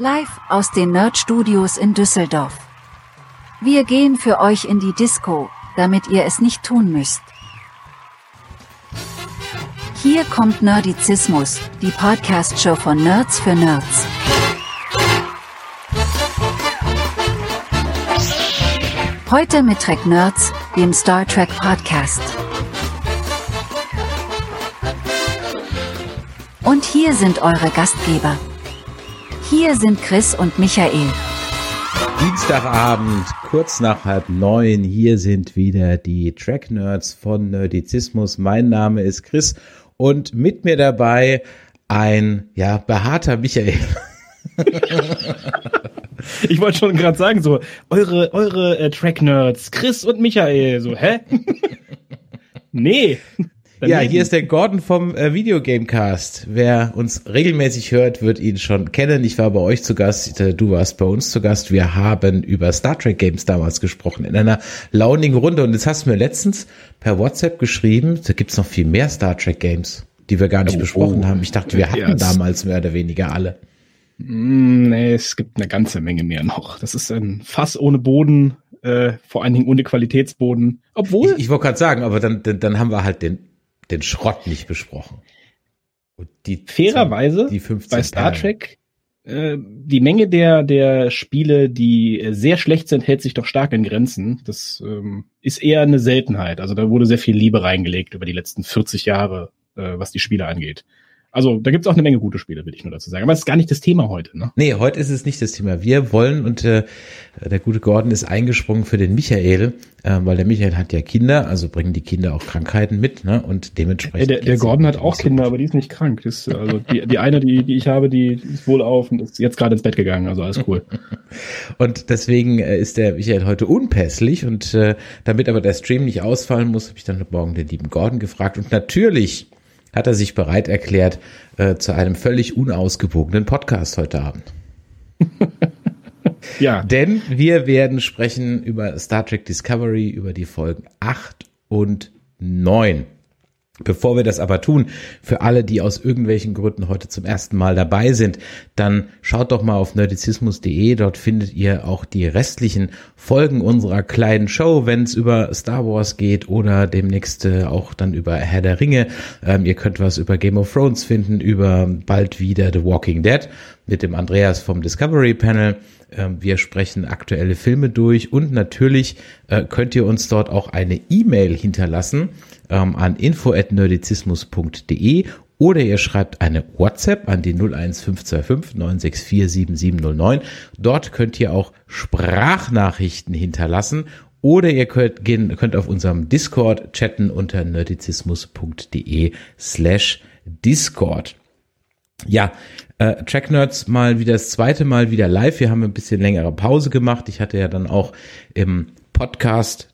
Live aus den Nerd Studios in Düsseldorf. Wir gehen für euch in die Disco, damit ihr es nicht tun müsst. Hier kommt Nerdizismus, die Podcast-Show von Nerds für Nerds. Heute mit Trek Nerds, dem Star Trek Podcast. Und hier sind eure Gastgeber. Hier sind Chris und Michael. Dienstagabend, kurz nach halb neun. Hier sind wieder die Track Nerds von Nerdizismus. Mein Name ist Chris und mit mir dabei ein, ja, behaarter Michael. Ich wollte schon gerade sagen, so, eure, eure äh, Track-Nerds, Chris und Michael, so, hä? nee. Ja, hier ist der Gordon vom äh, Videogamecast. Wer uns regelmäßig hört, wird ihn schon kennen. Ich war bei euch zu Gast, äh, du warst bei uns zu Gast. Wir haben über Star Trek Games damals gesprochen, in einer launigen Runde. Und jetzt hast du mir letztens per WhatsApp geschrieben, da gibt's noch viel mehr Star Trek Games, die wir gar nicht oh, besprochen oh. haben. Ich dachte, wir hatten yes. damals mehr oder weniger alle. Mm, nee, es gibt eine ganze Menge mehr noch. Das ist ein Fass ohne Boden, äh, vor allen Dingen ohne Qualitätsboden. Obwohl. Ich, ich wollte gerade sagen, aber dann, dann, dann haben wir halt den, den Schrott nicht besprochen. Und die fairerweise die bei Star Trek äh, die Menge der der Spiele, die sehr schlecht sind, hält sich doch stark in Grenzen. Das ähm, ist eher eine Seltenheit. Also da wurde sehr viel Liebe reingelegt über die letzten 40 Jahre, äh, was die Spiele angeht. Also da gibt's auch eine Menge gute Spiele, will ich nur dazu sagen. Aber es ist gar nicht das Thema heute. Ne? Nee, heute ist es nicht das Thema. Wir wollen, und äh, der gute Gordon ist eingesprungen für den Michael, äh, weil der Michael hat ja Kinder, also bringen die Kinder auch Krankheiten mit, ne? Und dementsprechend. Ja, der, der Gordon hat auch Kinder, aber die ist nicht krank. Das, ist, also die, die eine, die, die ich habe, die ist wohl auf und ist jetzt gerade ins Bett gegangen. Also alles cool. und deswegen äh, ist der Michael heute unpässlich und äh, damit aber der Stream nicht ausfallen muss, habe ich dann Morgen den lieben Gordon gefragt. Und natürlich hat er sich bereit erklärt äh, zu einem völlig unausgewogenen Podcast heute Abend. ja. Denn wir werden sprechen über Star Trek Discovery, über die Folgen 8 und 9. Bevor wir das aber tun, für alle, die aus irgendwelchen Gründen heute zum ersten Mal dabei sind, dann schaut doch mal auf nerdizismus.de. Dort findet ihr auch die restlichen Folgen unserer kleinen Show, wenn es über Star Wars geht oder demnächst äh, auch dann über Herr der Ringe. Ähm, ihr könnt was über Game of Thrones finden, über bald wieder The Walking Dead mit dem Andreas vom Discovery Panel. Ähm, wir sprechen aktuelle Filme durch und natürlich äh, könnt ihr uns dort auch eine E-Mail hinterlassen ähm, an info@nerdizismus.de oder ihr schreibt eine WhatsApp an die 01525 964 7709. Dort könnt ihr auch Sprachnachrichten hinterlassen oder ihr könnt, gehen, könnt auf unserem Discord chatten unter nerdizismus.de slash Discord. Ja, äh, Track Nerds mal wieder das zweite Mal wieder live. Wir haben ein bisschen längere Pause gemacht. Ich hatte ja dann auch im Podcast,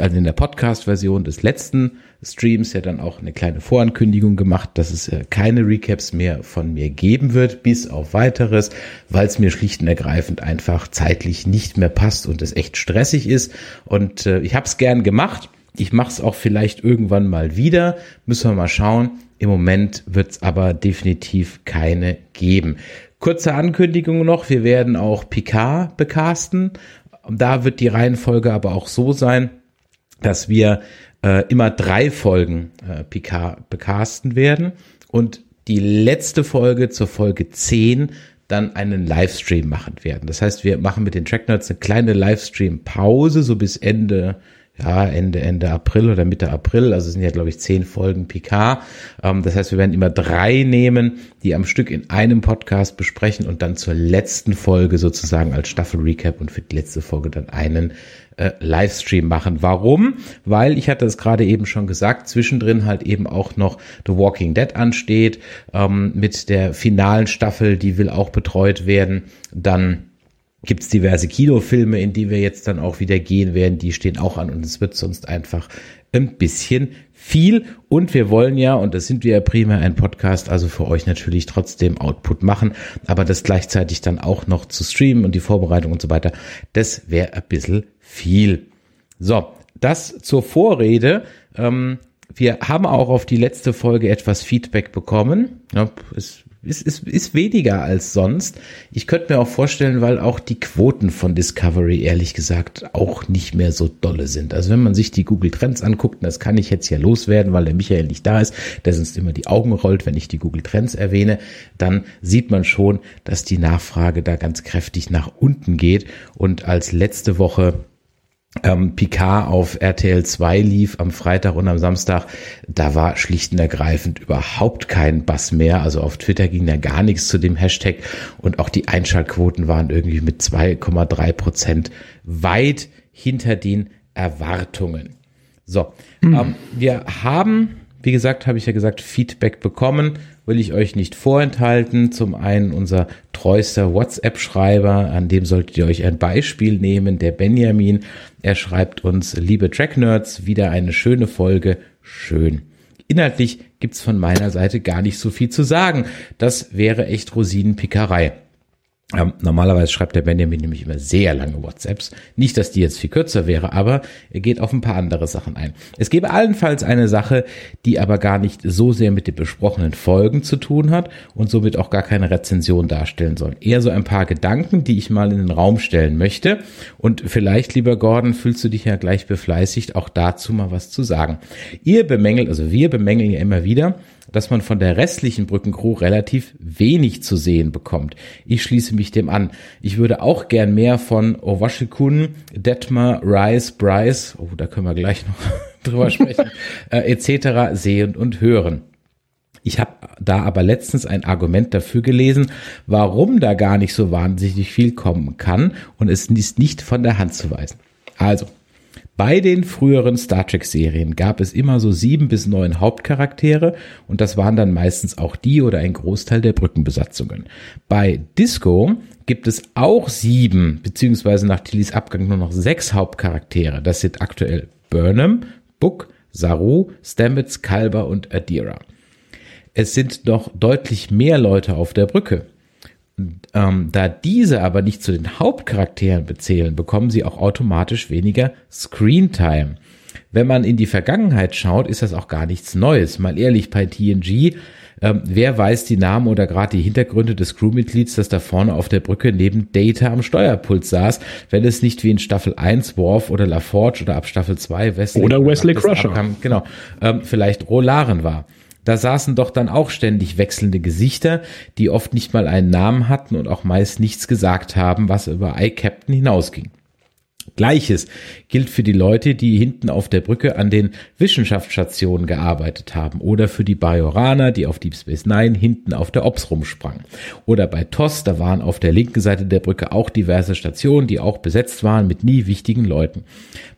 also in der Podcast-Version des letzten Streams ja dann auch eine kleine Vorankündigung gemacht, dass es äh, keine Recaps mehr von mir geben wird, bis auf weiteres, weil es mir schlicht und ergreifend einfach zeitlich nicht mehr passt und es echt stressig ist. Und äh, ich habe es gern gemacht. Ich mache es auch vielleicht irgendwann mal wieder. Müssen wir mal schauen. Im Moment wird es aber definitiv keine geben. Kurze Ankündigung noch, wir werden auch Picard bekasten. Da wird die Reihenfolge aber auch so sein, dass wir äh, immer drei Folgen äh, Picard bekasten werden und die letzte Folge zur Folge 10 dann einen Livestream machen werden. Das heißt, wir machen mit den Tracknotes eine kleine Livestream-Pause, so bis Ende ja, Ende, Ende April oder Mitte April. Also sind ja, glaube ich, zehn Folgen PK. Ähm, das heißt, wir werden immer drei nehmen, die am Stück in einem Podcast besprechen und dann zur letzten Folge sozusagen als Staffel-Recap und für die letzte Folge dann einen äh, Livestream machen. Warum? Weil, ich hatte es gerade eben schon gesagt, zwischendrin halt eben auch noch The Walking Dead ansteht, ähm, mit der finalen Staffel, die will auch betreut werden. Dann gibt es diverse Kinofilme, in die wir jetzt dann auch wieder gehen werden. Die stehen auch an und es wird sonst einfach ein bisschen viel. Und wir wollen ja, und das sind wir ja primär ein Podcast, also für euch natürlich trotzdem Output machen, aber das gleichzeitig dann auch noch zu streamen und die Vorbereitung und so weiter, das wäre ein bisschen viel. So, das zur Vorrede. Ähm, wir haben auch auf die letzte Folge etwas Feedback bekommen. Ja, es ist, ist, ist weniger als sonst. Ich könnte mir auch vorstellen, weil auch die Quoten von Discovery ehrlich gesagt auch nicht mehr so dolle sind. Also wenn man sich die Google Trends anguckt, das kann ich jetzt ja loswerden, weil der Michael nicht da ist, der sonst immer die Augen rollt, wenn ich die Google Trends erwähne, dann sieht man schon, dass die Nachfrage da ganz kräftig nach unten geht. Und als letzte Woche ähm, Picard auf RTL 2 lief am Freitag und am Samstag, da war schlicht und ergreifend überhaupt kein Bass mehr. Also auf Twitter ging da gar nichts zu dem Hashtag und auch die Einschaltquoten waren irgendwie mit 2,3 Prozent weit hinter den Erwartungen. So, mhm. ähm, wir haben, wie gesagt, habe ich ja gesagt, Feedback bekommen will ich euch nicht vorenthalten. Zum einen unser treuster WhatsApp-Schreiber, an dem solltet ihr euch ein Beispiel nehmen, der Benjamin. Er schreibt uns, liebe Track-Nerds, wieder eine schöne Folge. Schön. Inhaltlich gibt's von meiner Seite gar nicht so viel zu sagen. Das wäre echt Rosinenpickerei. Ähm, normalerweise schreibt der Benjamin nämlich immer sehr lange WhatsApps. Nicht, dass die jetzt viel kürzer wäre, aber er geht auf ein paar andere Sachen ein. Es gäbe allenfalls eine Sache, die aber gar nicht so sehr mit den besprochenen Folgen zu tun hat und somit auch gar keine Rezension darstellen soll. Eher so ein paar Gedanken, die ich mal in den Raum stellen möchte. Und vielleicht, lieber Gordon, fühlst du dich ja gleich befleißigt, auch dazu mal was zu sagen. Ihr bemängelt, also wir bemängeln ja immer wieder, dass man von der restlichen Brückencrew relativ wenig zu sehen bekommt. Ich schließe mich dem an. Ich würde auch gern mehr von Owashikun, Detmar, Rice, Bryce, oh, da können wir gleich noch drüber sprechen, äh, etc. sehen und hören. Ich habe da aber letztens ein Argument dafür gelesen, warum da gar nicht so wahnsinnig viel kommen kann und es ist nicht von der Hand zu weisen. Also, bei den früheren Star Trek-Serien gab es immer so sieben bis neun Hauptcharaktere und das waren dann meistens auch die oder ein Großteil der Brückenbesatzungen. Bei Disco gibt es auch sieben, beziehungsweise nach Tillys Abgang nur noch sechs Hauptcharaktere. Das sind aktuell Burnham, Book, Saru, Stamets, Kalber und Adira. Es sind noch deutlich mehr Leute auf der Brücke. Ähm, da diese aber nicht zu den Hauptcharakteren bezählen, bekommen sie auch automatisch weniger Screentime. Wenn man in die Vergangenheit schaut, ist das auch gar nichts Neues. Mal ehrlich, bei TNG, ähm, wer weiß die Namen oder gerade die Hintergründe des Crewmitglieds, das da vorne auf der Brücke neben Data am Steuerpult saß, wenn es nicht wie in Staffel 1 Worf oder LaForge oder ab Staffel 2 Wesley oder Wesley Crusher, abkam, genau, ähm, vielleicht Rolaren war. Da saßen doch dann auch ständig wechselnde Gesichter, die oft nicht mal einen Namen hatten und auch meist nichts gesagt haben, was über iCaptain hinausging. Gleiches gilt für die Leute, die hinten auf der Brücke an den Wissenschaftsstationen gearbeitet haben oder für die Bajoraner, die auf Deep Space Nine hinten auf der Ops rumsprangen. Oder bei TOS, da waren auf der linken Seite der Brücke auch diverse Stationen, die auch besetzt waren mit nie wichtigen Leuten.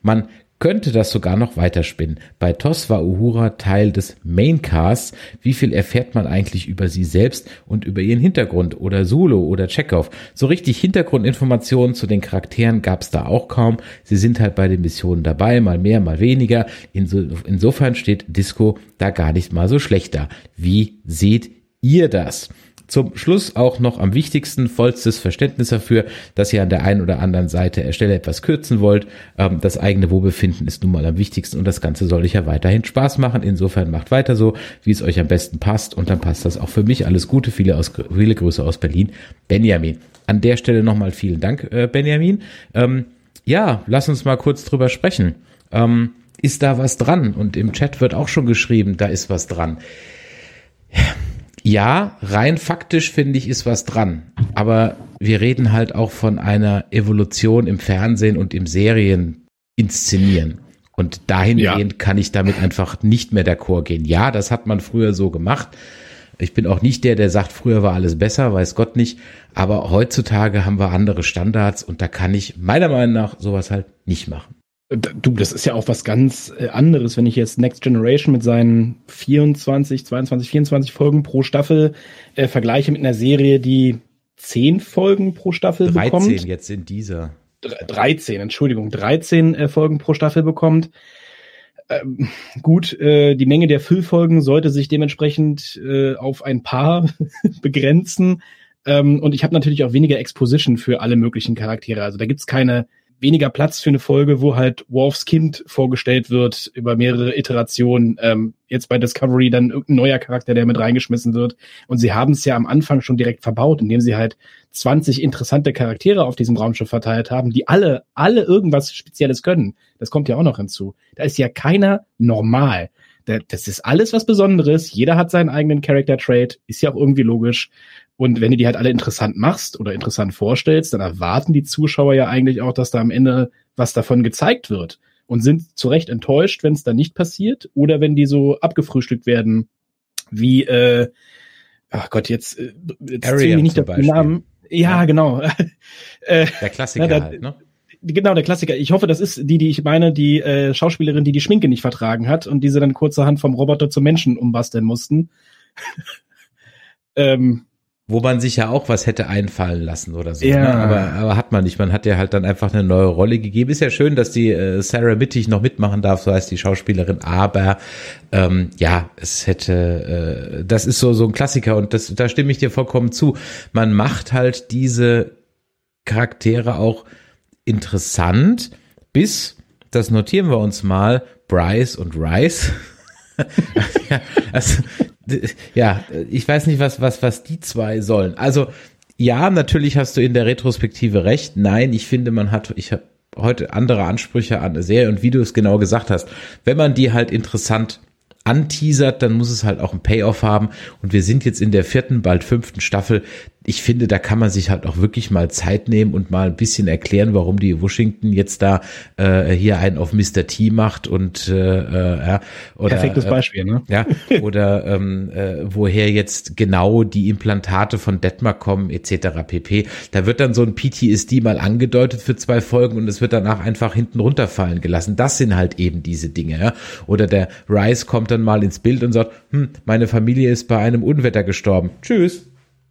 Man könnte das sogar noch weiterspinnen. Bei TOS war Uhura Teil des Maincasts. Wie viel erfährt man eigentlich über sie selbst und über ihren Hintergrund oder Solo oder Chekhov? So richtig Hintergrundinformationen zu den Charakteren gab es da auch kaum. Sie sind halt bei den Missionen dabei, mal mehr, mal weniger. Inso, insofern steht Disco da gar nicht mal so schlecht da. Wie seht ihr das? Zum Schluss auch noch am wichtigsten vollstes Verständnis dafür, dass ihr an der einen oder anderen Seite Stelle etwas kürzen wollt. Ähm, das eigene Wohlbefinden ist nun mal am wichtigsten und das Ganze soll euch ja weiterhin Spaß machen. Insofern macht weiter so, wie es euch am besten passt und dann passt das auch für mich. Alles Gute, viele, aus, viele Grüße aus Berlin. Benjamin. An der Stelle nochmal vielen Dank, äh, Benjamin. Ähm, ja, lass uns mal kurz drüber sprechen. Ähm, ist da was dran? Und im Chat wird auch schon geschrieben, da ist was dran. Ja ja, rein faktisch finde ich, ist was dran. Aber wir reden halt auch von einer Evolution im Fernsehen und im Serien inszenieren. Und dahingehend ja. kann ich damit einfach nicht mehr d'accord gehen. Ja, das hat man früher so gemacht. Ich bin auch nicht der, der sagt, früher war alles besser, weiß Gott nicht. Aber heutzutage haben wir andere Standards und da kann ich meiner Meinung nach sowas halt nicht machen. Du, das ist ja auch was ganz äh, anderes, wenn ich jetzt Next Generation mit seinen 24, 22, 24 Folgen pro Staffel äh, vergleiche mit einer Serie, die 10 Folgen pro Staffel 13 bekommt. 13 jetzt in dieser. 13, Entschuldigung, 13 äh, Folgen pro Staffel bekommt. Ähm, gut, äh, die Menge der Füllfolgen sollte sich dementsprechend äh, auf ein paar begrenzen. Ähm, und ich habe natürlich auch weniger Exposition für alle möglichen Charaktere. Also da gibt's keine weniger Platz für eine Folge, wo halt Worfs Kind vorgestellt wird über mehrere Iterationen. Ähm, jetzt bei Discovery dann irgendein neuer Charakter, der mit reingeschmissen wird. Und sie haben es ja am Anfang schon direkt verbaut, indem sie halt 20 interessante Charaktere auf diesem Raumschiff verteilt haben, die alle, alle irgendwas Spezielles können. Das kommt ja auch noch hinzu. Da ist ja keiner normal. Das ist alles was Besonderes. Jeder hat seinen eigenen Character Trait. Ist ja auch irgendwie logisch. Und wenn du die halt alle interessant machst oder interessant vorstellst, dann erwarten die Zuschauer ja eigentlich auch, dass da am Ende was davon gezeigt wird und sind zu Recht enttäuscht, wenn es dann nicht passiert oder wenn die so abgefrühstückt werden wie äh, ach Gott, jetzt, äh, jetzt Area ich nicht den Namen. Ja, ja. genau. Äh, der Klassiker ja, da, halt, ne? Genau, der Klassiker. Ich hoffe, das ist die, die ich meine, die äh, Schauspielerin, die die Schminke nicht vertragen hat und diese dann kurzerhand vom Roboter zum Menschen umbasteln mussten. ähm, wo man sich ja auch was hätte einfallen lassen oder so. Ja. Ne? Aber, aber hat man nicht. Man hat ja halt dann einfach eine neue Rolle gegeben. Ist ja schön, dass die äh, Sarah Mittig noch mitmachen darf, so heißt die Schauspielerin. Aber ähm, ja, es hätte, äh, das ist so so ein Klassiker und das, da stimme ich dir vollkommen zu. Man macht halt diese Charaktere auch interessant, bis, das notieren wir uns mal, Bryce und Rice. ja, also, ja, ich weiß nicht, was, was, was die zwei sollen. Also, ja, natürlich hast du in der Retrospektive recht. Nein, ich finde, man hat, ich habe heute andere Ansprüche an eine Serie und wie du es genau gesagt hast, wenn man die halt interessant anteasert, dann muss es halt auch ein Payoff haben. Und wir sind jetzt in der vierten, bald fünften Staffel ich finde, da kann man sich halt auch wirklich mal Zeit nehmen und mal ein bisschen erklären, warum die Washington jetzt da äh, hier einen auf Mr. T macht und äh, äh, ja, oder, perfektes äh, Beispiel, ne? Ja, oder ähm, äh, woher jetzt genau die Implantate von Detmar kommen etc. pp. Da wird dann so ein PTSD mal angedeutet für zwei Folgen und es wird danach einfach hinten runterfallen gelassen. Das sind halt eben diese Dinge, ja. Oder der Rice kommt dann mal ins Bild und sagt, hm, meine Familie ist bei einem Unwetter gestorben. Tschüss.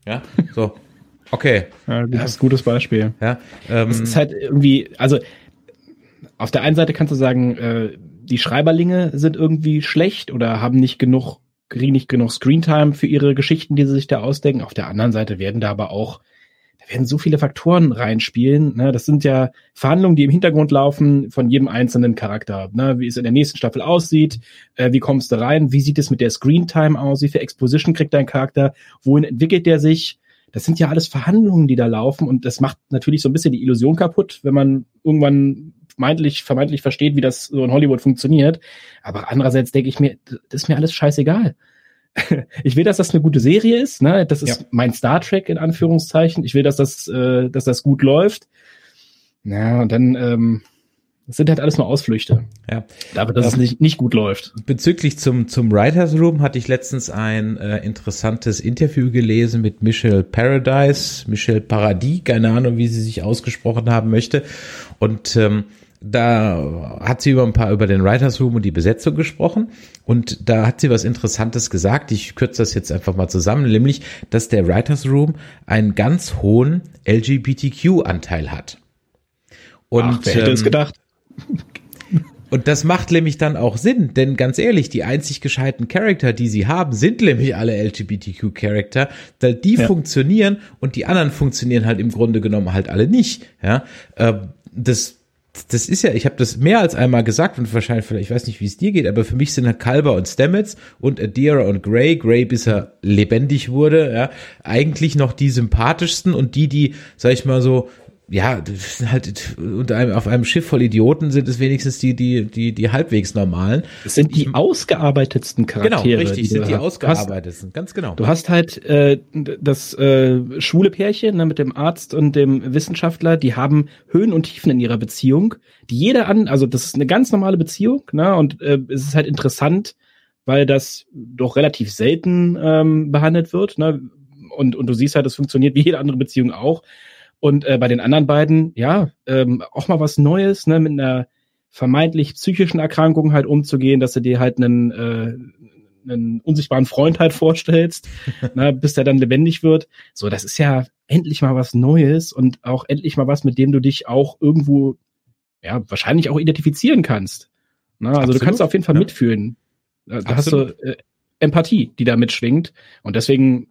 Ja, so. Okay. Ja, das ist ein gutes Beispiel. Ja, ähm, es ist halt irgendwie, also auf der einen Seite kannst du sagen, äh, die Schreiberlinge sind irgendwie schlecht oder haben nicht genug, kriegen nicht genug Screentime für ihre Geschichten, die sie sich da ausdenken. Auf der anderen Seite werden da aber auch werden so viele Faktoren reinspielen. Ne? Das sind ja Verhandlungen, die im Hintergrund laufen von jedem einzelnen Charakter. Ne? Wie es in der nächsten Staffel aussieht, äh, wie kommst du rein, wie sieht es mit der Screentime aus, wie viel Exposition kriegt dein Charakter, wohin entwickelt der sich. Das sind ja alles Verhandlungen, die da laufen und das macht natürlich so ein bisschen die Illusion kaputt, wenn man irgendwann vermeintlich, vermeintlich versteht, wie das so in Hollywood funktioniert. Aber andererseits denke ich mir, das ist mir alles scheißegal ich will, dass das eine gute Serie ist. Ne? Das ist ja. mein Star Trek in Anführungszeichen. Ich will, dass das, äh, dass das gut läuft. Ja, und dann ähm, das sind halt alles nur Ausflüchte. Ja. Aber dass ähm, es nicht, nicht gut läuft. Bezüglich zum, zum Writers Room hatte ich letztens ein äh, interessantes Interview gelesen mit Michelle Paradise, Michelle Paradis, keine Ahnung, wie sie sich ausgesprochen haben möchte. Und ähm, da hat sie über ein paar über den Writers Room und die Besetzung gesprochen und da hat sie was Interessantes gesagt. Ich kürze das jetzt einfach mal zusammen, nämlich, dass der Writers Room einen ganz hohen LGBTQ-Anteil hat. Und Ach, wer hätte ähm, es gedacht? Und das macht nämlich dann auch Sinn, denn ganz ehrlich, die einzig gescheiten Charakter, die sie haben, sind nämlich alle LGBTQ-Charakter, weil die ja. funktionieren und die anderen funktionieren halt im Grunde genommen halt alle nicht. Ja, ähm, das das ist ja, ich habe das mehr als einmal gesagt und wahrscheinlich, vielleicht, ich weiß nicht, wie es dir geht, aber für mich sind halt Kalber und Stamets und Adira und Grey, Grey bis er lebendig wurde, ja, eigentlich noch die sympathischsten und die, die, sag ich mal so, ja, halt unter einem, auf einem Schiff voll Idioten sind es wenigstens die, die, die, die halbwegs normalen. Es sind die ausgearbeitetsten Charaktere. Genau, richtig, sind die ausgearbeitetsten, ganz genau. Du hast halt äh, das äh, schwule Pärchen ne, mit dem Arzt und dem Wissenschaftler, die haben Höhen und Tiefen in ihrer Beziehung, die jeder an, also das ist eine ganz normale Beziehung, ne, und äh, es ist halt interessant, weil das doch relativ selten ähm, behandelt wird, ne, und, und du siehst halt, das funktioniert wie jede andere Beziehung auch. Und äh, bei den anderen beiden, ja, ähm, auch mal was Neues, ne, mit einer vermeintlich psychischen Erkrankung halt umzugehen, dass du dir halt einen, äh, einen unsichtbaren Freund halt vorstellst, ne, bis der dann lebendig wird. So, das ist ja endlich mal was Neues und auch endlich mal was, mit dem du dich auch irgendwo, ja, wahrscheinlich auch identifizieren kannst. Ne? Also Absolut, du kannst auf jeden Fall ja. mitfühlen. Da Absolut. hast du äh, Empathie, die da mitschwingt. Und deswegen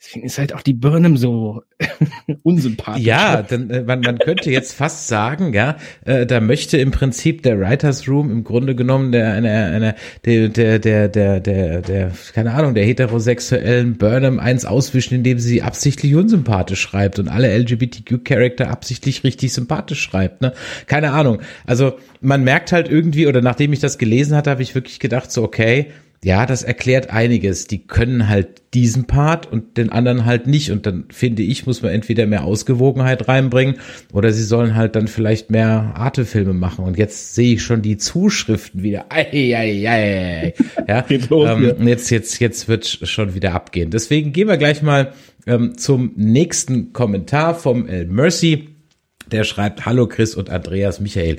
Deswegen ist halt auch die Burnham so unsympathisch. Ja, dann, äh, man, man könnte jetzt fast sagen, ja, äh, da möchte im Prinzip der Writers Room im Grunde genommen der, einer, einer, der, der, der, der, der, der, keine Ahnung, der heterosexuellen Burnham eins auswischen, indem sie absichtlich unsympathisch schreibt und alle LGBTQ-Charakter absichtlich richtig sympathisch schreibt, ne? Keine Ahnung. Also, man merkt halt irgendwie, oder nachdem ich das gelesen hatte, habe ich wirklich gedacht, so, okay, ja, das erklärt einiges. Die können halt diesen Part und den anderen halt nicht. Und dann finde ich, muss man entweder mehr Ausgewogenheit reinbringen oder sie sollen halt dann vielleicht mehr Artefilme machen. Und jetzt sehe ich schon die Zuschriften wieder. Ei, ei, ei. Ja, los, ähm, jetzt, jetzt, jetzt wird schon wieder abgehen. Deswegen gehen wir gleich mal ähm, zum nächsten Kommentar vom El Mercy. Der schreibt, hallo Chris und Andreas Michael.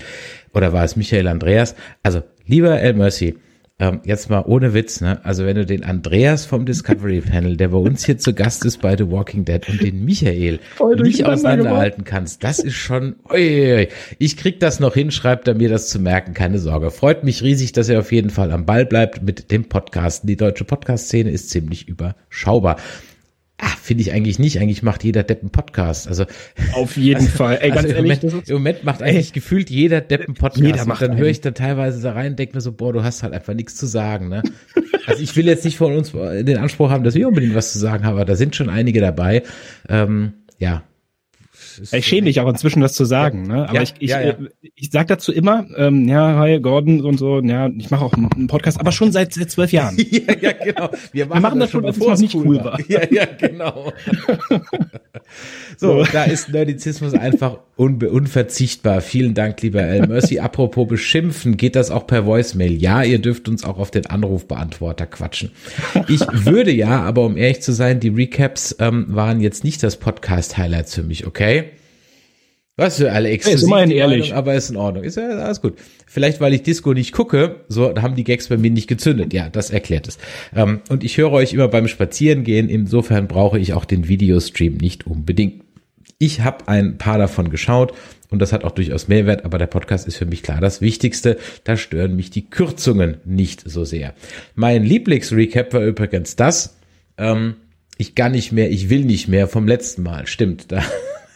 Oder war es Michael Andreas? Also, lieber El Mercy, ähm, jetzt mal ohne Witz, ne? Also wenn du den Andreas vom Discovery Panel, der bei uns hier zu Gast ist bei The Walking Dead und den Michael nicht auseinanderhalten kannst, das ist schon, ui, ich krieg das noch hin, schreibt er mir das zu merken, keine Sorge. Freut mich riesig, dass er auf jeden Fall am Ball bleibt mit dem Podcasten. Die deutsche Podcast-Szene ist ziemlich überschaubar. Ach, finde ich eigentlich nicht. Eigentlich macht jeder Depp einen Podcast. Also auf jeden also, Fall. Ey, ganz also ehrlich, im, Moment, im Moment macht eigentlich ey, gefühlt jeder Depp einen Podcast. Jeder macht und dann höre ich dann teilweise da rein und denke mir so, boah, du hast halt einfach nichts zu sagen. Ne? also ich will jetzt nicht von uns den Anspruch haben, dass wir unbedingt was zu sagen haben, aber da sind schon einige dabei. Ähm, ja, ich schäme mich auch inzwischen, das zu sagen. Ne? Aber ja, ich, ich, ja, ja. Äh, ich sag dazu immer, ähm, ja, hi Gordon und so, ja, ich mache auch einen Podcast, aber schon seit, seit zwölf Jahren. ja, ja, genau. Wir machen, Wir machen das, das schon, bevor es nicht cool war. war. Ja, ja, genau. so, da ist Nerdizismus einfach unbe unverzichtbar. Vielen Dank, lieber El Mercy. Apropos beschimpfen, geht das auch per Voicemail? Ja, ihr dürft uns auch auf den Anrufbeantworter quatschen. Ich würde ja, aber um ehrlich zu sein, die Recaps ähm, waren jetzt nicht das Podcast-Highlight für mich, okay? Was für alle exklusiv, ist immerhin ehrlich. aber ist in Ordnung. Ist ja alles gut. Vielleicht, weil ich Disco nicht gucke, so haben die Gags bei mir nicht gezündet. Ja, das erklärt es. Ähm, und ich höre euch immer beim Spazierengehen. Insofern brauche ich auch den Videostream nicht unbedingt. Ich habe ein paar davon geschaut und das hat auch durchaus Mehrwert, aber der Podcast ist für mich klar das Wichtigste. Da stören mich die Kürzungen nicht so sehr. Mein Lieblingsrecap war übrigens das. Ähm, ich kann nicht mehr, ich will nicht mehr vom letzten Mal. Stimmt, da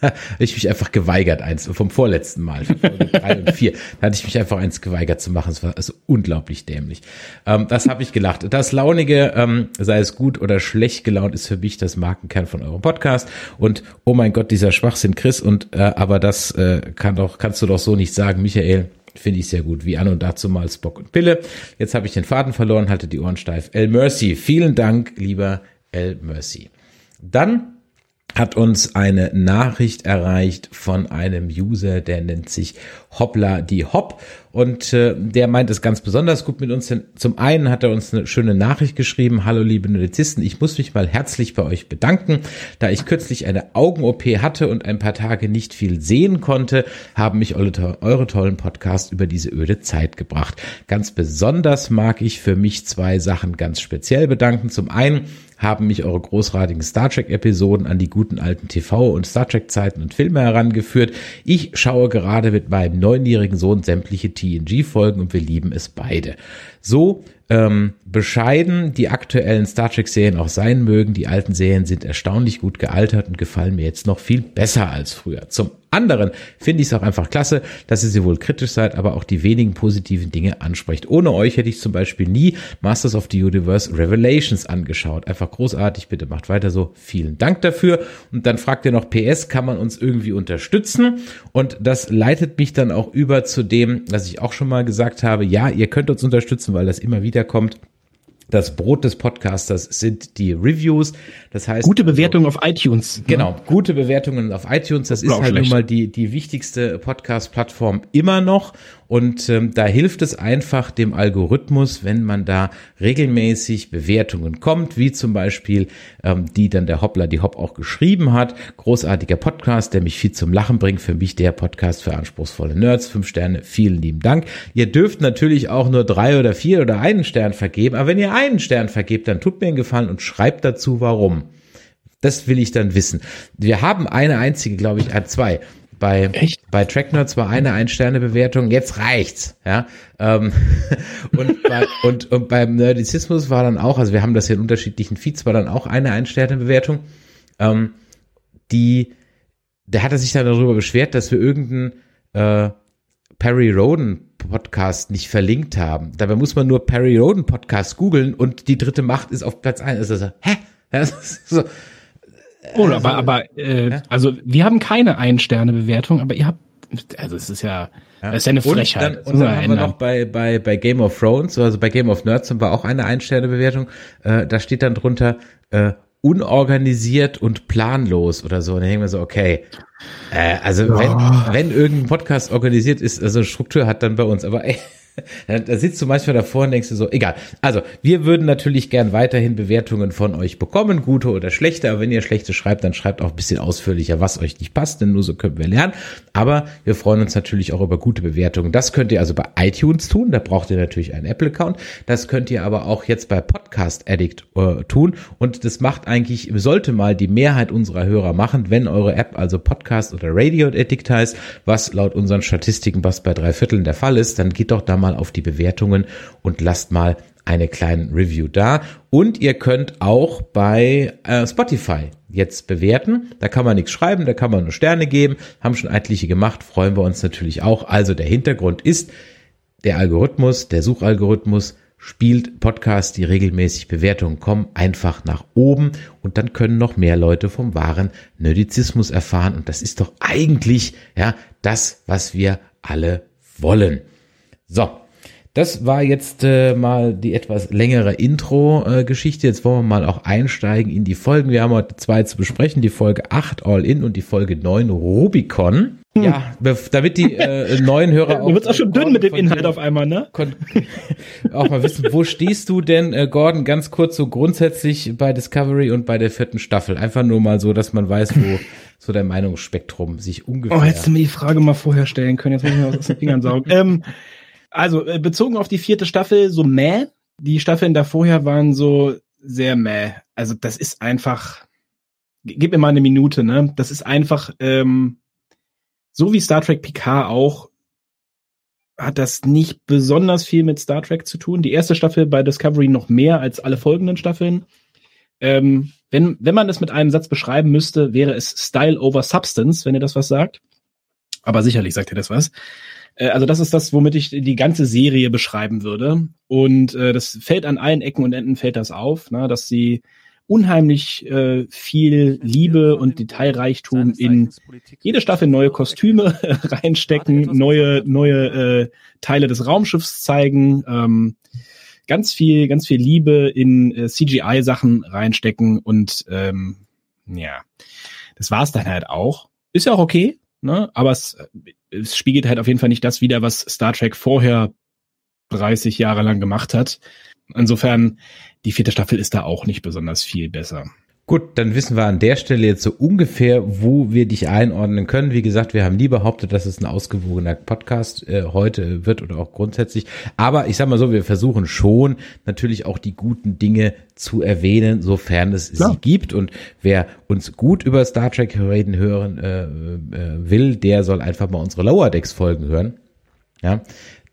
ich mich einfach geweigert, eins vom vorletzten Mal, drei und vier, da hatte ich mich einfach eins geweigert zu machen. Es war also unglaublich dämlich. Ähm, das habe ich gelacht. Das Launige, ähm, sei es gut oder schlecht gelaunt, ist für mich das Markenkern von eurem Podcast. Und oh mein Gott, dieser Schwachsinn, Chris. Und äh, aber das äh, kann doch, kannst du doch so nicht sagen, Michael. Finde ich sehr gut. Wie an und dazu mal Spock und Pille. Jetzt habe ich den Faden verloren, halte die Ohren steif. El Mercy, vielen Dank, lieber El Mercy. Dann hat uns eine Nachricht erreicht von einem User, der nennt sich Hoppla die Hopp und äh, der meint es ganz besonders gut mit uns. Denn zum einen hat er uns eine schöne Nachricht geschrieben. Hallo liebe Notizisten, ich muss mich mal herzlich bei euch bedanken. Da ich kürzlich eine Augen-OP hatte und ein paar Tage nicht viel sehen konnte, haben mich eure, eure tollen Podcasts über diese öde Zeit gebracht. Ganz besonders mag ich für mich zwei Sachen ganz speziell bedanken. Zum einen haben mich eure großartigen Star Trek Episoden an die guten alten TV und Star Trek Zeiten und Filme herangeführt. Ich schaue gerade mit meinem neunjährigen Sohn sämtliche TNG-Folgen und wir lieben es beide. So ähm, bescheiden die aktuellen Star Trek-Serien auch sein mögen, die alten Serien sind erstaunlich gut gealtert und gefallen mir jetzt noch viel besser als früher. Zum anderen finde ich es auch einfach klasse, dass ihr sowohl kritisch seid, aber auch die wenigen positiven Dinge ansprecht. Ohne euch hätte ich zum Beispiel nie Masters of the Universe Revelations angeschaut. Einfach großartig, bitte macht weiter so. Vielen Dank dafür. Und dann fragt ihr noch, PS, kann man uns irgendwie unterstützen? Und das leitet mich dann auch über zu dem, was ich auch schon mal gesagt habe. Ja, ihr könnt uns unterstützen, weil das immer wieder kommt. Das Brot des Podcasters sind die Reviews. Das heißt. Gute Bewertungen auf iTunes. Ne? Genau. Gute Bewertungen auf iTunes. Das ist halt schlecht. nun mal die, die wichtigste Podcast-Plattform immer noch. Und ähm, da hilft es einfach dem Algorithmus, wenn man da regelmäßig Bewertungen kommt, wie zum Beispiel ähm, die dann der Hoppler, die Hopp auch geschrieben hat. Großartiger Podcast, der mich viel zum Lachen bringt. Für mich der Podcast für anspruchsvolle Nerds. Fünf Sterne, vielen lieben Dank. Ihr dürft natürlich auch nur drei oder vier oder einen Stern vergeben. Aber wenn ihr einen Stern vergebt, dann tut mir einen Gefallen und schreibt dazu, warum. Das will ich dann wissen. Wir haben eine einzige, glaube ich, äh, zwei Bei, Echt? bei Tracknerds war eine Ein-Sterne-Bewertung, jetzt reicht's, ja. Ähm, und, bei, und, und beim Nerdizismus war dann auch, also wir haben das hier in unterschiedlichen Feeds, war dann auch eine Ein-Sterne-Bewertung. Ähm, die, der hatte sich dann darüber beschwert, dass wir irgendeinen äh, Perry Roden Podcast nicht verlinkt haben. Dabei muss man nur Perry Roden Podcast googeln und die dritte Macht ist auf Platz 1. Also so, hä? so, oh, also, aber, aber äh, ja? also wir haben keine Ein-Sterne-Bewertung, aber ihr habt, also es ist ja, ja. das ist ja eine Frechheit. Und dann, und dann haben wir noch bei, bei, bei Game of Thrones, also bei Game of Nerds haben wir auch eine Ein-Sterne-Bewertung. Äh, da steht dann drunter, äh, unorganisiert und planlos oder so. Und dann denken wir so, okay, äh, also ja. wenn, wenn irgendein Podcast organisiert ist, also Struktur hat, dann bei uns. Aber ey, da sitzt du manchmal davor und denkst du so, egal. Also, wir würden natürlich gern weiterhin Bewertungen von euch bekommen, gute oder schlechte. Aber wenn ihr schlechte schreibt, dann schreibt auch ein bisschen ausführlicher, was euch nicht passt, denn nur so können wir lernen. Aber wir freuen uns natürlich auch über gute Bewertungen. Das könnt ihr also bei iTunes tun. Da braucht ihr natürlich einen Apple-Account. Das könnt ihr aber auch jetzt bei Podcast Addict äh, tun. Und das macht eigentlich, sollte mal die Mehrheit unserer Hörer machen, wenn eure App also Podcast oder Radio Addict heißt, was laut unseren Statistiken was bei drei Vierteln der Fall ist, dann geht doch da mal auf die Bewertungen und lasst mal eine kleine Review da. Und ihr könnt auch bei äh, Spotify jetzt bewerten. Da kann man nichts schreiben, da kann man nur Sterne geben. Haben schon etliche gemacht, freuen wir uns natürlich auch. Also der Hintergrund ist, der Algorithmus, der Suchalgorithmus spielt Podcasts, die regelmäßig Bewertungen kommen, einfach nach oben und dann können noch mehr Leute vom wahren Nerdizismus erfahren und das ist doch eigentlich ja das, was wir alle wollen. So, das war jetzt äh, mal die etwas längere Intro-Geschichte. Jetzt wollen wir mal auch einsteigen in die Folgen. Wir haben heute zwei zu besprechen, die Folge 8 All In und die Folge 9 Rubicon. Hm. Ja, damit die äh, neuen Hörer auch. Du wirst auch schon dünn mit dem Inhalt auf einmal, ne? Auch mal wissen, wo stehst du denn, äh, Gordon, ganz kurz so grundsätzlich bei Discovery und bei der vierten Staffel? Einfach nur mal so, dass man weiß, wo so der Meinungsspektrum sich ungefähr. Oh, hättest du mir die Frage mal vorher stellen können, jetzt muss ich mir was aus den Fingern saugen. ähm, also, äh, bezogen auf die vierte Staffel, so mäh. Die Staffeln da vorher waren so sehr mäh. Also, das ist einfach, gib mir mal eine Minute, ne? Das ist einfach, ähm, so wie Star Trek Picard auch, hat das nicht besonders viel mit Star Trek zu tun. Die erste Staffel bei Discovery noch mehr als alle folgenden Staffeln. Ähm, wenn, wenn man es mit einem Satz beschreiben müsste, wäre es Style over Substance, wenn ihr das was sagt. Aber sicherlich sagt ihr das was. Äh, also das ist das, womit ich die ganze Serie beschreiben würde. Und äh, das fällt an allen Ecken und Enden fällt das auf, ne, dass sie unheimlich äh, viel Liebe und Detailreichtum in jede Staffel neue Kostüme reinstecken, neue neue äh, Teile des Raumschiffs zeigen, ähm, ganz viel ganz viel Liebe in äh, CGI Sachen reinstecken und ähm, ja, das war's dann halt auch. Ist ja auch okay, ne? Aber es es spiegelt halt auf jeden Fall nicht das wider, was Star Trek vorher 30 Jahre lang gemacht hat. Insofern, die vierte Staffel ist da auch nicht besonders viel besser. Gut, dann wissen wir an der Stelle jetzt so ungefähr, wo wir dich einordnen können. Wie gesagt, wir haben nie behauptet, dass es ein ausgewogener Podcast äh, heute wird oder auch grundsätzlich. Aber ich sag mal so, wir versuchen schon natürlich auch die guten Dinge zu erwähnen, sofern es Klar. sie gibt. Und wer uns gut über Star Trek reden hören äh, äh, will, der soll einfach mal unsere Lower Decks Folgen hören. Ja,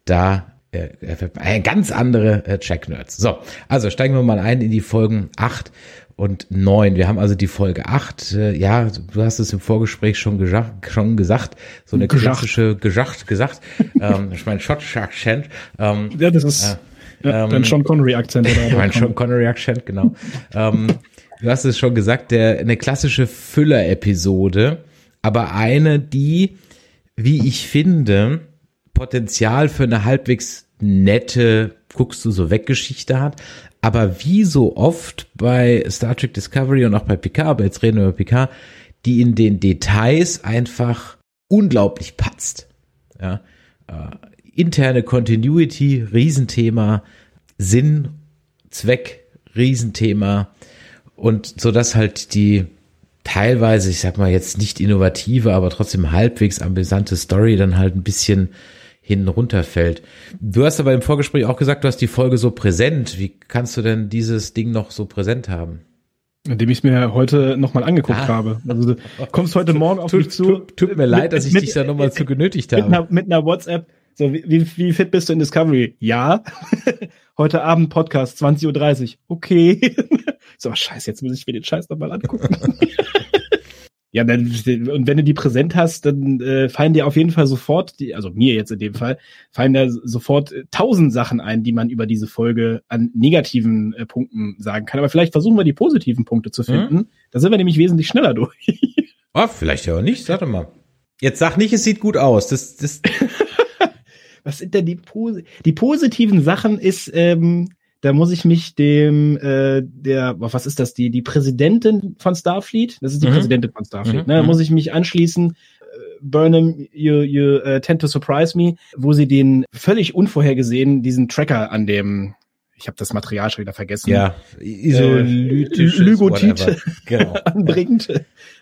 da äh, äh ganz andere äh, Check Nerds. So, also steigen wir mal ein in die Folgen acht und neun. Wir haben also die Folge acht. Äh, ja, du hast es im Vorgespräch schon, gesagt, schon gesagt, so eine Geschacht. klassische Geschacht gesagt. ähm, ich meine schottische Akzent. Ähm, ja, das ist äh, ja, ähm, Sean Connery Akzent. Oder mein Sean Connery Akzent, genau. ähm, du hast es schon gesagt, der eine klassische Füller-Episode, aber eine, die, wie ich finde, Potenzial für eine halbwegs nette guckst du so weg Geschichte hat, aber wie so oft bei Star Trek Discovery und auch bei Picard, aber jetzt reden wir über Picard, die in den Details einfach unglaublich patzt. Ja, äh, interne Continuity, Riesenthema, Sinn, Zweck, Riesenthema und so dass halt die teilweise, ich sag mal jetzt nicht innovative, aber trotzdem halbwegs amüsante Story dann halt ein bisschen hinten runterfällt. Du hast aber im Vorgespräch auch gesagt, du hast die Folge so präsent. Wie kannst du denn dieses Ding noch so präsent haben? Indem ich es mir heute nochmal angeguckt ah. habe. Also du kommst heute Morgen auf tut, mich zu. Tut, tut mir mit, leid, dass ich mit, dich da nochmal zu genötigt habe. Mit einer, mit einer WhatsApp. So, wie, wie fit bist du in Discovery? Ja. heute Abend Podcast, 20.30 Uhr. Okay. so, scheiße, jetzt muss ich mir den Scheiß nochmal angucken. Ja, dann, und wenn du die präsent hast, dann äh, fallen dir auf jeden Fall sofort, die, also mir jetzt in dem Fall, fallen da sofort äh, tausend Sachen ein, die man über diese Folge an negativen äh, Punkten sagen kann. Aber vielleicht versuchen wir die positiven Punkte zu finden. Mhm. Da sind wir nämlich wesentlich schneller durch. oh, vielleicht ja auch nicht, sag doch mal. Jetzt sag nicht, es sieht gut aus. Das, das Was sind denn die, Pos die positiven Sachen? Ist ähm, da muss ich mich dem, äh, der, was ist das, die, die Präsidentin von Starfleet? Das ist die mhm. Präsidentin von Starfleet, mhm. ne? Da mhm. muss ich mich anschließen. Äh, Burnham, you, you uh, tend to surprise me, wo sie den völlig unvorhergesehen, diesen Tracker an dem, ich habe das Material schon wieder vergessen. Ja, isolytisches äh, Lygotite genau. anbringt,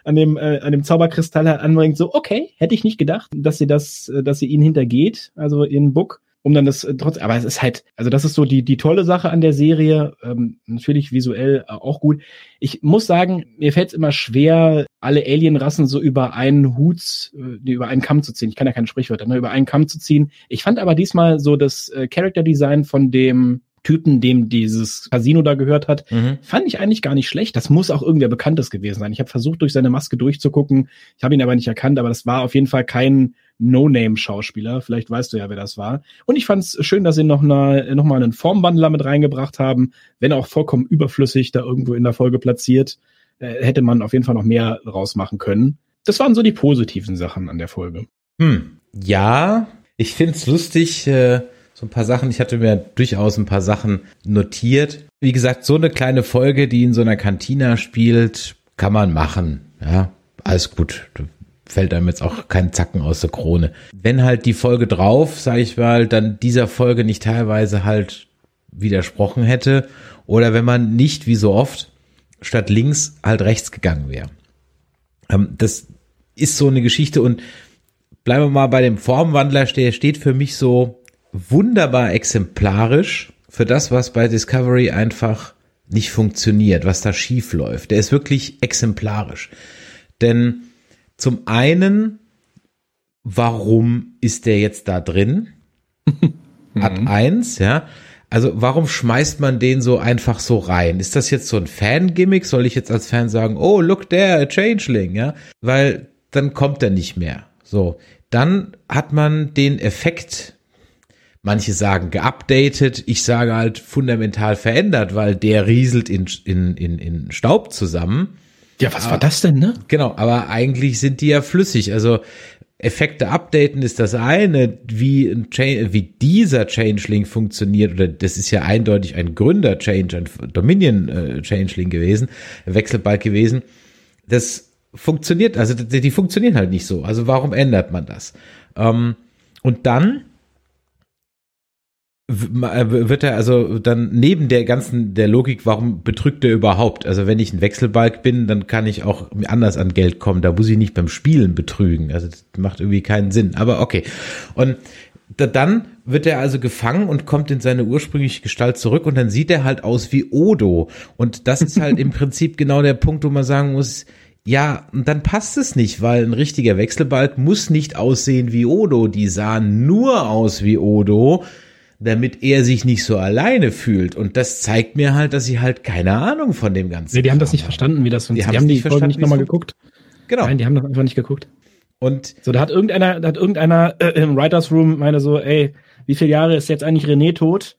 an dem äh, an dem Zauberkristall anbringt. So, okay, hätte ich nicht gedacht, dass sie das, äh, dass sie ihn hintergeht, also in Book um dann das äh, trotz, aber es ist halt, also das ist so die die tolle Sache an der Serie, ähm, natürlich visuell äh, auch gut. Ich muss sagen, mir fällt es immer schwer, alle Alienrassen so über einen Hut, äh, über einen Kamm zu ziehen. Ich kann ja keine Sprichwörter, ne, über einen Kamm zu ziehen. Ich fand aber diesmal so das äh, Character Design von dem Typen, dem dieses Casino da gehört hat, mhm. fand ich eigentlich gar nicht schlecht. Das muss auch irgendwer Bekanntes gewesen sein. Ich habe versucht, durch seine Maske durchzugucken. Ich habe ihn aber nicht erkannt, aber das war auf jeden Fall kein No-Name-Schauspieler. Vielleicht weißt du ja, wer das war. Und ich fand es schön, dass sie noch, eine, noch mal einen Formwandler mit reingebracht haben, wenn auch vollkommen überflüssig da irgendwo in der Folge platziert. Äh, hätte man auf jeden Fall noch mehr rausmachen können. Das waren so die positiven Sachen an der Folge. Hm. Ja, ich find's lustig, äh, so ein paar Sachen. Ich hatte mir durchaus ein paar Sachen notiert. Wie gesagt, so eine kleine Folge, die in so einer Kantina spielt, kann man machen. Ja, alles gut fällt einem jetzt auch kein Zacken aus der Krone. Wenn halt die Folge drauf, sage ich mal, dann dieser Folge nicht teilweise halt widersprochen hätte oder wenn man nicht wie so oft statt links halt rechts gegangen wäre. Ähm, das ist so eine Geschichte und bleiben wir mal bei dem Formwandler, der steht für mich so wunderbar exemplarisch für das, was bei Discovery einfach nicht funktioniert, was da schief läuft. Der ist wirklich exemplarisch. Denn zum einen, warum ist der jetzt da drin? Hat mhm. eins, ja. Also warum schmeißt man den so einfach so rein? Ist das jetzt so ein Fan-Gimmick? Soll ich jetzt als Fan sagen, oh, look there, a Changeling, ja? Weil dann kommt er nicht mehr. So. Dann hat man den Effekt, manche sagen geupdatet, ich sage halt fundamental verändert, weil der rieselt in, in, in, in Staub zusammen. Ja, was aber, war das denn, ne? Genau, aber eigentlich sind die ja flüssig. Also Effekte updaten ist das eine, wie, ein Change, wie dieser Changeling funktioniert, oder das ist ja eindeutig ein Gründer-Change, ein Dominion-Changeling gewesen, Wechselbalg gewesen. Das funktioniert, also die, die, funktionieren halt nicht so. Also warum ändert man das? Ähm, und dann äh, wird er also dann neben der ganzen der Logik, warum betrügt er überhaupt? Also wenn ich ein Wechselbalg bin, dann kann ich auch anders an Geld kommen. Da muss ich nicht beim Spielen betrügen. Also das macht irgendwie keinen Sinn. Aber okay. Und dann wird er also gefangen und kommt in seine ursprüngliche Gestalt zurück und dann sieht er halt aus wie Odo. Und das ist halt im Prinzip genau der Punkt, wo man sagen muss, ja, und dann passt es nicht, weil ein richtiger Wechselbalg muss nicht aussehen wie Odo. Die sahen nur aus wie Odo damit er sich nicht so alleine fühlt. Und das zeigt mir halt, dass sie halt keine Ahnung von dem Ganzen Nee, die haben das nicht haben. verstanden, wie das funktioniert. Die haben die Folge nicht nochmal geguckt. Genau. Nein, die haben das einfach nicht geguckt. Und so, da hat irgendeiner, da hat irgendeiner äh, im Writers Room meine so, ey, wie viele Jahre ist jetzt eigentlich René tot?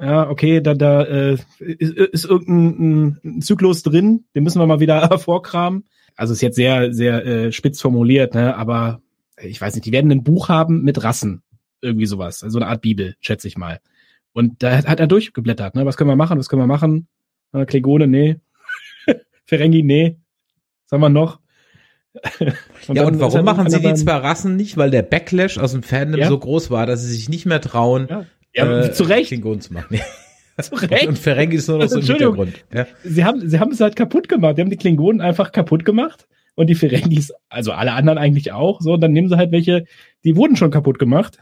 Ja, okay, da, da äh, ist, ist irgendein ein Zyklus drin, den müssen wir mal wieder hervorkramen. Also ist jetzt sehr, sehr äh, spitz formuliert, ne? Aber ich weiß nicht, die werden ein Buch haben mit Rassen. Irgendwie sowas. Also eine Art Bibel, schätze ich mal. Und da hat er durchgeblättert, ne? Was können wir machen? Was können wir machen? Äh, Klegone, nee. Ferengi, nee. Was haben wir noch? und ja, und warum machen sie die zwei Rassen nicht? Weil der Backlash aus dem Fandom ja? so groß war, dass sie sich nicht mehr trauen, ja, ja äh, zu Recht. Klingonen zu machen. zu Recht. Und Ferengi ist nur noch so im Hintergrund. Ja. Sie haben, sie haben es halt kaputt gemacht. Die haben die Klingonen einfach kaputt gemacht und die Ferengis, also alle anderen eigentlich auch, so, und dann nehmen sie halt welche, die wurden schon kaputt gemacht.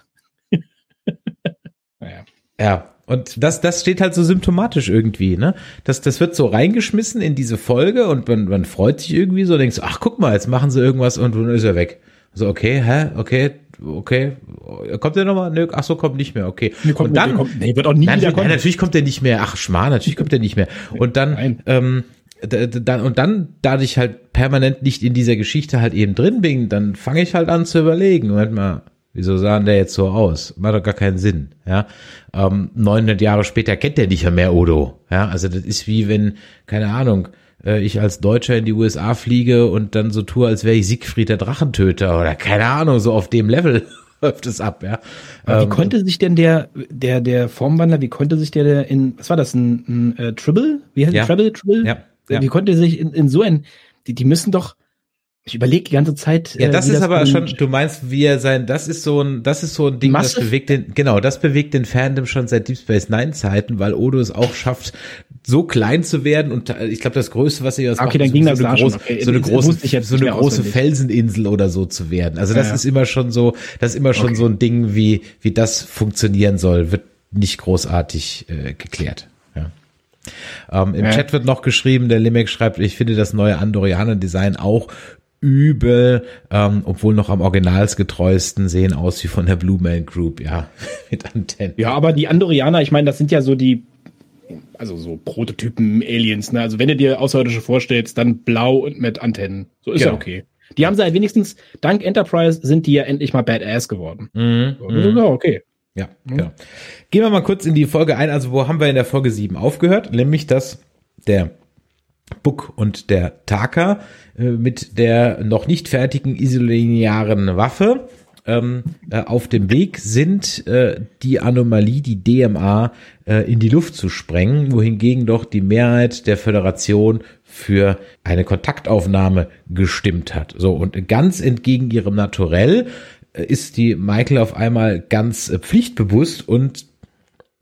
Ja, Und das, das steht halt so symptomatisch irgendwie, ne? Das, das wird so reingeschmissen in diese Folge und man, man freut sich irgendwie so, denkst, ach guck mal, jetzt machen sie irgendwas und dann ist er weg. So, okay, hä, okay, okay, kommt der nochmal? Nö, ach so, kommt nicht mehr, okay. Nee, kommt und dann, kommt, nee, wird auch nie nein, wieder kommen. Nein, natürlich kommt der nicht mehr, ach schmarrn, natürlich kommt der nicht mehr. Und dann, nein. ähm, dann, und dann, da ich halt permanent nicht in dieser Geschichte halt eben drin bin, dann fange ich halt an zu überlegen, Moment mal, Wieso sah der jetzt so aus? Macht doch gar keinen Sinn. Ja, ähm, 900 Jahre später kennt der nicht mehr Odo. Ja, also das ist wie wenn, keine Ahnung, äh, ich als Deutscher in die USA fliege und dann so tue, als wäre ich Siegfried der Drachentöter oder keine Ahnung, so auf dem Level läuft es ab, ja. Aber wie ähm, konnte sich denn der, der, der Formwandler, wie konnte sich der, in, was war das, ein, ein äh, Tribble? Wie heißt ja. Treble, Tribble? Ja. ja. Wie konnte sich in, in so ein, die, die müssen doch, ich überlege die ganze Zeit. Ja, das äh, ist das aber schon, du meinst, wie er sein, das ist so ein, das ist so ein Ding, Massive? das bewegt den, genau, das bewegt den Fandom schon seit Deep Space Nine Zeiten, weil Odo es auch schafft, so klein zu werden und äh, ich glaube, das Größte, was er jetzt okay, macht, dann ging so, das eine, groß, okay. so eine große, so eine große Felseninsel oder so zu werden. Also das ja, ja. ist immer schon so, das ist immer schon okay. so ein Ding, wie, wie das funktionieren soll, wird nicht großartig äh, geklärt. Ähm, Im ja. Chat wird noch geschrieben, der Limek schreibt, ich finde das neue Andorianer-Design auch übel, ähm, obwohl noch am originalsgetreuesten sehen aus wie von der Blue Man Group, ja, mit Antennen. Ja, aber die Andorianer, ich meine, das sind ja so die, also so Prototypen Aliens, ne? Also wenn du dir Außerirdische vorstellst, dann blau und mit Antennen. So ist genau. ja okay. Die haben sie halt wenigstens, dank Enterprise sind die ja endlich mal Badass geworden. Mhm. So, mhm. okay. Ja, mhm. genau. Gehen wir mal kurz in die Folge ein. Also wo haben wir in der Folge 7 aufgehört? Nämlich, dass der Buck und der Taka äh, mit der noch nicht fertigen isolinearen Waffe ähm, äh, auf dem Weg sind, äh, die Anomalie, die DMA, äh, in die Luft zu sprengen, wohingegen doch die Mehrheit der Föderation für eine Kontaktaufnahme gestimmt hat. So, und ganz entgegen ihrem Naturell äh, ist die Michael auf einmal ganz äh, pflichtbewusst und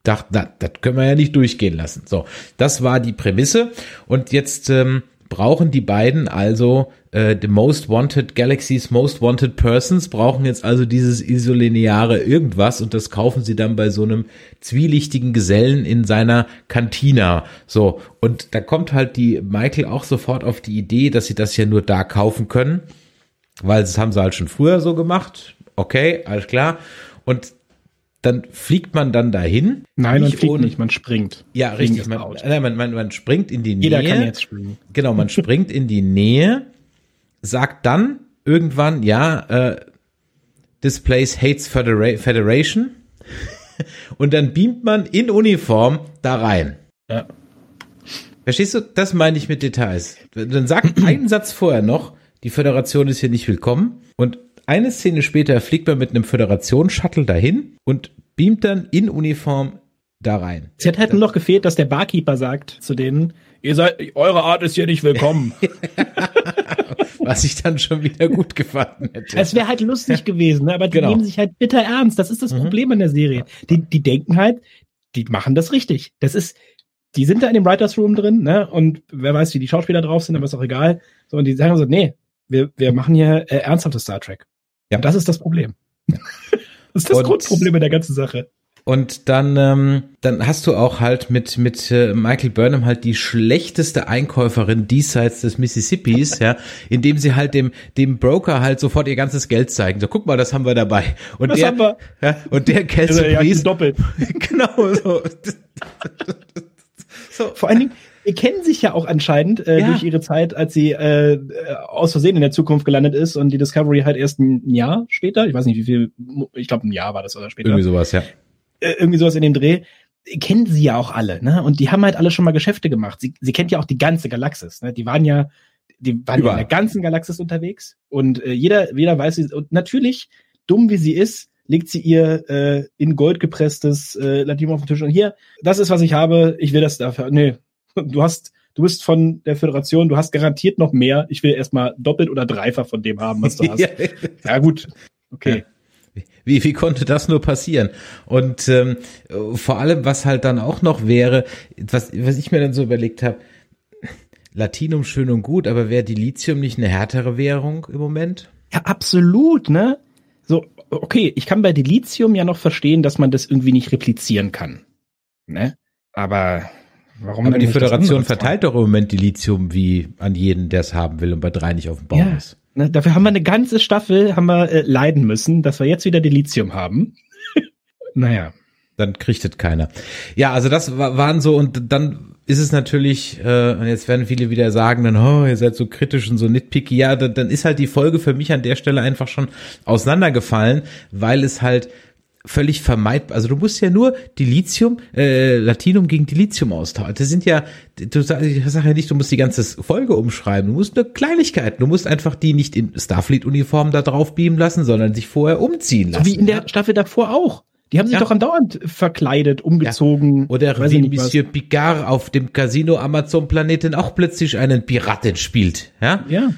dachte, na, das können wir ja nicht durchgehen lassen. So, das war die Prämisse. Und jetzt ähm, brauchen die beiden also äh, the Most Wanted Galaxies Most Wanted Persons brauchen jetzt also dieses isolineare irgendwas und das kaufen sie dann bei so einem zwielichtigen Gesellen in seiner Kantina. So und da kommt halt die Michael auch sofort auf die Idee, dass sie das ja nur da kaufen können, weil das haben sie halt schon früher so gemacht. Okay, alles klar. Und dann fliegt man dann dahin. Nein, man fliegt ohne, nicht, man springt. Ja, Fliegen richtig. Man, nein, man, man, man springt in die Jeder Nähe. Jeder kann jetzt springen. Genau, man springt in die Nähe, sagt dann irgendwann, ja, äh, Displays Hates Federa Federation. Und dann beamt man in Uniform da rein. Ja. Verstehst du? Das meine ich mit Details. Dann sagt einen Satz vorher noch, die Föderation ist hier nicht willkommen. Und eine Szene später fliegt man mit einem Föderation-Shuttle dahin und beamt dann in Uniform da rein. Es hätte halt nur noch gefehlt, dass der Barkeeper sagt zu denen, ihr seid, eure Art ist hier nicht willkommen. Was ich dann schon wieder gut gefallen hätte. Es wäre halt lustig gewesen, ne? aber die genau. nehmen sich halt bitter ernst. Das ist das mhm. Problem in der Serie. Die, die denken halt, die machen das richtig. Das ist, die sind da in dem Writers Room drin, ne? Und wer weiß, wie die Schauspieler drauf sind, aber ist auch egal. So, und die sagen so, nee, wir, wir machen hier äh, ernsthaftes Star Trek. Ja. das ist das Problem. das ist das und, Grundproblem in der ganzen Sache. Und dann, ähm, dann hast du auch halt mit, mit äh, Michael Burnham halt die schlechteste Einkäuferin diesseits des Mississippis, ja, indem sie halt dem, dem Broker halt sofort ihr ganzes Geld zeigen. So, guck mal, das haben wir dabei. Und das der, haben wir. Ja, und der Kelsey also, ja, doppelt. genau so. so. Vor allen Dingen, ihr kennen sich ja auch anscheinend äh, ja. durch ihre Zeit, als sie äh, aus Versehen in der Zukunft gelandet ist und die Discovery halt erst ein Jahr später, ich weiß nicht wie viel, ich glaube ein Jahr war das oder später. Irgendwie sowas, ja. Äh, irgendwie sowas in dem Dreh. Kennen sie ja auch alle, ne? Und die haben halt alle schon mal Geschäfte gemacht. Sie, sie kennt ja auch die ganze Galaxis, ne? Die waren ja, die waren ja in der ganzen Galaxis unterwegs und äh, jeder, jeder weiß, sie, und natürlich, dumm wie sie ist, legt sie ihr äh, in Gold gepresstes äh, Latinum auf den Tisch und hier, das ist, was ich habe, ich will das dafür. Nee, du hast, du bist von der Föderation, du hast garantiert noch mehr. Ich will erstmal doppelt oder dreifach von dem haben, was du hast. ja, gut. Okay. Wie, wie konnte das nur passieren? Und ähm, vor allem, was halt dann auch noch wäre, was, was ich mir dann so überlegt habe, Latinum schön und gut, aber wäre die Lithium nicht eine härtere Währung im Moment? Ja, absolut, ne? So, okay, ich kann bei Dilithium ja noch verstehen, dass man das irgendwie nicht replizieren kann. Ne? Aber warum? Aber die Föderation verteilt doch im Moment die Lithium wie an jeden, der es haben will und bei drei nicht auf dem Baum ja. ist. Ne, dafür haben wir eine ganze Staffel haben wir äh, leiden müssen, dass wir jetzt wieder die Lithium haben. naja. Dann kriegt es keiner. Ja, also das waren so und dann ist es natürlich, äh, und jetzt werden viele wieder sagen, dann, oh, ihr seid so kritisch und so nitpicky. Ja, dann, dann ist halt die Folge für mich an der Stelle einfach schon auseinandergefallen, weil es halt völlig vermeidbar. Also du musst ja nur die Lithium, äh, Latinum gegen die Lithium austauschen. Das sind ja, du sagst sag ja nicht, du musst die ganze Folge umschreiben. Du musst eine Kleinigkeit. Du musst einfach die nicht in Starfleet-Uniform da drauf beamen lassen, sondern sich vorher umziehen lassen. So wie in der Staffel davor auch. Die haben sich ja. doch andauernd verkleidet, umgezogen. Ja. Oder wie Monsieur was. Picard auf dem Casino Amazon Planeten auch plötzlich einen Piraten spielt. Ja. Ja.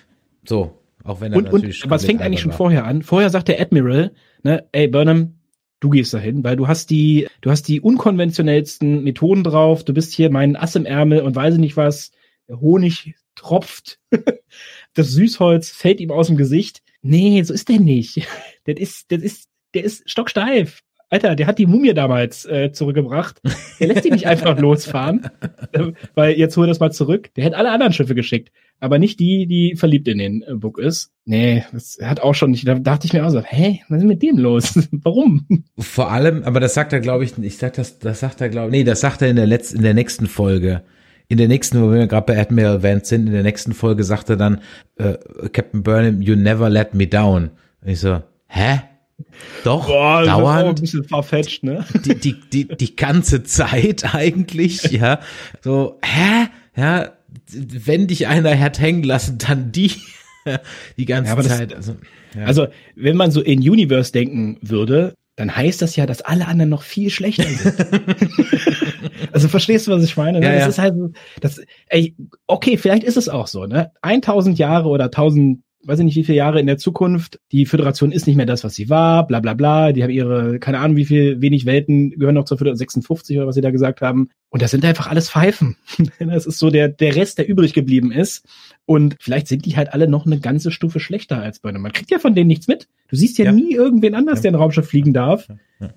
So. Auch wenn er und, natürlich. Und was fängt eigentlich schon vorher an? Vorher sagt der Admiral, ne, ey Burnham, du gehst dahin, weil du hast die, du hast die unkonventionellsten Methoden drauf, du bist hier mein Ass im Ärmel und weiß nicht was, der Honig tropft, das Süßholz fällt ihm aus dem Gesicht. Nee, so ist der nicht. Der ist, der ist, der ist stocksteif. Alter, der hat die Mumie damals äh, zurückgebracht. Der lässt die nicht einfach losfahren, äh, weil jetzt hol das mal zurück. Der hätte alle anderen Schiffe geschickt, aber nicht die, die verliebt in den äh, Book ist. Nee, das hat auch schon nicht. Da dachte ich mir auch so, hä, was ist mit dem los? Warum? Vor allem, aber das sagt er, glaube ich, ich sag das, das sagt er, glaube nee, das sagt er in der letzten, in der nächsten Folge. In der nächsten, wo wir gerade bei Admiral Vance sind, in der nächsten Folge sagt er dann, äh, Captain Burnham, you never let me down. Und ich so, hä? Doch, Boah, dauernd. ein bisschen ne? Die, die, die, die ganze Zeit eigentlich, ja. So, hä? Ja, wenn dich einer hat hängen lassen, dann die. die ganze ja, Zeit. Das, also, ja. also, wenn man so in Universe denken würde, dann heißt das ja, dass alle anderen noch viel schlechter sind. also verstehst du, was ich meine? Ne? Ja, das ja. ist halt, das, ey, okay, vielleicht ist es auch so, ne? 1000 Jahre oder 1000 weiß ich nicht, wie viele Jahre in der Zukunft. Die Föderation ist nicht mehr das, was sie war, bla bla bla. Die haben ihre, keine Ahnung, wie viel, wenig Welten gehören noch zur Föderation, 56 oder was sie da gesagt haben. Und das sind einfach alles Pfeifen. das ist so der, der Rest, der übrig geblieben ist. Und vielleicht sind die halt alle noch eine ganze Stufe schlechter als bei einem. Man kriegt ja von denen nichts mit. Du siehst ja, ja. nie irgendwen anders, ja. der ein Raumschiff fliegen darf. Ja.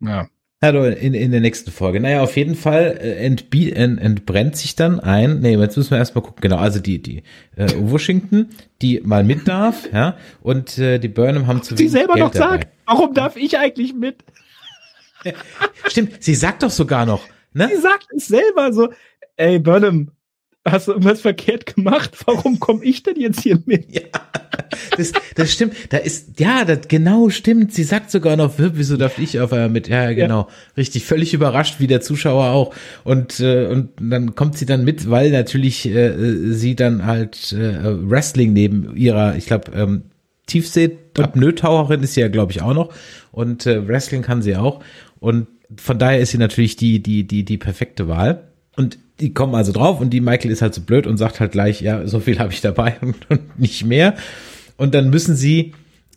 ja. Hallo, in, in der nächsten Folge. Naja, auf jeden Fall äh, entbie, ent, entbrennt sich dann ein, nee, jetzt müssen wir erstmal gucken, genau, also die, die äh, Washington, die mal mit darf, ja, und äh, die Burnham haben zu Sie selber Geld noch dabei. sagt, warum darf ich eigentlich mit? Stimmt, sie sagt doch sogar noch, ne? Sie sagt es selber so, ey Burnham, hast du irgendwas verkehrt gemacht? Warum komme ich denn jetzt hier mit? Ja, das, das stimmt. Da ist, ja, das genau stimmt. Sie sagt sogar noch, wieso darf ich auf einmal mit? Ja, genau. Ja. Richtig, völlig überrascht, wie der Zuschauer auch. Und, äh, und dann kommt sie dann mit, weil natürlich äh, sie dann halt äh, Wrestling neben ihrer, ich glaube, ähm, Tiefsee-Apnoe-Taucherin ist sie ja, glaube ich, auch noch. Und äh, Wrestling kann sie auch. Und von daher ist sie natürlich die, die, die, die perfekte Wahl. Und die kommen also drauf und die Michael ist halt so blöd und sagt halt gleich, ja, so viel habe ich dabei und nicht mehr. Und dann müssen sie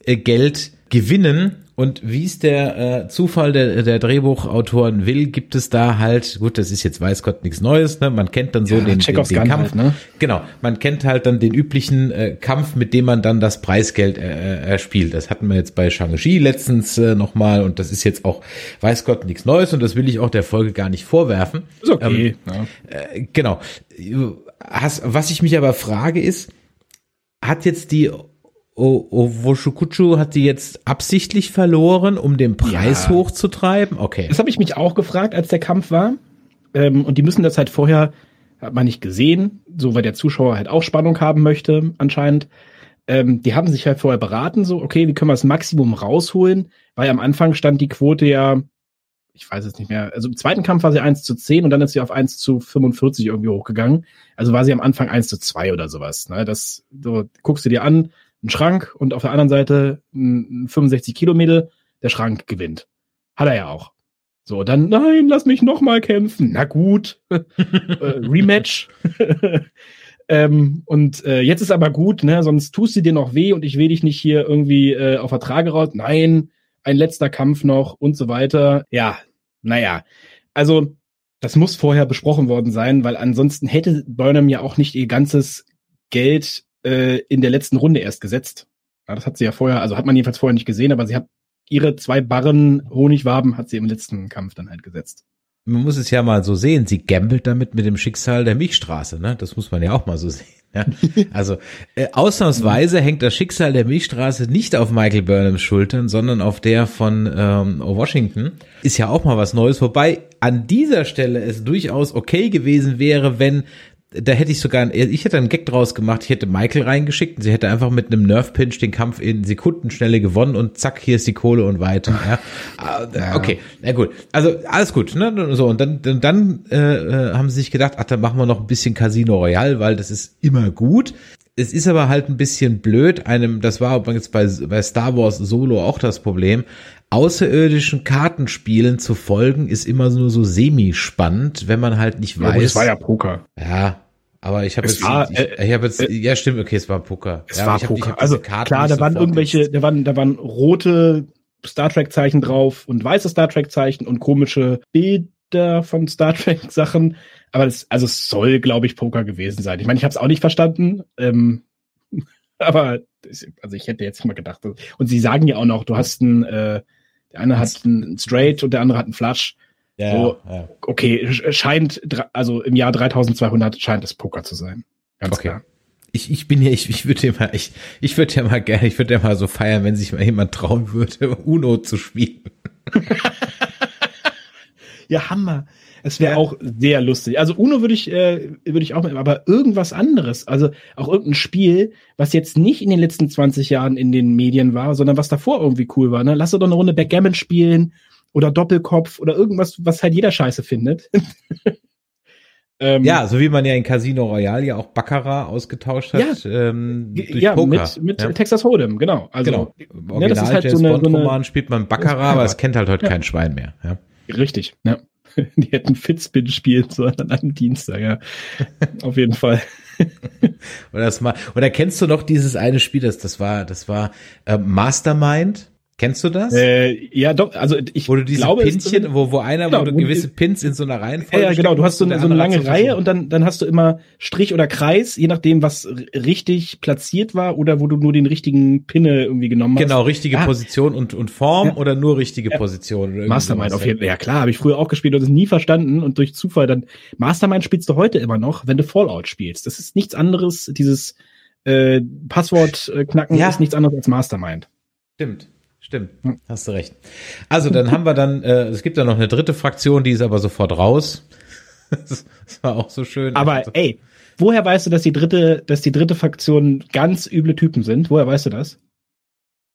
äh, Geld gewinnen und wie es der äh, Zufall der, der Drehbuchautoren will, gibt es da halt, gut, das ist jetzt weiß Gott nichts Neues, ne? Man kennt dann so ja, den, den, den Kampf. Halt, ne? Genau, man kennt halt dann den üblichen äh, Kampf, mit dem man dann das Preisgeld äh, äh erspielt. Das hatten wir jetzt bei Shang-Chi letztens äh, nochmal und das ist jetzt auch weiß Gott nichts Neues und das will ich auch der Folge gar nicht vorwerfen. Ist okay. Ähm, ja. äh, genau. Has, was ich mich aber frage ist, hat jetzt die Owoshukuchu hat sie jetzt absichtlich verloren, um den Preis ja. hochzutreiben? Okay. Das habe ich mich auch gefragt, als der Kampf war. Ähm, und die müssen das halt vorher, hat man nicht gesehen, so weil der Zuschauer halt auch Spannung haben möchte, anscheinend. Ähm, die haben sich halt vorher beraten, so, okay, wie können wir das Maximum rausholen? Weil am Anfang stand die Quote ja, ich weiß es nicht mehr, also im zweiten Kampf war sie 1 zu 10 und dann ist sie auf 1 zu 45 irgendwie hochgegangen. Also war sie am Anfang 1 zu 2 oder sowas. Ne? Das, so, guckst du dir an, ein Schrank und auf der anderen Seite ein 65 Kilometer, der Schrank gewinnt. Hat er ja auch. So, dann, nein, lass mich noch mal kämpfen. Na gut. äh, Rematch. ähm, und äh, jetzt ist aber gut, ne? Sonst tust du dir noch weh und ich will dich nicht hier irgendwie äh, auf Vertrage raus. Nein, ein letzter Kampf noch und so weiter. Ja, naja. Also, das muss vorher besprochen worden sein, weil ansonsten hätte Burnham ja auch nicht ihr ganzes Geld äh, in der letzten Runde erst gesetzt. Ja, das hat sie ja vorher, also hat man jedenfalls vorher nicht gesehen, aber sie hat ihre zwei Barren Honigwaben hat sie im letzten Kampf dann halt gesetzt. man muss es ja mal so sehen, sie gambelt damit mit dem Schicksal der Milchstraße, ne? Das muss man ja auch mal so sehen. Ja? Also äh, ausnahmsweise hängt das Schicksal der Milchstraße nicht auf Michael Burnhams Schultern, sondern auf der von ähm, Washington. Ist ja auch mal was Neues, wobei an dieser Stelle es durchaus okay gewesen wäre, wenn da hätte ich sogar, ich hätte einen Gag draus gemacht, ich hätte Michael reingeschickt und sie hätte einfach mit einem Nerf Pinch den Kampf in Sekundenschnelle gewonnen und zack, hier ist die Kohle und weiter. Ja. Ah, okay, na gut. Also alles gut, ne? So, und dann, dann, dann äh, äh, haben sie sich gedacht, ach, dann machen wir noch ein bisschen Casino Royale, weil das ist immer gut. Es ist aber halt ein bisschen blöd, einem, das war übrigens bei, bei Star Wars Solo auch das Problem, außerirdischen Kartenspielen zu folgen, ist immer nur so semi-spannend, wenn man halt nicht weiß. Ja, es war ja Poker. Ja, aber ich habe jetzt, war, ich, ich hab jetzt, äh, ja stimmt, okay, es war Poker. Es ja, war hab, Poker. also klar, da waren irgendwelche, da waren, da waren rote Star Trek Zeichen drauf und weiße Star Trek Zeichen und komische Bilder von Star Trek Sachen. Aber das, also es soll, glaube ich, Poker gewesen sein. Ich meine, ich habe es auch nicht verstanden. Ähm, aber also ich hätte jetzt mal gedacht. Und sie sagen ja auch noch, du hast ein äh, der eine hat einen Straight und der andere hat einen Flush. Ja, so, ja. okay, scheint, also im Jahr 3200 scheint es Poker zu sein. Ganz okay. klar. Ich, ich bin ja, ich, ich würde ja mal, ich, ich würde ja mal gerne, ich würde ja mal so feiern, wenn sich mal jemand trauen würde, Uno zu spielen. ja, Hammer. Es wäre ja. auch sehr lustig. Also Uno würde ich, äh, würde ich auch mit, aber irgendwas anderes. Also auch irgendein Spiel, was jetzt nicht in den letzten 20 Jahren in den Medien war, sondern was davor irgendwie cool war. Ne? Lass doch eine Runde Backgammon spielen oder Doppelkopf oder irgendwas, was halt jeder scheiße findet. ähm, ja, so wie man ja in Casino Royale ja auch Baccarat ausgetauscht hat. Ja, ähm, durch ja Poker. mit, mit ja. Texas Hold'em, genau. Also, genau. Original ne, das ist halt James so eine, Bond Roman spielt man Baccarat, aber es kennt halt heute ja. kein Schwein mehr. Ja. Richtig, ja. Die hätten Fitzbin spielen sollen an einem Dienstag, ja. Auf jeden Fall. oder, das mal, oder kennst du noch dieses eine Spiel, das, das war, das war äh, Mastermind? Kennst du das? Äh, ja, doch, also ich wo du diese glaube, Pinchen, wo, wo einer, genau, wo du gewisse Pins in so einer Reihenfolge Ja, ja genau, du hast so eine, so eine lange Reihe und dann, dann hast du immer Strich oder Kreis, je nachdem, was richtig platziert war oder wo du nur den richtigen Pinne irgendwie genommen hast. Genau, richtige ah. Position und, und Form ja. oder nur richtige ja. Position. Mastermind auf jeden Fall. Ja klar, habe ich früher auch gespielt und es nie verstanden und durch Zufall dann, Mastermind spielst du heute immer noch, wenn du Fallout spielst. Das ist nichts anderes, dieses äh, Passwort äh, knacken ja. ist nichts anderes als Mastermind. Stimmt. Stimmt, hast du recht. Also dann haben wir dann, äh, es gibt ja noch eine dritte Fraktion, die ist aber sofort raus. das war auch so schön. Aber also, ey, woher weißt du, dass die dritte, dass die dritte Fraktion ganz üble Typen sind? Woher weißt du das?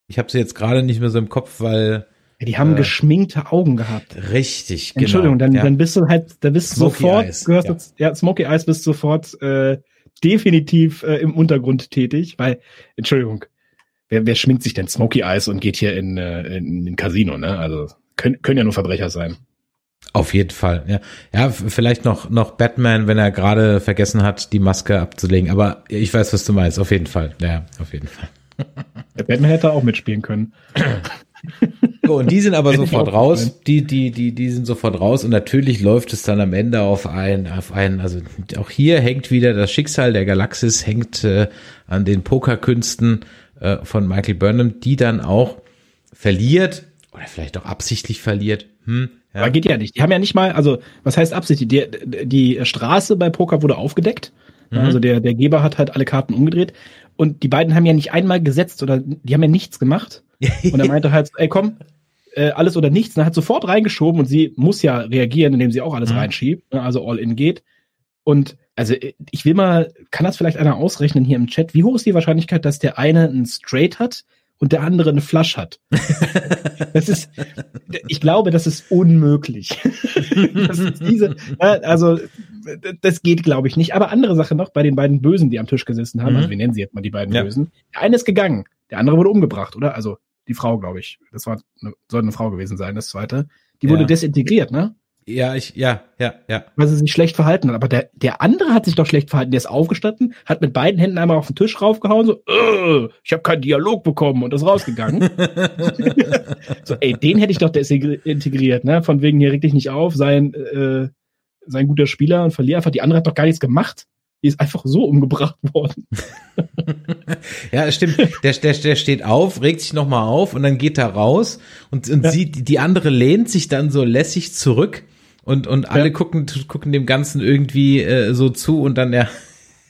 Ich habe sie jetzt gerade nicht mehr so im Kopf, weil ja, die haben äh, geschminkte Augen gehabt. Richtig, genau. Entschuldigung, dann, ja. dann bist du halt, da bist du sofort, Eyes, gehörst ja. Du, ja, Smoky Eyes bist sofort äh, definitiv äh, im Untergrund tätig, weil, Entschuldigung, wer, wer schminkt sich denn Smoky Eyes und geht hier in, äh, in, in Casino, ne? Also können, können ja nur Verbrecher sein. Auf jeden Fall, ja. Ja, vielleicht noch, noch Batman, wenn er gerade vergessen hat, die Maske abzulegen. Aber ich weiß, was du meinst. Auf jeden Fall. Ja, auf jeden Fall. Der Batman hätte auch mitspielen können. So, und die sind aber sofort raus. Die, die, die, die sind sofort raus. Und natürlich läuft es dann am Ende auf ein, auf ein, also auch hier hängt wieder das Schicksal der Galaxis, hängt äh, an den Pokerkünsten äh, von Michael Burnham, die dann auch verliert oder vielleicht auch absichtlich verliert. Hm, ja. Aber geht ja nicht. Die haben ja nicht mal, also was heißt absichtlich? Die, die Straße bei Poker wurde aufgedeckt. Mhm. Also der, der Geber hat halt alle Karten umgedreht. Und die beiden haben ja nicht einmal gesetzt oder die haben ja nichts gemacht. und er meinte halt, ey komm, äh, alles oder nichts. Und er hat sofort reingeschoben und sie muss ja reagieren, indem sie auch alles mhm. reinschiebt, ne, also all in geht. Und also äh, ich will mal, kann das vielleicht einer ausrechnen hier im Chat? Wie hoch ist die Wahrscheinlichkeit, dass der eine einen Straight hat und der andere eine Flush hat? das ist, ich glaube, das ist unmöglich. das ist diese, also das geht, glaube ich, nicht. Aber andere Sache noch bei den beiden Bösen, die am Tisch gesessen haben, mhm. also wir nennen sie jetzt mal die beiden ja. Bösen. Der eine ist gegangen, der andere wurde umgebracht, oder? Also die Frau, glaube ich. Das war eine, soll eine Frau gewesen sein, das zweite. Die ja. wurde desintegriert, ne? Ja, ich, ja, ja, ja. Weil sie sich schlecht verhalten hat. Aber der, der andere hat sich doch schlecht verhalten. Der ist aufgestanden, hat mit beiden Händen einmal auf den Tisch raufgehauen, so, äh, ich habe keinen Dialog bekommen und ist rausgegangen. so, ey, den hätte ich doch desintegriert, ne? Von wegen hier reg dich nicht auf, sein, äh, sein guter Spieler und verlier einfach. Die andere hat doch gar nichts gemacht. Die ist einfach so umgebracht worden. ja, stimmt. Der, der, der steht auf, regt sich nochmal auf und dann geht er raus und, und ja. sieht, die andere lehnt sich dann so lässig zurück und, und alle ja. gucken, gucken dem Ganzen irgendwie äh, so zu und dann ja.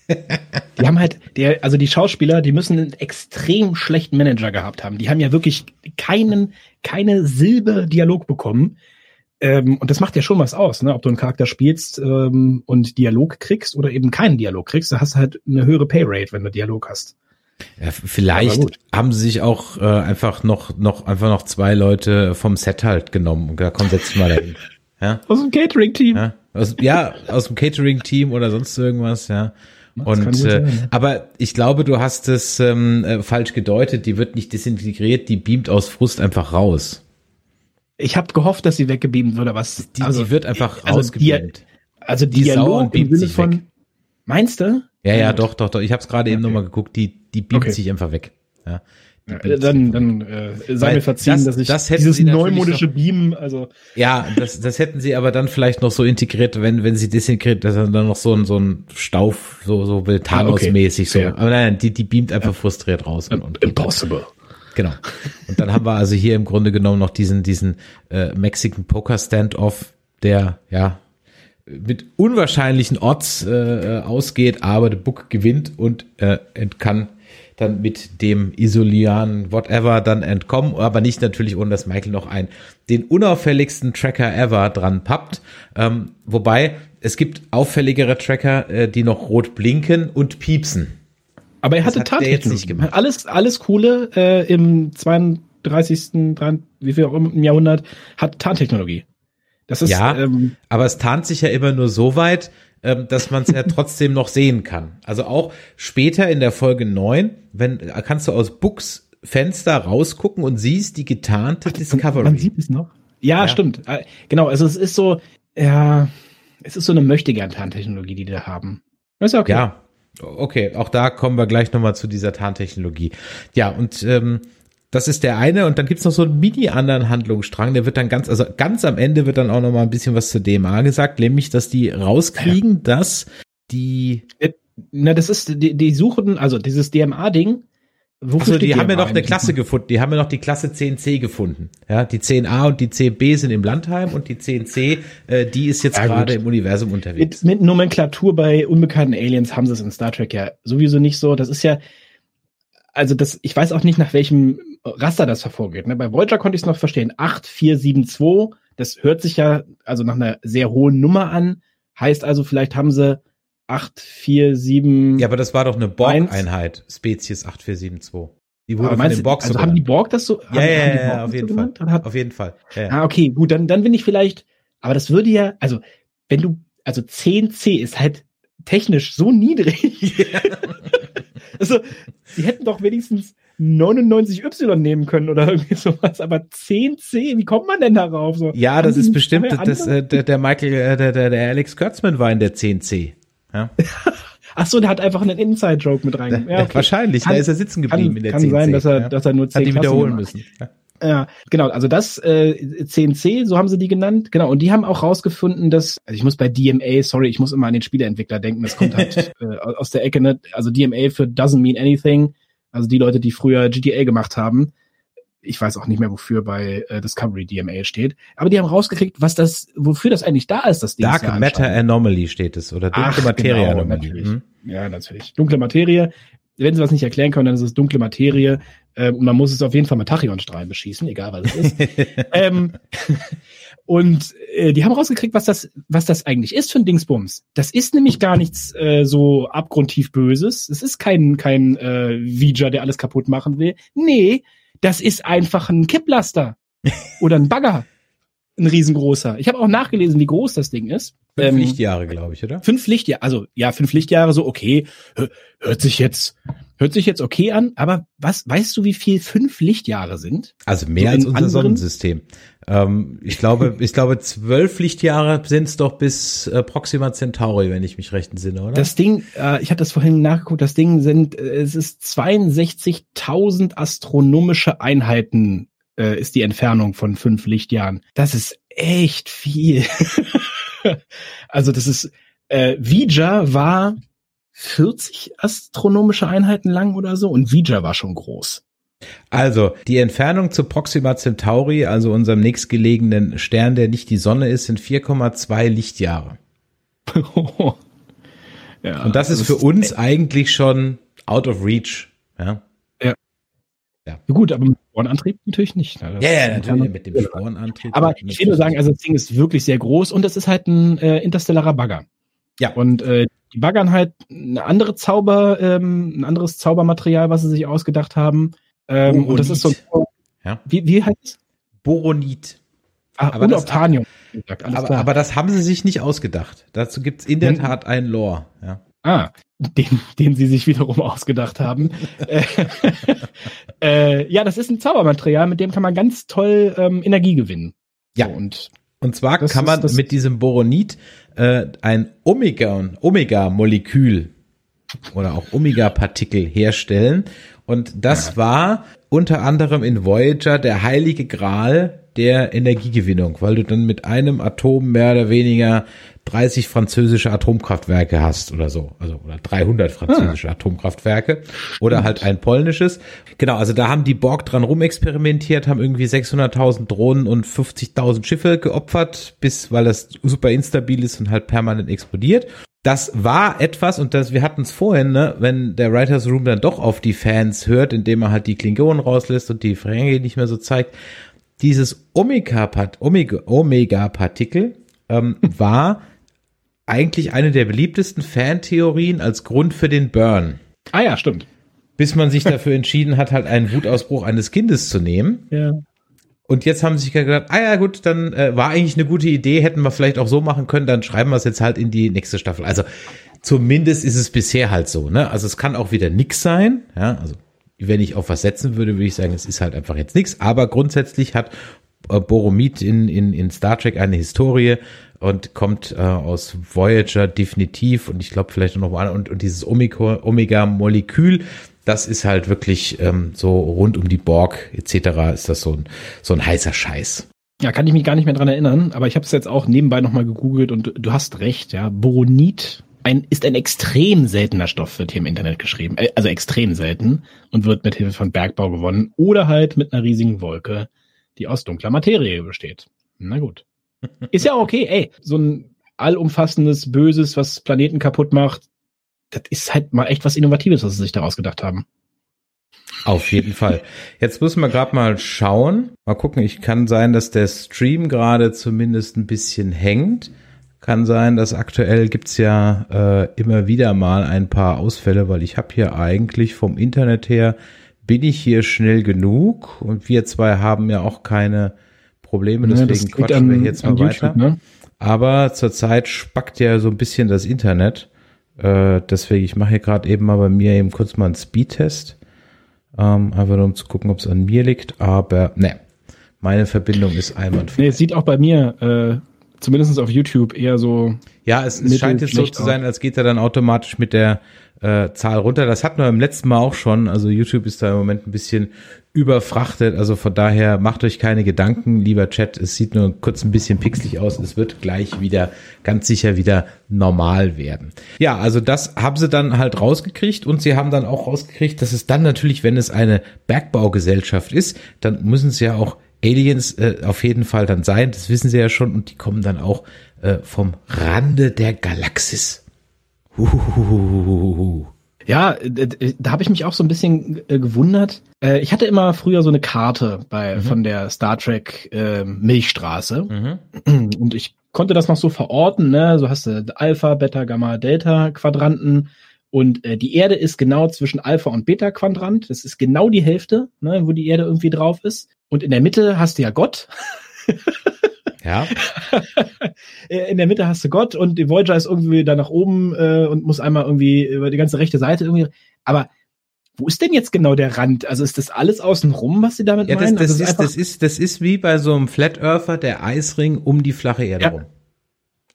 die haben halt, der, also die Schauspieler, die müssen einen extrem schlechten Manager gehabt haben. Die haben ja wirklich keinen, keine Silbe Dialog bekommen. Ähm, und das macht ja schon was aus, ne? ob du einen Charakter spielst ähm, und Dialog kriegst oder eben keinen Dialog kriegst. Da hast du halt eine höhere Payrate, wenn du Dialog hast. Ja, vielleicht haben sie sich auch äh, einfach noch, noch, einfach noch zwei Leute vom Set halt genommen und gesagt, komm, setz dich mal dahin. Ja? Aus dem Catering-Team. Ja, aus, ja, aus dem Catering-Team oder sonst irgendwas, ja. Und äh, aber ich glaube, du hast es ähm, äh, falsch gedeutet. Die wird nicht desintegriert, die beamt aus Frust einfach raus. Ich habe gehofft, dass sie weggebeamt wird, aber was? Die, also, die wird einfach also rausgebeamt. also die Dialog im Sinne von. Weg. Meinst du? Ja, ja, doch, doch, doch. Ich habe es gerade okay. eben nochmal geguckt. Die, die beamt okay. sich einfach weg. Ja. Ja, dann dann äh, sei mir verziehen, das, dass ich das dieses neumodische noch, Beamen, also ja, das das hätten sie aber dann vielleicht noch so integriert, wenn wenn sie desintegriert, dass dann noch so ein so ein Stauf so so Thanos-mäßig so. Aber nein, die die beamt einfach ja. frustriert raus. Und, und, Impossible. Genau. Und dann haben wir also hier im Grunde genommen noch diesen diesen äh, Mexican Poker Standoff, der ja mit unwahrscheinlichen Odds äh, ausgeht, aber der Book gewinnt und äh, kann dann mit dem Isolian whatever dann entkommen, aber nicht natürlich ohne dass Michael noch einen den unauffälligsten Tracker ever dran pappt. Ähm, wobei es gibt auffälligere Tracker, äh, die noch rot blinken und piepsen. Aber er hatte hat tatsächlich gemacht. Alles alles coole äh, im 32. 3, wie viel auch im Jahrhundert hat Tarntechnologie. Das ist ja, ähm, aber es tarnt sich ja immer nur so weit, ähm, dass man es ja trotzdem noch sehen kann. Also auch später in der Folge 9, wenn kannst du aus Books Fenster rausgucken und siehst die getarnte Ach, Discovery. Man sieht es noch. Ja, ja, stimmt. Äh, genau, also es ist so, ja, es ist so eine Möchtegern-Tarntechnologie, die da haben. Das ist ja okay. Ja, okay. Auch da kommen wir gleich nochmal zu dieser Tarntechnologie. Ja, und ähm, das ist der eine und dann gibt's noch so einen mini anderen Handlungsstrang, der wird dann ganz, also ganz am Ende wird dann auch noch mal ein bisschen was zur DMA gesagt, nämlich, dass die rauskriegen, ja. dass die äh, na, das ist, die, die suchen, also dieses DMA-Ding, also die haben ja noch eine Klasse gefunden, die haben ja noch die Klasse 10c gefunden. Ja, die 10a und die 10b sind im Landheim und die 10c, äh, die ist jetzt ja, gerade im Universum unterwegs. Mit, mit Nomenklatur bei unbekannten Aliens haben sie es in Star Trek ja sowieso nicht so. Das ist ja, also das, ich weiß auch nicht, nach welchem Raster das hervorgeht. Ne? Bei Voyager konnte ich es noch verstehen. 8472, das hört sich ja also nach einer sehr hohen Nummer an. Heißt also, vielleicht haben sie 8472. Ja, aber das war doch eine Borg-Einheit, Spezies 8472. Die wurde von den Borg also haben die Borg das so? Ja, ja, ja, ja auf jeden so Fall. Hat, auf jeden Fall. Ja, ja. Ah, okay, gut, dann, dann bin ich vielleicht, aber das würde ja, also, wenn du, also 10C ist halt technisch so niedrig. Ja. also, die hätten doch wenigstens 99Y nehmen können oder irgendwie sowas, aber 10C, wie kommt man denn darauf? So, ja, das ist bestimmt, das, äh, der, der Michael, äh, der, der, der Alex Kurtzman war in der 10C. Ja. Ach so, der hat einfach einen Inside-Joke mit rein. Ja, okay. Wahrscheinlich, kann, da ist er sitzen geblieben kann, in der kann 10C. Kann sein, dass er, ja. dass er nur 10 Hat die wiederholen müssen. Ja. Ja, genau, also das äh, 10C, so haben sie die genannt. Genau, und die haben auch rausgefunden, dass, also ich muss bei DMA, sorry, ich muss immer an den Spieleentwickler denken, das kommt halt äh, aus der Ecke, ne? also DMA für Doesn't Mean Anything, also die Leute, die früher GTA gemacht haben. Ich weiß auch nicht mehr, wofür bei äh, Discovery DMA steht. Aber die haben rausgekriegt, was das, wofür das eigentlich da ist, das Ding. Dark ja Matter Anomaly steht es, oder dunkle Ach, Materie genau, Anomaly. Natürlich. Hm? Ja, natürlich. Dunkle Materie wenn sie was nicht erklären können, dann ist es dunkle Materie ähm, und man muss es auf jeden Fall mit Tachyonstrahlen beschießen, egal was es ist. ähm, und äh, die haben rausgekriegt, was das, was das eigentlich ist für ein Dingsbums. Das ist nämlich gar nichts äh, so abgrundtief Böses. Es ist kein kein äh, Vija, der alles kaputt machen will. Nee, das ist einfach ein Kipplaster oder ein Bagger ein riesengroßer. Ich habe auch nachgelesen, wie groß das Ding ist. Fünf ähm, Lichtjahre, glaube ich, oder? Fünf Lichtjahre, also ja, fünf Lichtjahre, so okay, hört sich jetzt, hört sich jetzt okay an, aber was, weißt du, wie viel fünf Lichtjahre sind? Also mehr so als unser anderen? Sonnensystem. Ähm, ich glaube, ich glaube, zwölf Lichtjahre sind es doch bis äh, Proxima Centauri, wenn ich mich recht entsinne, oder? Das Ding, äh, ich habe das vorhin nachgeguckt, das Ding sind, äh, es ist 62.000 astronomische Einheiten äh, ist die Entfernung von fünf Lichtjahren. Das ist echt viel. also das ist, äh, Vija war 40 astronomische Einheiten lang oder so und Vija war schon groß. Also, die Entfernung zu Proxima Centauri, also unserem nächstgelegenen Stern, der nicht die Sonne ist, sind 4,2 Lichtjahre. ja, Und das ist für uns eigentlich schon out of reach. Ja. Ja. ja. Gut, aber mit Sporenantrieb natürlich nicht. Ne? Ja, ja, natürlich mit dem Sporenantrieb. Aber ich will nur sagen, also das Ding ist wirklich sehr groß und es ist halt ein äh, interstellarer Bagger. Ja. Und äh, die baggern halt eine andere Zauber, ähm, ein anderes Zaubermaterial, was sie sich ausgedacht haben. Ähm, und das ist so. Ja. Wie, wie heißt es? Boronit. Ah, aber, das, aber, aber, das haben sie sich nicht ausgedacht. Dazu gibt's in der hm. Tat einen Lore. Ja. Ah, den, den sie sich wiederum ausgedacht haben. Äh, äh, ja, das ist ein Zaubermaterial, mit dem kann man ganz toll ähm, Energie gewinnen. Ja. So, und, und zwar kann man mit diesem Boronit äh, ein Omega, Omega-Molekül oder auch Omega-Partikel herstellen. Und das ja. war unter anderem in Voyager der heilige Gral der Energiegewinnung, weil du dann mit einem Atom mehr oder weniger 30 französische Atomkraftwerke hast oder so, also oder 300 französische ah. Atomkraftwerke oder halt ein polnisches. Genau, also da haben die Borg dran rumexperimentiert, haben irgendwie 600.000 Drohnen und 50.000 Schiffe geopfert, bis weil das super instabil ist und halt permanent explodiert. Das war etwas, und das, wir hatten es vorhin, ne, wenn der Writers Room dann doch auf die Fans hört, indem er halt die Klingonen rauslässt und die Ferengi nicht mehr so zeigt, dieses Omega-Partikel Omega, Omega ähm, war eigentlich eine der beliebtesten Fantheorien als Grund für den Burn. Ah ja, stimmt. Bis man sich dafür entschieden hat, halt einen Wutausbruch eines Kindes zu nehmen. Ja. Und jetzt haben sie sich gedacht, ah ja gut, dann äh, war eigentlich eine gute Idee, hätten wir vielleicht auch so machen können, dann schreiben wir es jetzt halt in die nächste Staffel. Also zumindest ist es bisher halt so, ne? Also es kann auch wieder nix sein, ja, also wenn ich auf was setzen würde, würde ich sagen, es ist halt einfach jetzt nichts. Aber grundsätzlich hat äh, Boromid in, in, in Star Trek eine Historie und kommt äh, aus Voyager definitiv und ich glaube vielleicht noch mal und, und dieses Omega-Molekül, das ist halt wirklich ähm, so rund um die Borg etc. ist das so ein, so ein heißer Scheiß. Ja, kann ich mich gar nicht mehr dran erinnern, aber ich habe es jetzt auch nebenbei nochmal gegoogelt und du hast recht, ja. Boronit ein, ist ein extrem seltener Stoff, wird hier im Internet geschrieben. Äh, also extrem selten und wird mit Hilfe von Bergbau gewonnen oder halt mit einer riesigen Wolke, die aus dunkler Materie besteht. Na gut. Ist ja okay, ey, so ein allumfassendes Böses, was Planeten kaputt macht, das ist halt mal echt was Innovatives, was sie sich daraus gedacht haben. Auf jeden Fall. Jetzt müssen wir gerade mal schauen. Mal gucken, ich kann sein, dass der Stream gerade zumindest ein bisschen hängt. Kann sein, dass aktuell gibt's ja äh, immer wieder mal ein paar Ausfälle, weil ich habe hier eigentlich vom Internet her, bin ich hier schnell genug und wir zwei haben ja auch keine Probleme, deswegen ja, quatschen wir jetzt mal weiter. ne? Aber zurzeit spackt ja so ein bisschen das Internet. Äh, deswegen, ich mache hier gerade eben mal bei mir eben kurz mal einen Speedtest. Ähm, einfach nur um zu gucken, ob es an mir liegt. Aber ne, meine Verbindung ist einwandfrei. Nee, es sieht auch bei mir, äh, zumindest auf YouTube, eher so. Ja, es, es scheint jetzt so zu sein, als geht er dann automatisch mit der äh, Zahl runter. Das hatten wir im letzten Mal auch schon. Also YouTube ist da im Moment ein bisschen überfrachtet. Also von daher macht euch keine Gedanken, lieber Chat. Es sieht nur kurz ein bisschen pixelig aus. Es wird gleich wieder ganz sicher wieder normal werden. Ja, also das haben sie dann halt rausgekriegt und sie haben dann auch rausgekriegt, dass es dann natürlich, wenn es eine Bergbaugesellschaft ist, dann müssen sie ja auch Aliens äh, auf jeden Fall dann sein. Das wissen sie ja schon und die kommen dann auch äh, vom Rande der Galaxis. Huhuhuhuhu. Ja, da habe ich mich auch so ein bisschen äh, gewundert. Äh, ich hatte immer früher so eine Karte bei mhm. von der Star Trek äh, Milchstraße mhm. und ich konnte das noch so verorten. Ne? So hast du Alpha, Beta, Gamma, Delta Quadranten und äh, die Erde ist genau zwischen Alpha und Beta Quadrant. Das ist genau die Hälfte, ne, wo die Erde irgendwie drauf ist. Und in der Mitte hast du ja Gott. Ja. in der Mitte hast du Gott und die Voyager ist irgendwie da nach oben äh, und muss einmal irgendwie über die ganze rechte Seite irgendwie. Aber wo ist denn jetzt genau der Rand? Also ist das alles außenrum, was sie damit ja, meinen? Das, das, also ist, das, ist, das ist wie bei so einem Flat Earther der Eisring um die flache Erde ja. rum.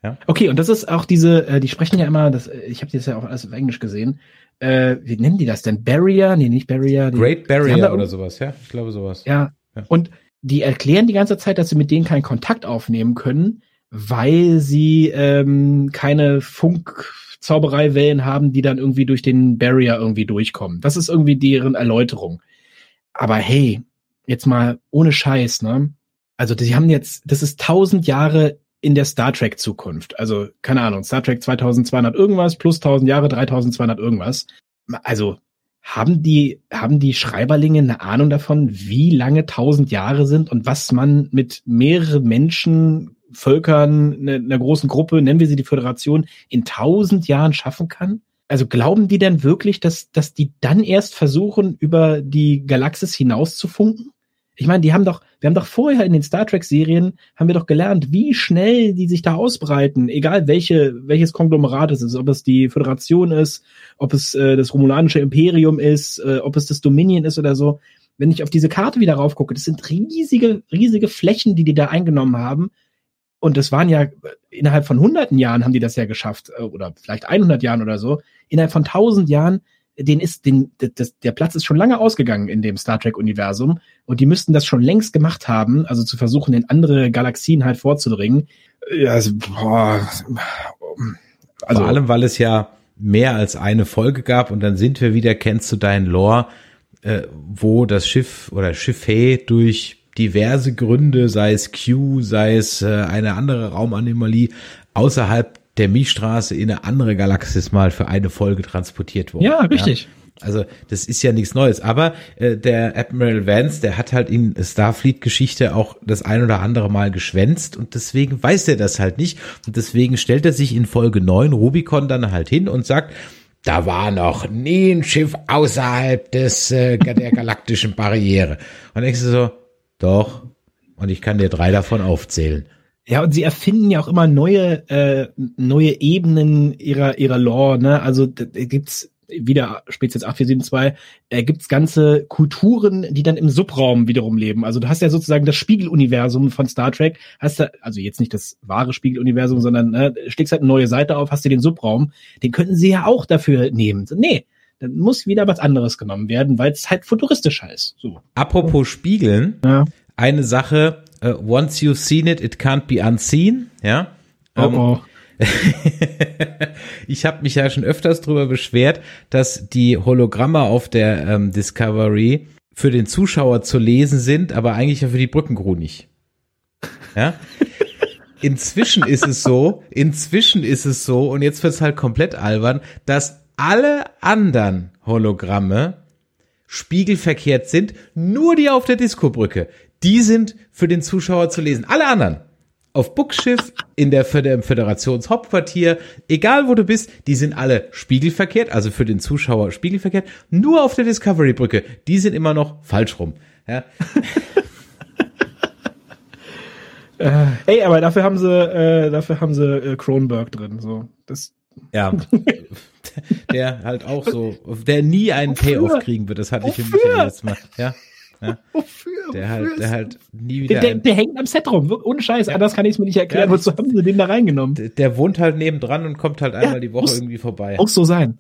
Ja. Okay, und das ist auch diese, äh, die sprechen ja immer, das, ich habe das ja auch alles auf Englisch gesehen. Äh, wie nennen die das denn? Barrier? Nee, nicht Barrier. Die, Great Barrier oder sowas, ja. Ich glaube sowas. Ja. ja. Und die erklären die ganze Zeit, dass sie mit denen keinen Kontakt aufnehmen können, weil sie ähm, keine Funkzaubereiwellen haben, die dann irgendwie durch den Barrier irgendwie durchkommen. Das ist irgendwie deren Erläuterung. Aber hey, jetzt mal ohne Scheiß, ne? Also die haben jetzt, das ist tausend Jahre in der Star Trek Zukunft. Also keine Ahnung, Star Trek 2200 irgendwas plus tausend Jahre 3200 irgendwas. Also haben die, haben die Schreiberlinge eine Ahnung davon, wie lange tausend Jahre sind und was man mit mehreren Menschen, Völkern, einer eine großen Gruppe, nennen wir sie die Föderation, in tausend Jahren schaffen kann? Also glauben die denn wirklich, dass, dass die dann erst versuchen, über die Galaxis hinaus zu funken? Ich meine, die haben doch, wir haben doch vorher in den Star Trek Serien haben wir doch gelernt, wie schnell die sich da ausbreiten, egal welche, welches Konglomerat es ist, ob es die Föderation ist, ob es äh, das Romulanische Imperium ist, äh, ob es das Dominion ist oder so. Wenn ich auf diese Karte wieder raufgucke, das sind riesige, riesige Flächen, die die da eingenommen haben. Und das waren ja innerhalb von hunderten Jahren haben die das ja geschafft, äh, oder vielleicht 100 Jahren oder so. Innerhalb von tausend Jahren den ist, den, das, der Platz ist schon lange ausgegangen in dem Star Trek-Universum und die müssten das schon längst gemacht haben, also zu versuchen, in andere Galaxien halt vorzudringen. Also, boah, also Vor allem, weil es ja mehr als eine Folge gab und dann sind wir wieder, kennst du deinen Lore, äh, wo das Schiff oder Schiffé durch diverse Gründe, sei es Q, sei es äh, eine andere Raumanomalie, außerhalb der Milchstraße in eine andere Galaxis mal für eine Folge transportiert worden. Ja, richtig. Ja? Also das ist ja nichts Neues. Aber äh, der Admiral Vance, der hat halt in Starfleet-Geschichte auch das ein oder andere Mal geschwänzt und deswegen weiß er das halt nicht. Und deswegen stellt er sich in Folge 9 Rubicon dann halt hin und sagt, da war noch nie ein Schiff außerhalb des äh, der galaktischen Barriere. Und du so, doch. Und ich kann dir drei davon aufzählen. Ja, und sie erfinden ja auch immer neue, äh, neue Ebenen ihrer, ihrer Lore, ne? Also da gibt's wieder Spezies 8472, äh, gibt's ganze Kulturen, die dann im Subraum wiederum leben. Also du hast ja sozusagen das Spiegeluniversum von Star Trek, hast du, also jetzt nicht das wahre Spiegeluniversum, sondern ne, steckst halt eine neue Seite auf, hast du den Subraum, den könnten sie ja auch dafür nehmen. Nee, dann muss wieder was anderes genommen werden, weil es halt futuristischer ist. So. Apropos Spiegeln, ja. Eine Sache, uh, once you've seen it, it can't be unseen. Ja. Oh, ähm, oh. ich habe mich ja schon öfters darüber beschwert, dass die Hologramme auf der ähm, Discovery für den Zuschauer zu lesen sind, aber eigentlich ja für die Brückencrew nicht. Ja. Inzwischen ist es so, inzwischen ist es so, und jetzt wird's halt komplett albern, dass alle anderen Hologramme spiegelverkehrt sind, nur die auf der Disco-Brücke die sind für den Zuschauer zu lesen. Alle anderen auf Bookschiff, in der, im Föderationshauptquartier, egal wo du bist, die sind alle spiegelverkehrt, also für den Zuschauer spiegelverkehrt. Nur auf der Discovery-Brücke, die sind immer noch falsch rum. Ja. äh, ey, aber dafür haben sie, äh, dafür haben sie äh, Kronberg drin. So, das. Ja. der halt auch so, der nie einen Payoff kriegen wird. Das hatte ich im letztes Mal. Ja. Ja? Wofür? Der halt, der halt nie wieder. Der, der, der hängt am Set rum, ohne Scheiß. Ja. Anders kann ich es mir nicht erklären. Ja, Wozu haben sie den da reingenommen? Der, der, wohnt halt nebendran und kommt halt einmal ja, die Woche muss, irgendwie vorbei. Muss so sein.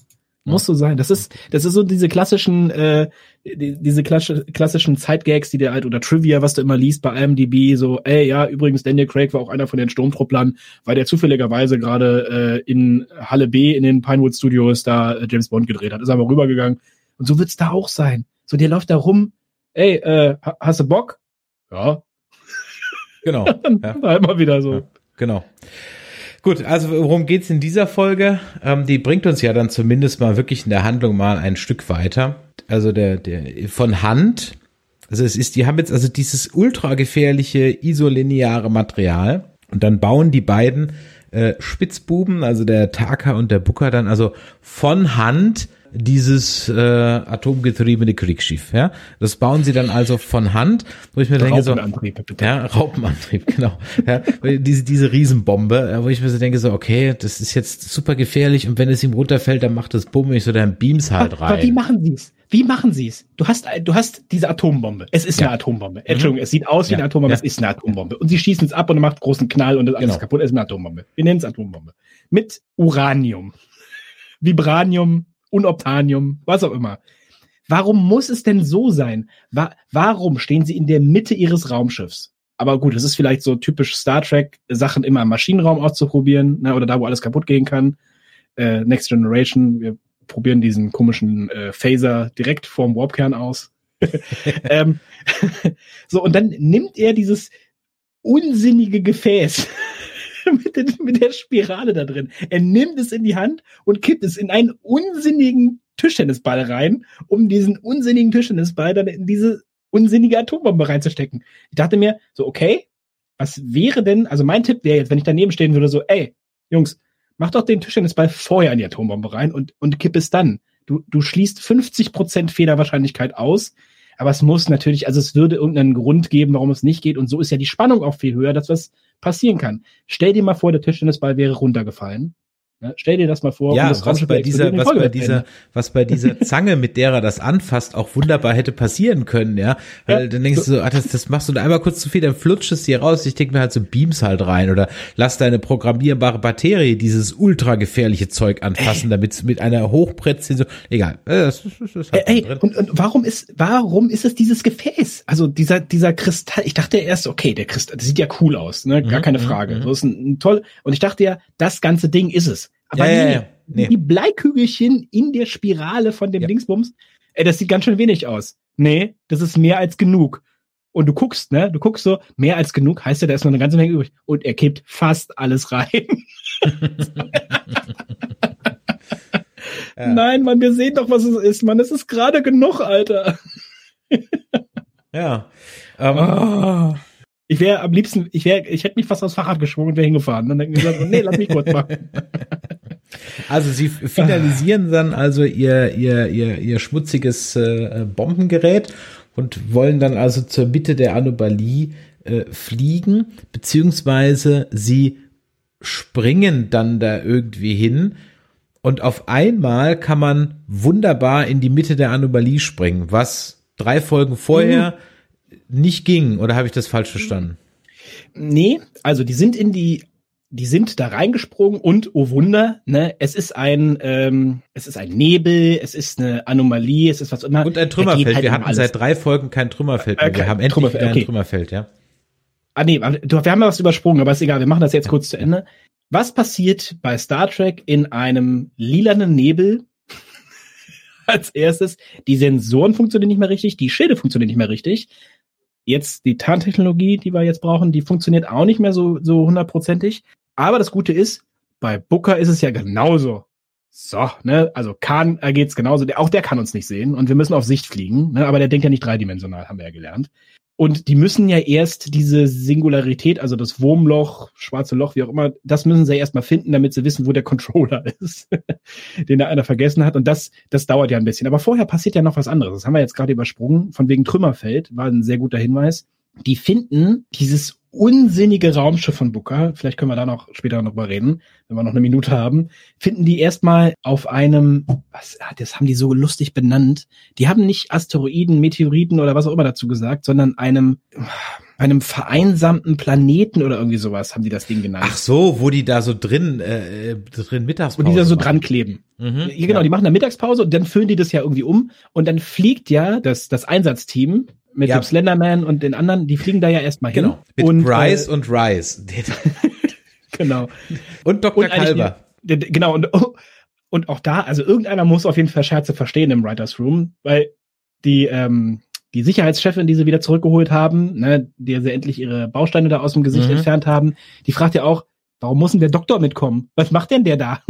Muss so sein. Das ist, das ist so diese klassischen, äh, die, diese klassischen Zeitgags, die der halt oder Trivia, was du immer liest bei IMDb, so, ey, ja, übrigens Daniel Craig war auch einer von den Sturmtrupplern, weil der zufälligerweise gerade äh, in Halle B in den Pinewood Studios da äh, James Bond gedreht hat. Ist aber rübergegangen. Und so wird's da auch sein. So, der läuft da rum, ey, äh, hast du Bock? Ja. Genau. ja. Immer wieder so. Ja, genau. Gut, also worum geht's in dieser Folge? Ähm, die bringt uns ja dann zumindest mal wirklich in der Handlung mal ein Stück weiter. Also der, der von Hand. Also es ist, die haben jetzt also dieses ultra gefährliche isolineare Material und dann bauen die beiden äh, Spitzbuben, also der Taka und der Booker dann also von Hand dieses äh, atomgetriebene Kriegsschiff. Ja, das bauen sie dann also von Hand, wo ich mir denke so, ja, Raupenantrieb, genau, ja, diese diese Riesenbombe, wo ich mir so denke so, okay, das ist jetzt super gefährlich und wenn es ihm runterfällt, dann macht das Bumm ich so dann Beams halt rein. Aber wie machen sie es? Wie machen sie es? Du hast, du hast diese Atombombe. Es ist ja. eine Atombombe. Entschuldigung, es sieht aus wie ja. eine Atombombe, es ist eine Atombombe. Und sie schießen es ab und macht großen Knall und das alles genau. kaputt. Es ist eine Atombombe. Wir nennen es Atombombe. Mit Uranium. Vibranium, Unobtanium, was auch immer. Warum muss es denn so sein? Wa warum stehen sie in der Mitte ihres Raumschiffs? Aber gut, es ist vielleicht so typisch Star Trek, Sachen immer im Maschinenraum auszuprobieren, ne, oder da, wo alles kaputt gehen kann. Äh, Next Generation, wir probieren diesen komischen äh, Phaser direkt vorm Warpkern aus. ähm, so, und dann nimmt er dieses unsinnige Gefäß mit, den, mit der Spirale da drin. Er nimmt es in die Hand und kippt es in einen unsinnigen Tischtennisball rein, um diesen unsinnigen Tischtennisball dann in diese unsinnige Atombombe reinzustecken. Ich dachte mir, so, okay, was wäre denn, also mein Tipp wäre jetzt, wenn ich daneben stehen würde, so, ey, Jungs, mach doch den Tischtennisball vorher in die Atombombe rein und, und kipp es dann. Du, du schließt 50% Fehlerwahrscheinlichkeit aus, aber es muss natürlich, also es würde irgendeinen Grund geben, warum es nicht geht und so ist ja die Spannung auch viel höher, dass was passieren kann. Stell dir mal vor, der Tischtennisball wäre runtergefallen Ne? Stell dir das mal vor. Ja, was bei dieser, was bei dieser, was bei dieser Zange, mit der er das anfasst, auch wunderbar hätte passieren können, ja. Weil ja, dann denkst du, ah, das, das machst du da einmal kurz zu viel, dann flutscht es dir raus. Ich denke mir halt so Beams halt rein oder lass deine programmierbare Batterie dieses ultra gefährliche Zeug anfassen, damit es mit einer Hochpräzision, egal. Das, das ist halt ey, und, und warum ist, warum ist es dieses Gefäß? Also dieser, dieser Kristall, ich dachte erst, okay, der Kristall, das sieht ja cool aus, ne, gar mhm, keine mhm, Frage. Mhm. So ist ein, ein toll, und ich dachte ja, das ganze Ding ist es. Aber ja, nee, ja, ja. Nee. die Bleikügelchen in der Spirale von dem Dingsbums, ey, das sieht ganz schön wenig aus. Nee, das ist mehr als genug. Und du guckst, ne, du guckst so, mehr als genug heißt ja, da ist noch eine ganze Menge übrig. Und er kippt fast alles rein. ja. Nein, Mann, wir sehen doch, was es ist, Mann. Es ist gerade genug, Alter. ja. Ähm, oh. Ich wäre am liebsten, ich wäre, ich hätte mich fast aufs Fahrrad geschwungen und wäre hingefahren. Dann hätten gesagt, nee, lass mich kurz machen. Also sie finalisieren dann also ihr, ihr, ihr, ihr schmutziges äh, Bombengerät und wollen dann also zur Mitte der Anomalie äh, fliegen, beziehungsweise sie springen dann da irgendwie hin und auf einmal kann man wunderbar in die Mitte der Anomalie springen, was drei Folgen vorher mhm nicht ging, oder habe ich das falsch verstanden? Nee, also die sind in die, die sind da reingesprungen und oh Wunder, ne, es ist ein, ähm, es ist ein Nebel, es ist eine Anomalie, es ist was immer. Und ein Trümmerfeld. Halt wir hatten seit drei Folgen kein Trümmerfeld mehr. Äh, wir haben endlich Trümmerfeld, okay. ein Trümmerfeld, ja. Ah nee, wir haben ja was übersprungen, aber ist egal, wir machen das jetzt kurz zu Ende. Was passiert bei Star Trek in einem lilanen Nebel? Als erstes, die Sensoren funktionieren nicht mehr richtig, die Schilde funktionieren nicht mehr richtig jetzt die Tarntechnologie, die wir jetzt brauchen, die funktioniert auch nicht mehr so, so hundertprozentig. Aber das Gute ist, bei Booker ist es ja genauso. So, ne, also Khan äh, geht's genauso. Der, auch der kann uns nicht sehen und wir müssen auf Sicht fliegen, ne, aber der denkt ja nicht dreidimensional, haben wir ja gelernt. Und die müssen ja erst diese Singularität, also das Wurmloch, schwarze Loch, wie auch immer, das müssen sie ja erstmal finden, damit sie wissen, wo der Controller ist, den da einer vergessen hat. Und das, das dauert ja ein bisschen. Aber vorher passiert ja noch was anderes. Das haben wir jetzt gerade übersprungen. Von wegen Trümmerfeld war ein sehr guter Hinweis. Die finden dieses unsinnige Raumschiff von Booker, vielleicht können wir da noch später noch drüber reden, wenn wir noch eine Minute haben, finden die erstmal auf einem, was, ah, das haben die so lustig benannt. Die haben nicht Asteroiden, Meteoriten oder was auch immer dazu gesagt, sondern einem, einem vereinsamten Planeten oder irgendwie sowas haben die das Ding genannt. Ach so, wo die da so drin, äh, drin Mittagspause. Und die da so machen. dran kleben. Mhm, ja, genau, ja. die machen da Mittagspause und dann füllen die das ja irgendwie um und dann fliegt ja das, das Einsatzteam mit ja. dem Slenderman und den anderen, die fliegen da ja erstmal hin. Genau. Mit und, Bryce äh, und Rice. genau. Und Dr. Und Kalber. Genau, und, und auch da, also irgendeiner muss auf jeden Fall Scherze verstehen im Writers Room, weil die, ähm, die Sicherheitschefin, die sie wieder zurückgeholt haben, ne, der sie endlich ihre Bausteine da aus dem Gesicht mhm. entfernt haben, die fragt ja auch, warum muss denn der Doktor mitkommen? Was macht denn der da?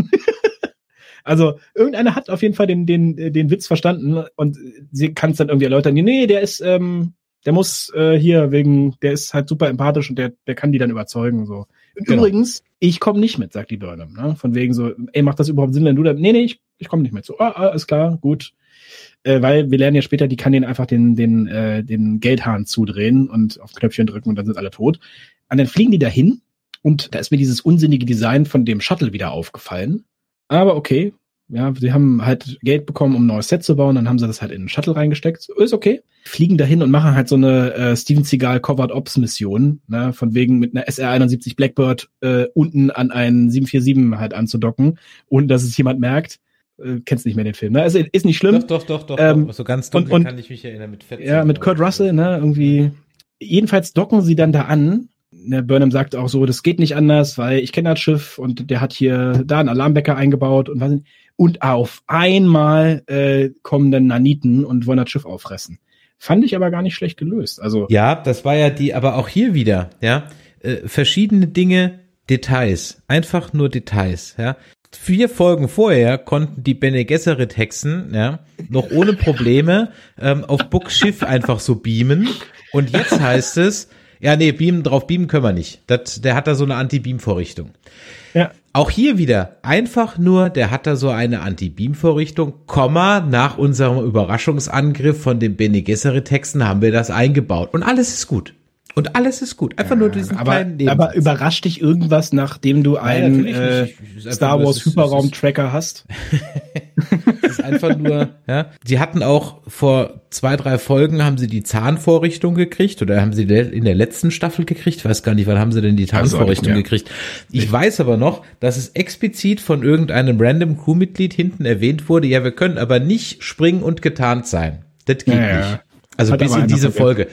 Also irgendeiner hat auf jeden Fall den, den, den Witz verstanden und sie kann es dann irgendwie erläutern. Nee, der ist, ähm, der muss äh, hier wegen, der ist halt super empathisch und der, der kann die dann überzeugen. So. Genau. Übrigens, ich komme nicht mit, sagt die Burnham. Ne? Von wegen so, ey, macht das überhaupt Sinn, wenn du da. Nee, nee, ich, ich komme nicht mit. So, ah, ah, ist klar, gut. Äh, weil wir lernen ja später, die kann den einfach den, den, äh, den Geldhahn zudrehen und auf Knöpfchen drücken und dann sind alle tot. Und dann fliegen die dahin und da ist mir dieses unsinnige Design von dem Shuttle wieder aufgefallen. Aber okay, ja, sie haben halt Geld bekommen, um ein neues Set zu bauen, dann haben sie das halt in einen Shuttle reingesteckt. Ist okay. Fliegen dahin und machen halt so eine äh, Steven Seagal Covered Ops Mission, ne, von wegen mit einer SR-71 Blackbird äh, unten an einen 747 halt anzudocken, ohne dass es jemand merkt. Äh, kennst nicht mehr den Film, ne? Also, ist nicht schlimm. Doch, doch, doch, doch. Ähm, so ganz dunkel und, und, kann ich mich erinnern mit Fett. Ja, mit Kurt Russell, ne, irgendwie. Jedenfalls docken sie dann da an der Burnham sagt auch so, das geht nicht anders, weil ich kenne das Schiff und der hat hier da einen Alarmwecker eingebaut und was und auf einmal äh, kommen dann Naniten und wollen das Schiff auffressen. Fand ich aber gar nicht schlecht gelöst. Also ja, das war ja die, aber auch hier wieder, ja, äh, verschiedene Dinge, Details, einfach nur Details, ja. Vier Folgen vorher konnten die Bene Gesserit Hexen, ja, noch ohne Probleme ähm, auf Books Schiff einfach so beamen. Und jetzt heißt es, ja, nee, beamen, drauf beamen können wir nicht. Das, der hat da so eine Anti-Beam-Vorrichtung. Ja. Auch hier wieder einfach nur, der hat da so eine Anti-Beam-Vorrichtung, Komma, nach unserem Überraschungsangriff von den Bene Gesserit-Texten haben wir das eingebaut. Und alles ist gut. Und alles ist gut. Einfach ja, nur diesen aber, kleinen Nebensatz. Aber überrascht dich irgendwas, nachdem du einen äh, Star Wars Hyperraum-Tracker hast? das ist einfach nur, ja. Sie hatten auch vor zwei, drei Folgen haben sie die Zahnvorrichtung gekriegt oder haben sie in der letzten Staffel gekriegt? Ich weiß gar nicht, wann haben sie denn die Zahnvorrichtung also, ja. gekriegt? Ich weiß aber noch, dass es explizit von irgendeinem random Crewmitglied hinten erwähnt wurde, ja, wir können aber nicht springen und getarnt sein. Das geht ja, nicht. Also Hat bis in diese Folge.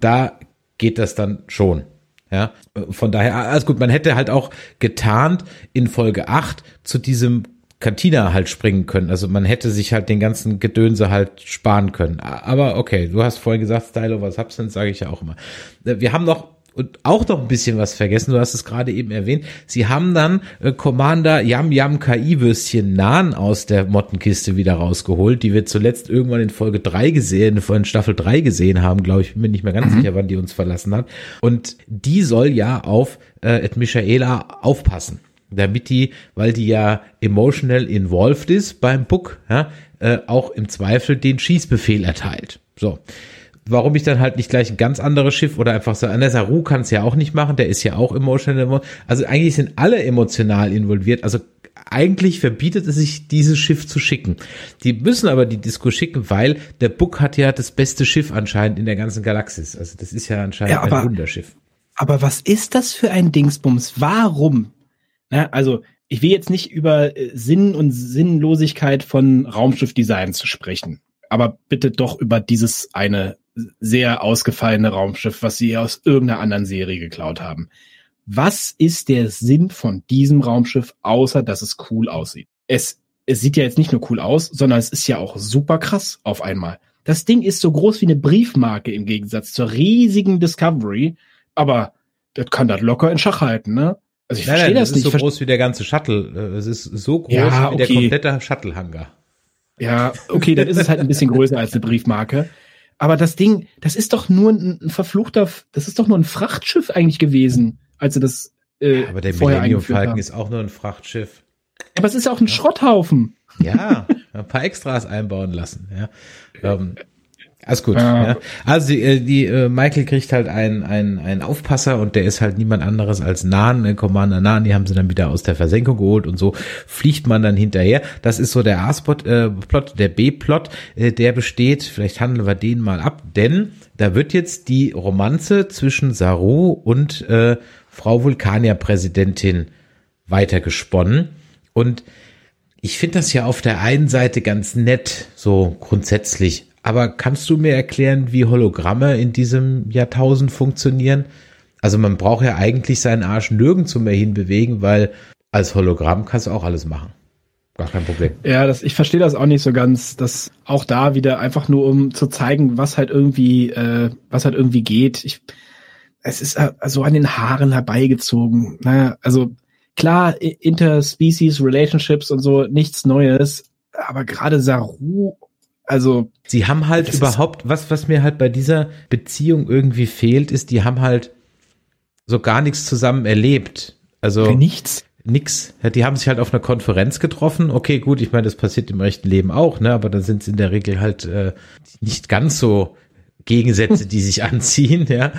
Da geht das dann schon. Ja, von daher, alles gut, man hätte halt auch getarnt in Folge 8 zu diesem Cantina halt springen können. Also man hätte sich halt den ganzen Gedönse halt sparen können. Aber okay, du hast vorhin gesagt, Style over Substance, sage ich ja auch immer. Wir haben noch und auch noch ein bisschen was vergessen, du hast es gerade eben erwähnt. Sie haben dann äh, Commander Yam Yam KI-Würstchen Nahen aus der Mottenkiste wieder rausgeholt, die wir zuletzt irgendwann in Folge 3 gesehen, in Staffel 3 gesehen haben, glaube ich, bin mir nicht mehr ganz mhm. sicher, wann die uns verlassen hat. Und die soll ja auf äh, Ed Michaela aufpassen. Damit die, weil die ja emotional involved ist beim Book, ja, äh, auch im Zweifel den Schießbefehl erteilt. So warum ich dann halt nicht gleich ein ganz anderes Schiff oder einfach so, Anessa Ru kann es ja auch nicht machen, der ist ja auch emotional. Also eigentlich sind alle emotional involviert. Also eigentlich verbietet es sich, dieses Schiff zu schicken. Die müssen aber die Disco schicken, weil der Book hat ja das beste Schiff anscheinend in der ganzen Galaxis. Also das ist ja anscheinend ja, aber, ein Wunderschiff. Aber was ist das für ein Dingsbums? Warum? Na, also ich will jetzt nicht über äh, Sinn und Sinnlosigkeit von Raumschiffdesign zu sprechen, aber bitte doch über dieses eine sehr ausgefallene Raumschiff, was sie aus irgendeiner anderen Serie geklaut haben. Was ist der Sinn von diesem Raumschiff, außer dass es cool aussieht? Es, es sieht ja jetzt nicht nur cool aus, sondern es ist ja auch super krass auf einmal. Das Ding ist so groß wie eine Briefmarke im Gegensatz zur riesigen Discovery, aber das kann das locker in Schach halten, ne? Also ich verstehe das, das nicht. Es ist so groß wie der ganze Shuttle. Es ist so groß ja, okay. wie der komplette Shuttle-Hangar. Ja, okay, dann ist es halt ein bisschen größer als eine Briefmarke. Aber das Ding, das ist doch nur ein, ein verfluchter, das ist doch nur ein Frachtschiff eigentlich gewesen, als sie das äh, ja, aber der Millennium Falcon ist auch nur ein Frachtschiff. Aber es ist auch ein ja. Schrotthaufen. Ja, ein paar Extras einbauen lassen. Ja. Ähm, alles gut. Ja. ja. Also die, äh, die äh, Michael kriegt halt einen, einen, einen Aufpasser und der ist halt niemand anderes als Nahen, äh, Commander Nahen, die haben sie dann wieder aus der Versenkung geholt und so fliegt man dann hinterher. Das ist so der A-Plot, äh, Plot, der B-Plot, äh, der besteht, vielleicht handeln wir den mal ab, denn da wird jetzt die Romanze zwischen Saru und äh, Frau Vulkanier-Präsidentin weitergesponnen und ich finde das ja auf der einen Seite ganz nett, so grundsätzlich, aber kannst du mir erklären, wie Hologramme in diesem Jahrtausend funktionieren? Also man braucht ja eigentlich seinen Arsch nirgendwo mehr hinbewegen, weil als Hologramm kannst du auch alles machen. Gar kein Problem. Ja, das, ich verstehe das auch nicht so ganz. dass auch da wieder einfach nur, um zu zeigen, was halt irgendwie, äh, was halt irgendwie geht. Ich, es ist äh, so an den Haaren herbeigezogen. Naja, also klar, Interspecies Relationships und so, nichts Neues. Aber gerade Saru also. Sie haben halt überhaupt, was, was mir halt bei dieser Beziehung irgendwie fehlt, ist, die haben halt so gar nichts zusammen erlebt. Also. Nichts. Nix. Die haben sich halt auf einer Konferenz getroffen. Okay, gut, ich meine, das passiert im rechten Leben auch, ne? Aber dann sind es in der Regel halt äh, nicht ganz so Gegensätze, die sich anziehen, ja.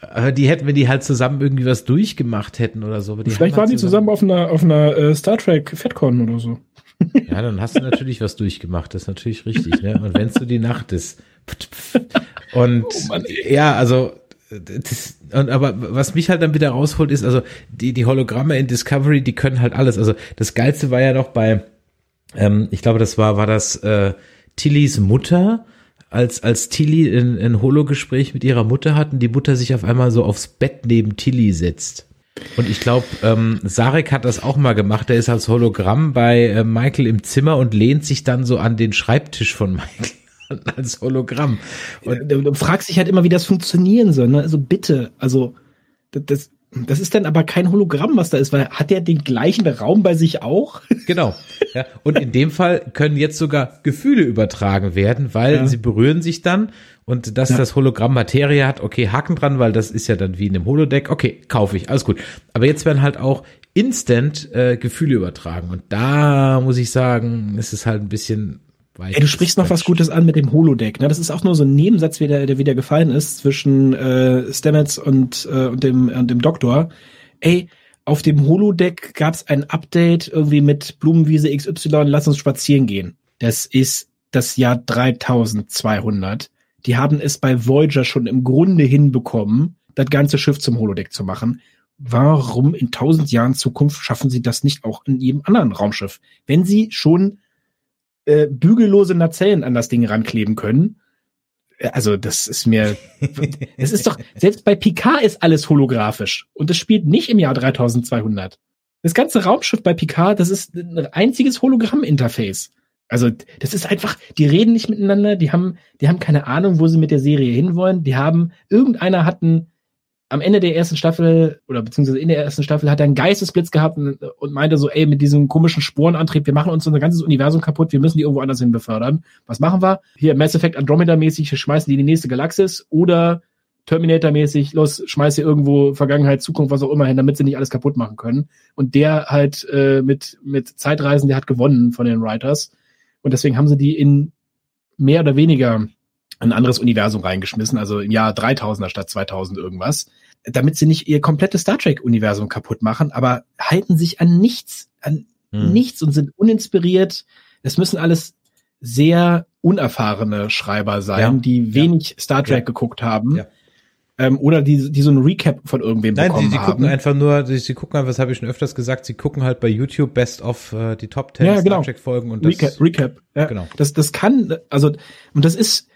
Aber die hätten, wenn die halt zusammen irgendwie was durchgemacht hätten oder so. Vielleicht waren halt die zusammen auf einer, auf einer äh, Star Trek FedCon oder so. Ja, dann hast du natürlich was durchgemacht, das ist natürlich richtig, ne? Und wenn es so die Nacht ist. Und oh Mann, ja, also das, und aber was mich halt dann wieder rausholt, ist, also die, die Hologramme in Discovery, die können halt alles. Also das Geilste war ja noch bei, ähm, ich glaube, das war, war das äh, Tillys Mutter, als, als Tilly ein, ein Holo-Gespräch mit ihrer Mutter hatten, die Mutter sich auf einmal so aufs Bett neben Tilly setzt. Und ich glaube, ähm, Sarek hat das auch mal gemacht. Der ist als Hologramm bei äh, Michael im Zimmer und lehnt sich dann so an den Schreibtisch von Michael. als Hologramm. Und du, du fragst dich halt immer, wie das funktionieren soll. Ne? Also bitte, also das, das ist dann aber kein Hologramm, was da ist, weil hat der den gleichen Raum bei sich auch? Genau. Ja. Und in dem Fall können jetzt sogar Gefühle übertragen werden, weil ja. sie berühren sich dann und dass ja. das Hologramm Materie hat, okay, Haken dran, weil das ist ja dann wie in einem Holodeck, okay, kaufe ich, alles gut. Aber jetzt werden halt auch instant äh, Gefühle übertragen und da muss ich sagen, ist es halt ein bisschen Ey, du sprichst noch was Gutes an mit dem Holodeck. Ne? Das ist auch nur so ein Nebensatz, wie der, der wieder gefallen ist zwischen äh, Stamets und, äh, und, dem, und dem Doktor. Ey, auf dem Holodeck gab's ein Update irgendwie mit Blumenwiese XY, lass uns spazieren gehen. Das ist das Jahr 3200. Die haben es bei Voyager schon im Grunde hinbekommen, das ganze Schiff zum Holodeck zu machen. Warum in tausend Jahren Zukunft schaffen sie das nicht auch in jedem anderen Raumschiff? Wenn sie schon äh, bügellose Nazellen an das Ding rankleben können. Äh, also das ist mir, es ist doch, selbst bei Picard ist alles holographisch und das spielt nicht im Jahr 3200. Das ganze Raumschiff bei Picard, das ist ein einziges Hologramm-Interface. Also das ist einfach, die reden nicht miteinander, die haben, die haben keine Ahnung, wo sie mit der Serie hinwollen. Die haben, irgendeiner hat ein am Ende der ersten Staffel oder beziehungsweise in der ersten Staffel hat er einen Geistesblitz gehabt und, und meinte so, ey, mit diesem komischen Sporenantrieb, wir machen uns unser ganzes Universum kaputt, wir müssen die irgendwo anders hin befördern. Was machen wir? Hier Mass Effect Andromeda-mäßig, schmeißen die in die nächste Galaxis oder Terminator-mäßig, los, schmeiß hier irgendwo Vergangenheit, Zukunft, was auch immer hin, damit sie nicht alles kaputt machen können. Und der halt äh, mit, mit Zeitreisen, der hat gewonnen von den Writers. Und deswegen haben sie die in mehr oder weniger ein anderes Universum reingeschmissen, also im Jahr 3000er statt 2000 irgendwas damit sie nicht ihr komplettes Star Trek-Universum kaputt machen, aber halten sich an nichts, an hm. nichts und sind uninspiriert. Es müssen alles sehr unerfahrene Schreiber sein, ja. die wenig ja. Star Trek ja. geguckt haben. Ähm, oder die, die so ein Recap von irgendwem Nein, bekommen die, die haben. gucken einfach nur, sie, sie gucken einfach, das habe ich schon öfters gesagt, sie gucken halt bei YouTube Best of äh, die Top 10 ja, genau. Star Trek Folgen und das Recap, Recap ja. genau. Das das kann also und das ist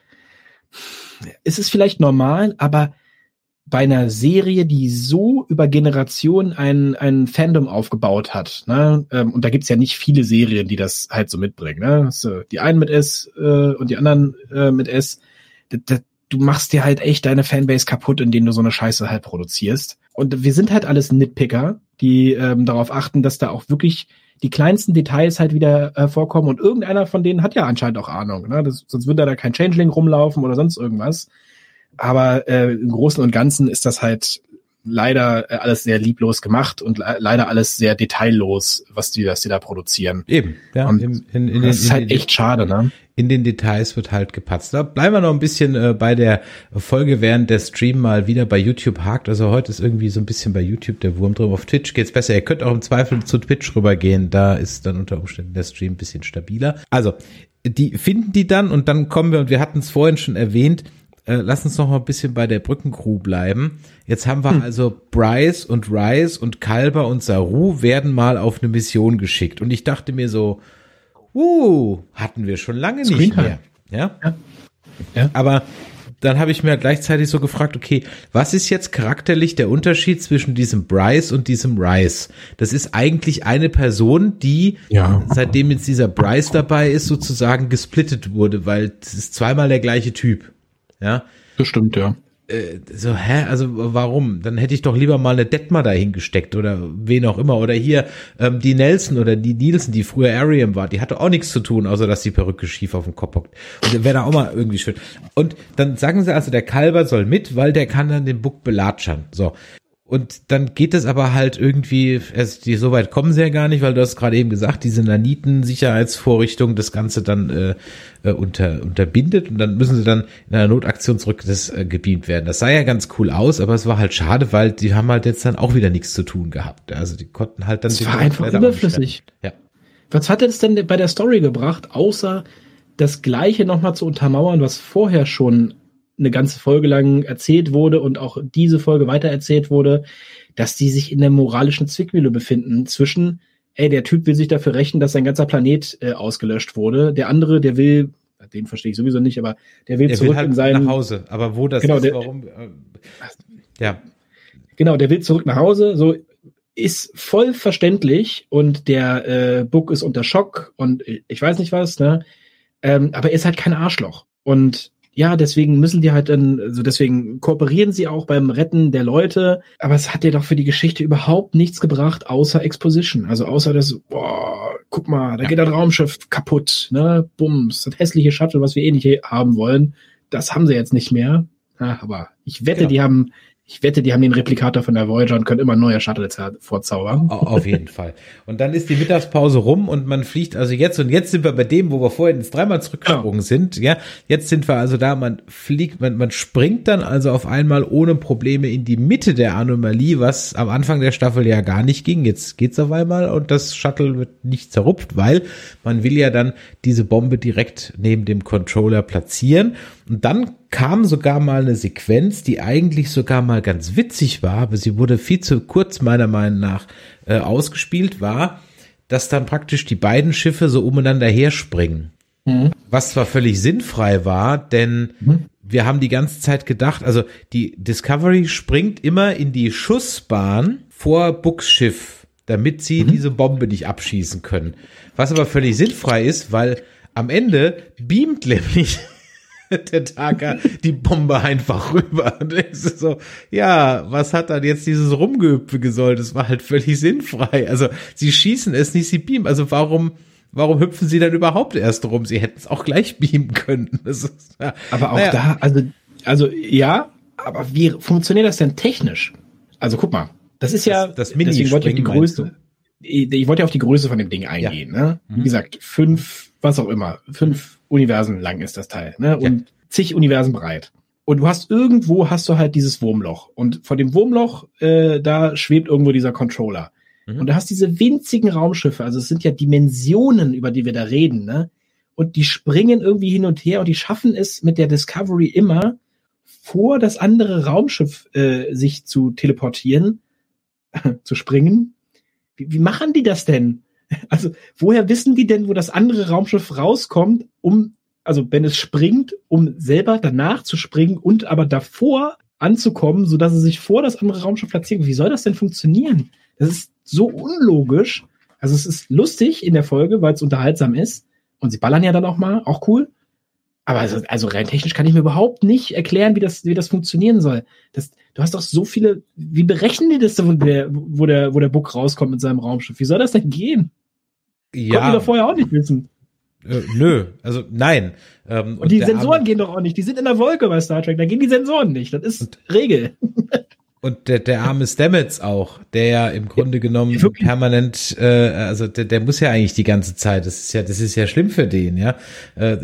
es ist vielleicht normal, aber bei einer Serie, die so über Generationen ein, ein Fandom aufgebaut hat, ne? Ähm, und da gibt's ja nicht viele Serien, die das halt so mitbringen, ne? So, die einen mit S äh, und die anderen äh, mit S. Da, du machst dir halt echt deine Fanbase kaputt, indem du so eine Scheiße halt produzierst. Und wir sind halt alles Nitpicker, die ähm, darauf achten, dass da auch wirklich die kleinsten Details halt wieder äh, vorkommen und irgendeiner von denen hat ja anscheinend auch Ahnung, ne? Das, sonst würde da kein Changeling rumlaufen oder sonst irgendwas. Aber äh, im Großen und Ganzen ist das halt leider äh, alles sehr lieblos gemacht und le leider alles sehr detaillos, was die, was die da produzieren. Eben, ja. Und in, in, in, das ist halt echt schade, ne? In den Details wird halt gepatzt. Da bleiben wir noch ein bisschen äh, bei der Folge, während der Stream mal wieder bei YouTube hakt. Also heute ist irgendwie so ein bisschen bei YouTube der Wurm drin. Auf Twitch geht's besser. Ihr könnt auch im Zweifel zu Twitch rübergehen. Da ist dann unter Umständen der Stream ein bisschen stabiler. Also, die finden die dann und dann kommen wir, und wir hatten es vorhin schon erwähnt, äh, lass uns noch mal ein bisschen bei der Brückencrew bleiben. Jetzt haben wir hm. also Bryce und Rice und Kalber und Saru werden mal auf eine Mission geschickt. Und ich dachte mir so, uh, hatten wir schon lange nicht mehr. Ja? ja. ja. Aber dann habe ich mir gleichzeitig so gefragt, okay, was ist jetzt charakterlich der Unterschied zwischen diesem Bryce und diesem Rice? Das ist eigentlich eine Person, die, ja. seitdem jetzt dieser Bryce dabei ist, sozusagen gesplittet wurde, weil es ist zweimal der gleiche Typ. Ja. Das stimmt, ja. Äh, so, hä? Also warum? Dann hätte ich doch lieber mal eine Detmar dahin gesteckt oder wen auch immer. Oder hier ähm, die Nelson oder die Nielsen, die früher Ariam war, die hatte auch nichts zu tun, außer dass die Perücke schief auf dem Kopf hockt. Und wäre da auch mal irgendwie schön. Und dann sagen sie also, der Kalber soll mit, weil der kann dann den Buck belatschern. So. Und dann geht es aber halt irgendwie, also die, so weit kommen sie ja gar nicht, weil du hast gerade eben gesagt, diese Naniten-Sicherheitsvorrichtung das Ganze dann äh, äh, unter, unterbindet und dann müssen sie dann in einer Notaktion zurück das äh, gebeamt werden. Das sah ja ganz cool aus, aber es war halt schade, weil die haben halt jetzt dann auch wieder nichts zu tun gehabt. Also die konnten halt dann. Es war einfach überflüssig. Ja. Was hat es denn bei der Story gebracht, außer das Gleiche nochmal zu untermauern, was vorher schon eine ganze Folge lang erzählt wurde und auch diese Folge weitererzählt wurde, dass die sich in der moralischen Zwickmühle befinden zwischen, ey, der Typ will sich dafür rächen, dass sein ganzer Planet äh, ausgelöscht wurde. Der andere, der will, den verstehe ich sowieso nicht, aber der will der zurück will halt in seinen nach Hause. Aber wo das genau, ist, der, warum? Äh, ja. Genau, der will zurück nach Hause. So ist voll verständlich und der äh, Book ist unter Schock und ich weiß nicht was, ne? Ähm, aber er ist halt kein Arschloch. Und ja, deswegen müssen die halt dann, also deswegen kooperieren sie auch beim Retten der Leute. Aber es hat dir doch für die Geschichte überhaupt nichts gebracht, außer Exposition. Also außer das, boah, guck mal, da ja. geht das Raumschiff kaputt, ne? Bums, das hässliche Shuttle, was wir eh nicht haben wollen. Das haben sie jetzt nicht mehr. Ja, aber ich wette, ja. die haben ich wette, die haben den Replikator von der Voyager und können immer neue Shuttles vorzaubern. Auf jeden Fall. Und dann ist die Mittagspause rum und man fliegt also jetzt und jetzt sind wir bei dem, wo wir vorhin ins dreimal zurückgesprungen ja. sind. Ja, jetzt sind wir also da, man fliegt, man, man springt dann also auf einmal ohne Probleme in die Mitte der Anomalie, was am Anfang der Staffel ja gar nicht ging. Jetzt geht's auf einmal und das Shuttle wird nicht zerrupft, weil man will ja dann diese Bombe direkt neben dem Controller platzieren. Und dann kam sogar mal eine Sequenz, die eigentlich sogar mal ganz witzig war, aber sie wurde viel zu kurz meiner Meinung nach äh, ausgespielt, war, dass dann praktisch die beiden Schiffe so umeinander herspringen. Mhm. Was zwar völlig sinnfrei war, denn mhm. wir haben die ganze Zeit gedacht, also die Discovery springt immer in die Schussbahn vor Bucks Schiff, damit sie mhm. diese Bombe nicht abschießen können. Was aber völlig sinnfrei ist, weil am Ende beamt nämlich der Taka die Bombe einfach rüber. Und denkst du so, ja, was hat dann jetzt dieses Rumgehüpfe gesollt? Das war halt völlig sinnfrei. Also sie schießen es nicht, sie beamen. Also warum, warum hüpfen sie dann überhaupt erst rum? Sie hätten es auch gleich beamen können. Ist, ja, aber auch naja. da, also, also ja, aber wie funktioniert das denn technisch? Also guck mal, das ist ja, das, das deswegen wollte ich die Größe. Ich wollte ja auf die Größe von dem Ding eingehen. Ja. Ne? Wie mhm. gesagt, fünf, was auch immer, fünf Universen lang ist das Teil, ne? Und ja. zig Universen breit. Und du hast irgendwo hast du halt dieses Wurmloch. Und vor dem Wurmloch, äh, da schwebt irgendwo dieser Controller. Mhm. Und du hast diese winzigen Raumschiffe, also es sind ja Dimensionen, über die wir da reden, ne? Und die springen irgendwie hin und her und die schaffen es mit der Discovery immer, vor das andere Raumschiff äh, sich zu teleportieren, zu springen. Wie, wie machen die das denn? Also, woher wissen die denn, wo das andere Raumschiff rauskommt, um, also wenn es springt, um selber danach zu springen und aber davor anzukommen, so dass es sich vor das andere Raumschiff platziert? Wie soll das denn funktionieren? Das ist so unlogisch. Also es ist lustig in der Folge, weil es unterhaltsam ist. Und sie ballern ja dann auch mal, auch cool. Aber also, also rein technisch kann ich mir überhaupt nicht erklären, wie das, wie das funktionieren soll. Das, du hast doch so viele, wie berechnen die das, wo der, wo der, wo der Book rauskommt mit seinem Raumschiff? Wie soll das denn gehen? Ja. Konnten wir vorher auch nicht wissen. Äh, nö, also nein. Ähm, und, und die Sensoren Arme, gehen doch auch nicht. Die sind in der Wolke bei Star Trek. Da gehen die Sensoren nicht. Das ist und, Regel. Und der, der arme Stamets auch, der ja im Grunde genommen ja, permanent, äh, also der, der muss ja eigentlich die ganze Zeit, das ist ja, das ist ja schlimm für den, ja. Äh,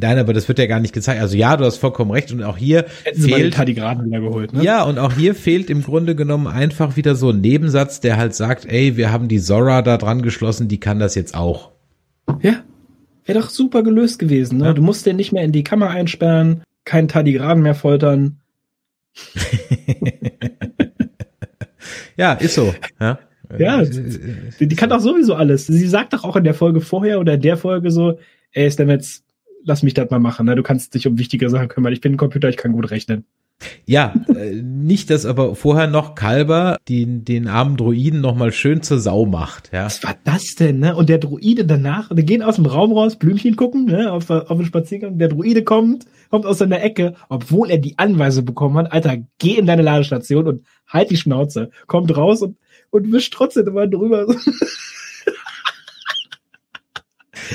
nein, aber das wird ja gar nicht gezeigt. Also ja, du hast vollkommen recht. Und auch hier Hätten fehlt die gerade wieder geholt, ne? Ja, und auch hier fehlt im Grunde genommen einfach wieder so ein Nebensatz, der halt sagt, ey, wir haben die Zora da dran geschlossen, die kann das jetzt auch. Ja. Wäre doch super gelöst gewesen, ne? Ja. Du musst den nicht mehr in die Kammer einsperren, keinen Tardigraden mehr foltern. Ja, ist so. Ja, ja die, die kann doch sowieso alles. Sie sagt doch auch in der Folge vorher oder in der Folge so, ey, Stamets, lass mich das mal machen. Ne? Du kannst dich um wichtige Sachen kümmern. Ich bin ein Computer, ich kann gut rechnen. Ja, äh, nicht, dass aber vorher noch Kalber den, den armen Droiden noch mal schön zur Sau macht. Ja. Was war das denn? Ne? Und der Droide danach, die gehen aus dem Raum raus, Blümchen gucken, ne? auf, auf den Spaziergang. Der Droide kommt, kommt aus seiner Ecke, obwohl er die Anweisung bekommen hat, Alter, geh in deine Ladestation und halt die Schnauze. Kommt raus und, und wischt trotzdem immer drüber.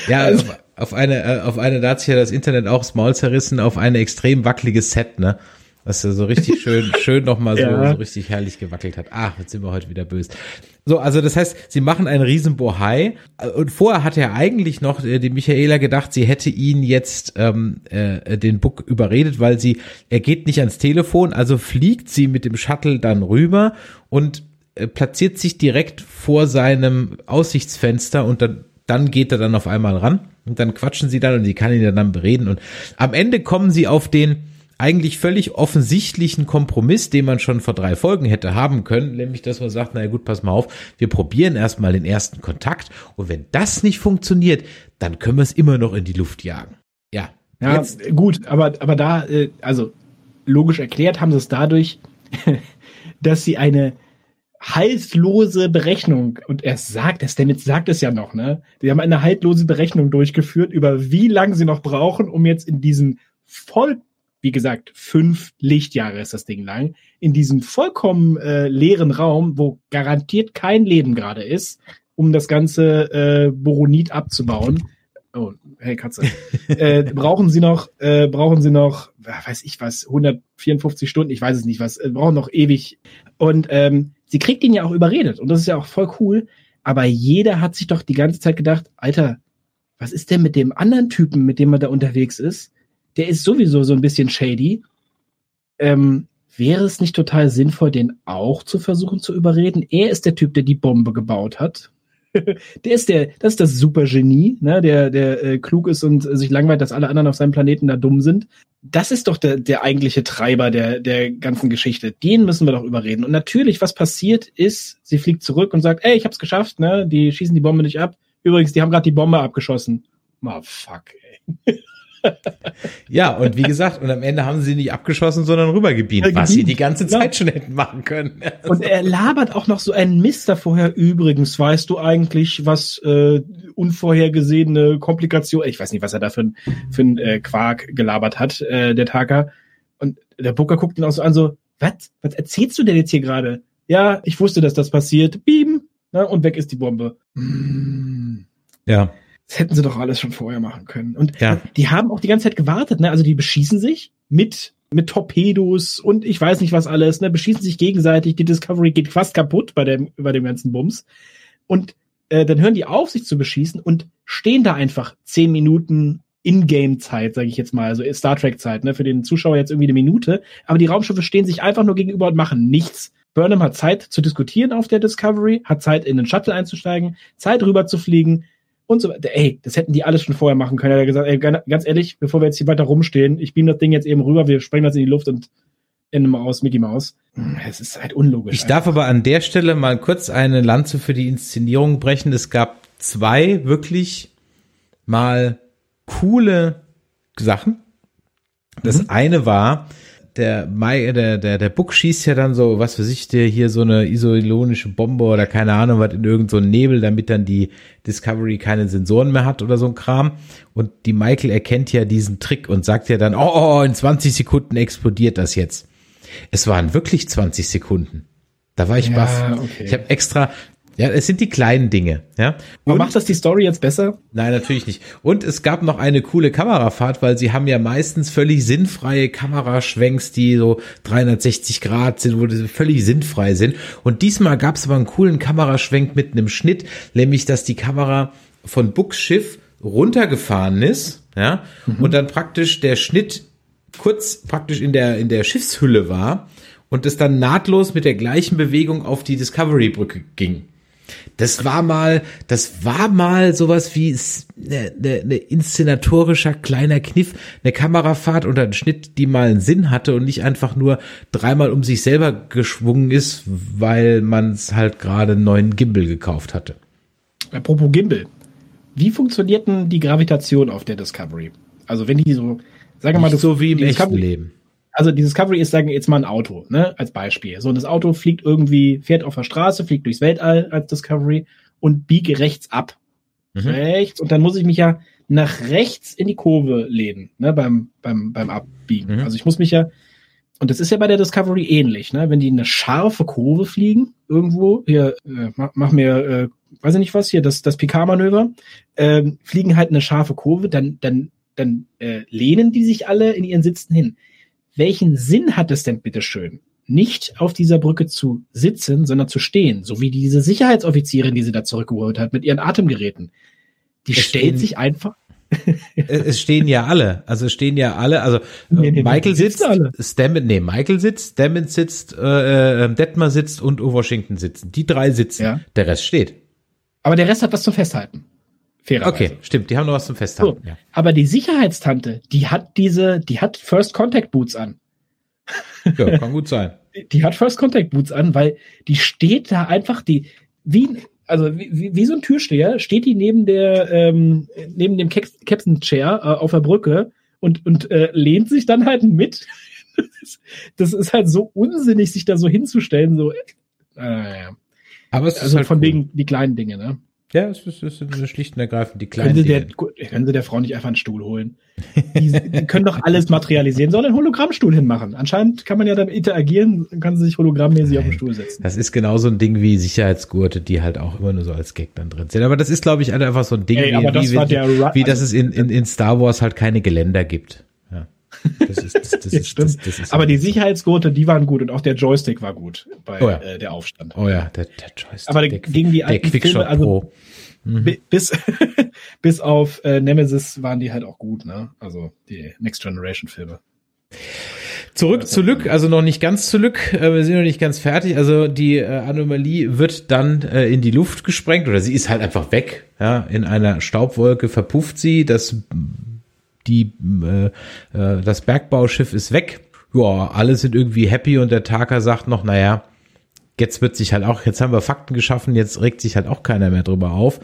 Ja, also, auf eine, äh, auf eine, da hat sich ja das Internet auch das Maul zerrissen, auf eine extrem wackelige Set, ne? Was er so richtig schön, schön nochmal so, ja. so richtig herrlich gewackelt hat. Ach, jetzt sind wir heute wieder böse. So, also das heißt, sie machen einen riesen Bohai. Und vorher hat er eigentlich noch, äh, die Michaela gedacht, sie hätte ihn jetzt ähm, äh, den Book überredet, weil sie, er geht nicht ans Telefon, also fliegt sie mit dem Shuttle dann rüber und äh, platziert sich direkt vor seinem Aussichtsfenster und dann, dann geht er dann auf einmal ran und dann quatschen sie dann und sie kann ihn dann bereden und am Ende kommen sie auf den eigentlich völlig offensichtlichen Kompromiss, den man schon vor drei Folgen hätte haben können, nämlich dass man sagt, na gut, pass mal auf, wir probieren erstmal den ersten Kontakt und wenn das nicht funktioniert, dann können wir es immer noch in die Luft jagen. Ja. Ja, jetzt. gut, aber, aber da, äh, also logisch erklärt haben sie es dadurch, dass sie eine haltlose Berechnung, und er sagt es, denn jetzt sagt es ja noch, ne? Die haben eine haltlose Berechnung durchgeführt, über wie lange sie noch brauchen, um jetzt in diesen voll, wie gesagt, fünf Lichtjahre ist das Ding lang, in diesem vollkommen äh, leeren Raum, wo garantiert kein Leben gerade ist, um das ganze äh, Boronit abzubauen. Oh, hey Katze. äh, brauchen Sie noch, äh, brauchen Sie noch, weiß ich was, 154 Stunden, ich weiß es nicht was, äh, brauchen noch ewig. Und ähm, sie kriegt ihn ja auch überredet und das ist ja auch voll cool. Aber jeder hat sich doch die ganze Zeit gedacht, Alter, was ist denn mit dem anderen Typen, mit dem man da unterwegs ist? Der ist sowieso so ein bisschen shady. Ähm, wäre es nicht total sinnvoll, den auch zu versuchen zu überreden? Er ist der Typ, der die Bombe gebaut hat. der ist der, das ist das Supergenie, ne, der, der äh, klug ist und äh, sich langweilt, dass alle anderen auf seinem Planeten da dumm sind. Das ist doch der, der eigentliche Treiber der, der ganzen Geschichte. Den müssen wir doch überreden. Und natürlich, was passiert ist, sie fliegt zurück und sagt, ey, ich hab's geschafft, ne, die schießen die Bombe nicht ab. Übrigens, die haben gerade die Bombe abgeschossen. Ma fuck, ey. ja, und wie gesagt, und am Ende haben sie nicht abgeschossen, sondern rübergebeamt, was sie die ganze Zeit ja. schon hätten machen können. Und er labert auch noch so einen Mist vorher. Übrigens, weißt du eigentlich, was äh, unvorhergesehene Komplikation, ich weiß nicht, was er da für, für ein äh, Quark gelabert hat, äh, der Taker. Und der Booker guckt ihn auch so an, so, was? Was erzählst du denn jetzt hier gerade? Ja, ich wusste, dass das passiert. Beam. Na, und weg ist die Bombe. Ja. Das hätten sie doch alles schon vorher machen können. Und ja. die haben auch die ganze Zeit gewartet, ne? Also die beschießen sich mit mit Torpedos und ich weiß nicht was alles, ne? Beschießen sich gegenseitig. Die Discovery geht fast kaputt bei dem bei dem ganzen Bums. Und äh, dann hören die auf, sich zu beschießen und stehen da einfach zehn Minuten in-Game-Zeit, sage ich jetzt mal, also Star Trek-Zeit, ne? Für den Zuschauer jetzt irgendwie eine Minute. Aber die Raumschiffe stehen sich einfach nur gegenüber und machen nichts. Burnham hat Zeit zu diskutieren auf der Discovery, hat Zeit in den Shuttle einzusteigen, Zeit rüber zu fliegen, und so weiter. Ey, das hätten die alles schon vorher machen können. Er hat gesagt, ey, ganz ehrlich, bevor wir jetzt hier weiter rumstehen, ich beam das Ding jetzt eben rüber, wir sprengen das in die Luft und Ende mal aus, Mickey Mouse. Hm, es ist halt unlogisch. Ich darf aber an der Stelle mal kurz eine Lanze für die Inszenierung brechen. Es gab zwei wirklich mal coole Sachen. Das mhm. eine war, der Mai, der, der, der Buck schießt ja dann so, was für sich, der hier so eine isotonische Bombe oder keine Ahnung was in irgendeinen so Nebel, damit dann die Discovery keine Sensoren mehr hat oder so ein Kram. Und die Michael erkennt ja diesen Trick und sagt ja dann, oh, oh in 20 Sekunden explodiert das jetzt. Es waren wirklich 20 Sekunden. Da war ich ja, baff. Okay. Ich habe extra, ja, es sind die kleinen Dinge. Ja. Und macht das die Story jetzt besser? Nein, natürlich nicht. Und es gab noch eine coole Kamerafahrt, weil sie haben ja meistens völlig sinnfreie Kameraschwenks, die so 360 Grad sind, wo sie völlig sinnfrei sind. Und diesmal gab es aber einen coolen Kameraschwenk mit einem Schnitt, nämlich dass die Kamera von Books Schiff runtergefahren ist, ja, mhm. und dann praktisch der Schnitt kurz praktisch in der in der Schiffshülle war und es dann nahtlos mit der gleichen Bewegung auf die Discovery Brücke ging. Das war mal, das war mal sowas wie eine, eine, eine inszenatorischer kleiner Kniff, eine Kamerafahrt oder ein Schnitt, die mal einen Sinn hatte und nicht einfach nur dreimal um sich selber geschwungen ist, weil man es halt gerade einen neuen Gimbal gekauft hatte. Apropos Gimbal. Wie funktioniert denn die Gravitation auf der Discovery? Also wenn die so, sagen wir mal, so wie im echten Leben also die Discovery ist, sagen wir jetzt mal ein Auto, ne, als Beispiel. So, und das Auto fliegt irgendwie, fährt auf der Straße, fliegt durchs Weltall als Discovery und biege rechts ab. Mhm. Rechts. Und dann muss ich mich ja nach rechts in die Kurve lehnen, ne, beim, beim, beim Abbiegen. Mhm. Also ich muss mich ja, und das ist ja bei der Discovery ähnlich, ne, wenn die eine scharfe Kurve fliegen, irgendwo, hier, äh, mach, mach mir, äh, weiß ich nicht was, hier, das, das Picard-Manöver, äh, fliegen halt eine scharfe Kurve, dann, dann, dann äh, lehnen die sich alle in ihren Sitzen hin welchen Sinn hat es denn bitteschön, nicht auf dieser Brücke zu sitzen, sondern zu stehen, so wie diese Sicherheitsoffizierin, die sie da zurückgeholt hat, mit ihren Atemgeräten. Die es stellt stehen, sich einfach. es stehen ja alle, also es stehen ja alle, also nee, nee, Michael sitzt, Stammen, nee, Michael sitzt, Stammen sitzt, äh, äh, Detmer sitzt und. Washington sitzen. Die drei sitzen. Ja. Der Rest steht. Aber der Rest hat was zu festhalten. Fairerweise. Okay, stimmt, die haben noch was zum Festhalten. So, ja. Aber die Sicherheitstante, die hat diese, die hat First Contact Boots an. Ja, kann gut sein. Die, die hat First Contact Boots an, weil die steht da einfach, die, wie, also wie, wie so ein Türsteher, steht die neben der, ähm, neben dem Captain Chair äh, auf der Brücke und, und äh, lehnt sich dann halt mit. das, ist, das ist halt so unsinnig, sich da so hinzustellen, so, äh, Aber es ist also halt von cool. wegen die kleinen Dinge, ne? Ja, es ist, es ist schlicht und ergreifend die kleinen können Sie, der, können Sie der Frau nicht einfach einen Stuhl holen? Die, die können doch alles materialisieren, soll einen Hologrammstuhl hinmachen. Anscheinend kann man ja dann interagieren, kann sie sich hologrammmäßig Nein, auf den Stuhl setzen. Das ist genauso ein Ding wie Sicherheitsgurte, die halt auch immer nur so als Gag dann drin sind. Aber das ist, glaube ich, einfach so ein Ding, Ey, wie, das wie, wie, wie dass es in, in, in Star Wars halt keine Geländer gibt. Das ist, das, das ja, ist, stimmt. Das, das ist Aber die Sicherheitsgurte, die waren gut und auch der Joystick war gut bei oh ja. äh, der Aufstand. Oh ja, der, der Joystick. Aber der, gegen die alten Filme, also Pro. Mhm. bis bis auf äh, Nemesis waren die halt auch gut, ne? Also die Next Generation Filme. Zurück zu Lück, also noch nicht ganz zu Lück, äh, wir sind noch nicht ganz fertig. Also die äh, Anomalie wird dann äh, in die Luft gesprengt oder sie ist halt einfach weg. Ja, in einer Staubwolke verpufft sie. Das die äh, äh, das Bergbauschiff ist weg. Ja, alle sind irgendwie happy und der Taker sagt noch, naja, jetzt wird sich halt auch, jetzt haben wir Fakten geschaffen, jetzt regt sich halt auch keiner mehr drüber auf.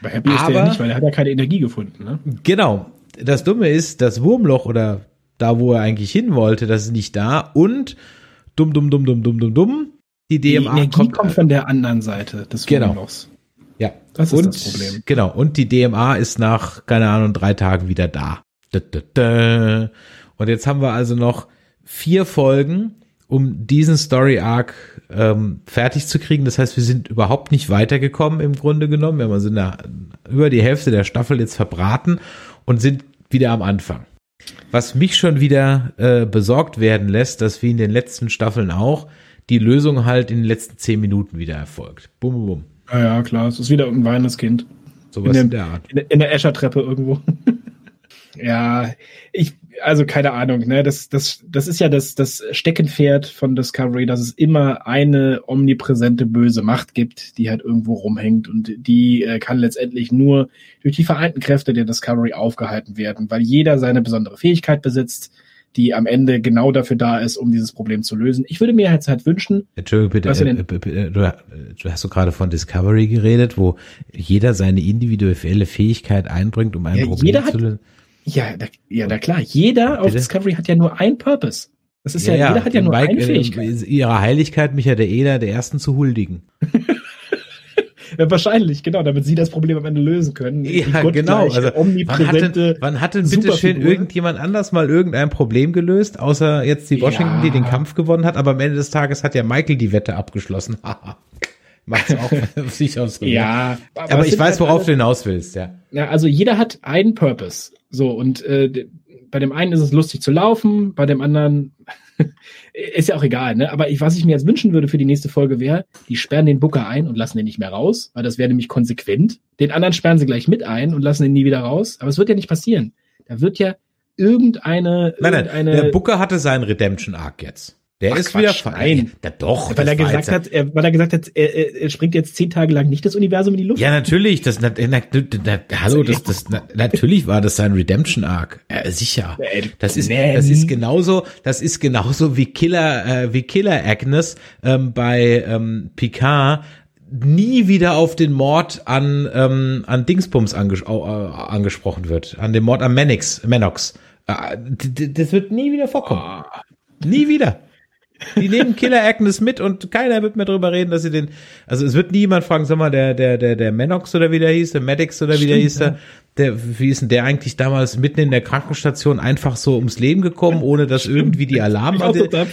Aber happy ist der ja nicht, weil er hat ja keine Energie gefunden, ne? Genau. Das Dumme ist, das Wurmloch oder da, wo er eigentlich hin wollte, das ist nicht da und dumm, dumm, dumm, dumm, dumm, dumm, dumm. Die DMA die Energie kommt, kommt von der anderen Seite des genau. Wurmlochs. Ja. Das ist und, das Problem. Genau. Und die DMA ist nach, keine Ahnung, drei Tagen wieder da. Und jetzt haben wir also noch vier Folgen, um diesen Story Arc ähm, fertig zu kriegen. Das heißt, wir sind überhaupt nicht weitergekommen im Grunde genommen. Wir haben also eine, über die Hälfte der Staffel jetzt verbraten und sind wieder am Anfang. Was mich schon wieder äh, besorgt werden lässt, dass wie in den letzten Staffeln auch die Lösung halt in den letzten zehn Minuten wieder erfolgt. Bum, bum, bum. Ja, ja, klar. Es ist wieder ein weinendes Kind. Sowas in, dem, in der Art. In, in der Eschertreppe irgendwo. Ja, ich, also keine Ahnung, ne, das, das, das ist ja das, das Steckenpferd von Discovery, dass es immer eine omnipräsente böse Macht gibt, die halt irgendwo rumhängt und die äh, kann letztendlich nur durch die vereinten Kräfte der Discovery aufgehalten werden, weil jeder seine besondere Fähigkeit besitzt, die am Ende genau dafür da ist, um dieses Problem zu lösen. Ich würde mir jetzt halt wünschen. Entschuldigung, bitte, äh, äh, du, du hast so gerade von Discovery geredet, wo jeder seine individuelle Fähigkeit einbringt, um ein ja, Problem zu lösen. Ja, da, ja, na klar. Jeder auf Discovery hat ja nur ein Purpose. Das ist ja, ja jeder hat ja nur Mike, eine äh, Fähigkeit. Ihrer Heiligkeit Michaela der Ersten zu huldigen. ja, wahrscheinlich, genau, damit sie das Problem am Ende lösen können. Ja, genau. Also, wann hat denn, wann hat denn bitte schön irgendjemand anders mal irgendein Problem gelöst, außer jetzt die Washington, ja. die den Kampf gewonnen hat, aber am Ende des Tages hat ja Michael die Wette abgeschlossen. Macht auch sich aus. Ja, aber, aber ich weiß, worauf alle, du hinaus willst, ja. Ja, also jeder hat einen Purpose. So, und äh, bei dem einen ist es lustig zu laufen, bei dem anderen ist ja auch egal, ne? Aber ich, was ich mir jetzt wünschen würde für die nächste Folge wäre, die sperren den Booker ein und lassen den nicht mehr raus, weil das wäre nämlich konsequent. Den anderen sperren sie gleich mit ein und lassen ihn nie wieder raus. Aber es wird ja nicht passieren. Da wird ja irgendeine. Nein, nein, irgendeine der Booker hatte seinen Redemption Arc jetzt. Der Ach, ist Quatsch, wieder Nein, ja, doch. Weil er gesagt hat, er, weil er gesagt hat, er, er springt jetzt zehn Tage lang nicht das Universum in die Luft. Ja, natürlich. Das, na, na, na, hallo, das, das, na, natürlich war das sein Redemption Arc. Ja, sicher. Das ist, das ist genauso, das ist genauso wie Killer, äh, wie Killer Agnes ähm, bei ähm, Picard nie wieder auf den Mord an ähm, an Dingsbums anges äh, angesprochen wird, an den Mord an Manox. Manox. Äh, das wird nie wieder vorkommen. Oh. Nie wieder. Die nehmen Killer Agnes mit und keiner wird mehr drüber reden, dass sie den, also es wird niemand fragen, sag mal, der, der, der, der Manox oder wie der hieß, der Maddox oder wie der hieß, der, der, wie ist denn der eigentlich damals mitten in der Krankenstation einfach so ums Leben gekommen, ohne dass Stimmt. irgendwie die Alarm,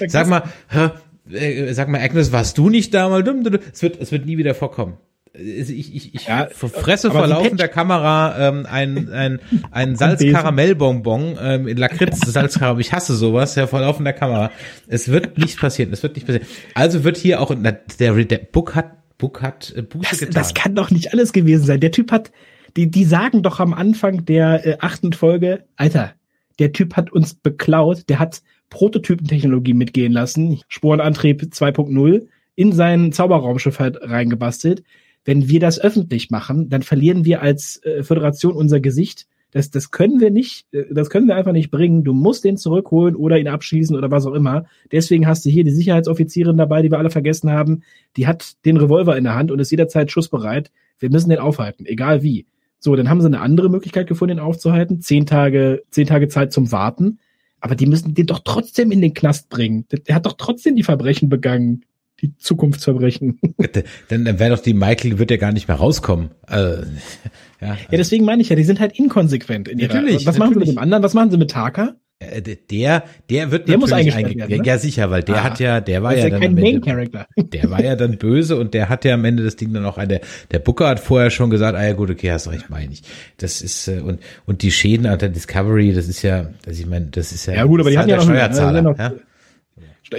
sag mal, hä, äh, sag mal, Agnes, warst du nicht damals? Es wird, es wird nie wieder vorkommen ich, ich, ich ja, fresse vor laufender Kamera ähm, ein, ein, ein Salzkaramellbonbon ähm, in Lakritz, Salzkaramell. Ich hasse sowas, ja, vor laufender Kamera. Es wird nicht passieren, es wird nicht passieren. Also wird hier auch, na, der, der Book hat, Book hat äh, Buße das, getan. Das kann doch nicht alles gewesen sein. Der Typ hat, die, die sagen doch am Anfang der äh, achten Folge, Alter, der Typ hat uns beklaut, der hat Prototypentechnologie mitgehen lassen, Sporenantrieb 2.0 in sein Zauberraumschiff halt reingebastelt wenn wir das öffentlich machen, dann verlieren wir als äh, Föderation unser Gesicht. Das, das können wir nicht, äh, das können wir einfach nicht bringen. Du musst den zurückholen oder ihn abschließen oder was auch immer. Deswegen hast du hier die Sicherheitsoffizierin dabei, die wir alle vergessen haben. Die hat den Revolver in der Hand und ist jederzeit schussbereit. Wir müssen den aufhalten, egal wie. So, dann haben sie eine andere Möglichkeit gefunden, den aufzuhalten. Zehn Tage, zehn Tage Zeit zum Warten. Aber die müssen den doch trotzdem in den Knast bringen. Der hat doch trotzdem die Verbrechen begangen die Zukunftsverbrechen. Dann, dann wäre doch die Michael, wird ja gar nicht mehr rauskommen. Also, ja, ja, deswegen meine ich ja, die sind halt inkonsequent in ihrer. Natürlich. Was natürlich. machen sie mit dem anderen? Was machen sie mit Taka? Äh, der, der wird der muss eingesperrt werden. Ne? Ja, sicher, weil der ah, hat ja, der war ja, ja dann kein Main Character. Der war ja dann böse und der hat ja am Ende das Ding dann auch eine. Der Booker hat vorher schon gesagt, ah ja gut, okay, hast recht, meine ich. Das ist äh, und und die Schäden an der Discovery, das ist ja, also ich meine, das ist ja. Ja gut, aber die hatten ja noch, Steuerzahler, noch, ja?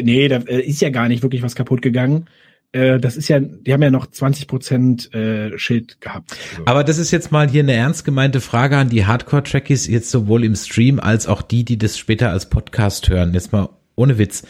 Nee, da äh, ist ja gar nicht wirklich was kaputt gegangen äh, das ist ja, die haben ja noch 20 Prozent äh, Schild gehabt. Aber das ist jetzt mal hier eine ernst gemeinte Frage an die Hardcore-Trackies, jetzt sowohl im Stream als auch die, die das später als Podcast hören. Jetzt mal ohne Witz.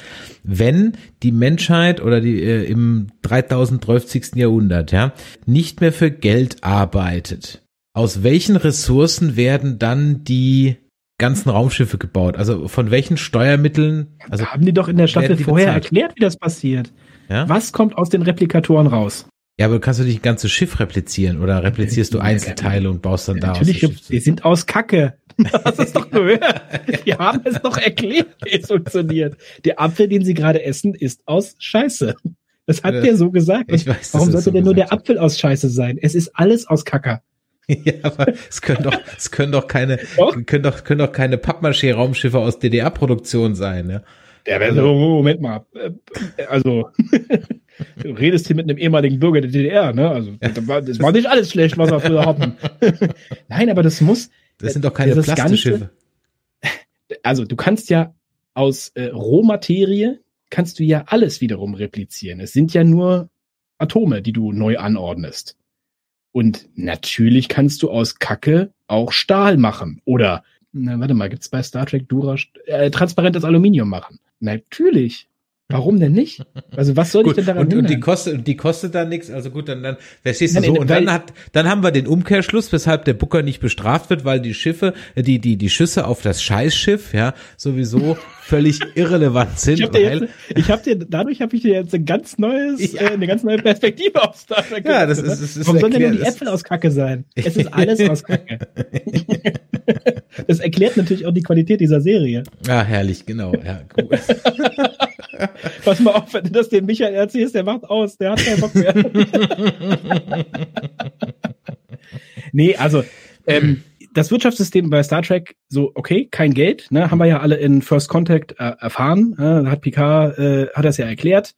Wenn die Menschheit oder die äh, im 3030. Jahrhundert, ja, nicht mehr für Geld arbeitet, aus welchen Ressourcen werden dann die ganzen Raumschiffe gebaut? Also von welchen Steuermitteln? Also haben die doch in der Staffel vorher bezahlt? erklärt, wie das passiert. Ja? Was kommt aus den Replikatoren raus? Ja, aber du kannst du nicht ein ganzes Schiff replizieren oder replizierst du Einzelteile und baust dann ja, daraus? Natürlich, die sind aus Kacke. Das ist doch gehört. Die haben es doch erklärt, wie es funktioniert. Der Apfel, den sie gerade essen, ist aus Scheiße. Das hat der so gesagt. Ich weiß, Warum sollte so denn nur der Apfel aus Scheiße sein? Es ist alles aus Kacker. Ja, aber es können doch, es können doch keine, doch? können doch, können doch keine Pappmaché-Raumschiffe aus DDR-Produktion sein, ja. Der wäre so, Moment mal. Äh, also, du redest hier mit einem ehemaligen Bürger der DDR, ne? Also, das war, das war nicht alles schlecht, was wir früher hatten. Nein, aber das muss. Das sind doch keine Plastikschiffe. Also, du kannst ja aus äh, Rohmaterie kannst du ja alles wiederum replizieren. Es sind ja nur Atome, die du neu anordnest. Und natürlich kannst du aus Kacke auch Stahl machen. Oder, na, warte mal, gibt's bei Star Trek Dura äh, transparentes Aluminium machen? Natürlich. Warum denn nicht? Also was soll gut, ich denn daran und, und die kostet die kostet dann nichts. Also gut, dann dann verstehst du nein, so und dann hat dann haben wir den Umkehrschluss, weshalb der Booker nicht bestraft wird, weil die Schiffe, die die die Schüsse auf das Scheißschiff, ja, sowieso völlig irrelevant sind. Ich habe dir, ich hab dir dadurch habe ich dir jetzt ein ganz neues ja. äh, eine ganz neue Perspektive auf Star Trek. Ja, das ist, das ist Warum sollen denn nur die Äpfel aus Kacke sein? Es ist alles aus Kacke. das erklärt natürlich auch die Qualität dieser Serie. Ah, herrlich, genau. Ja, cool. Pass mal auf, wenn du das dem Michael erzählst, der macht aus, der hat keinen Bock mehr. nee, also ähm, das Wirtschaftssystem bei Star Trek, so, okay, kein Geld, ne, haben wir ja alle in First Contact äh, erfahren. Äh, hat Picard, äh, hat das ja erklärt,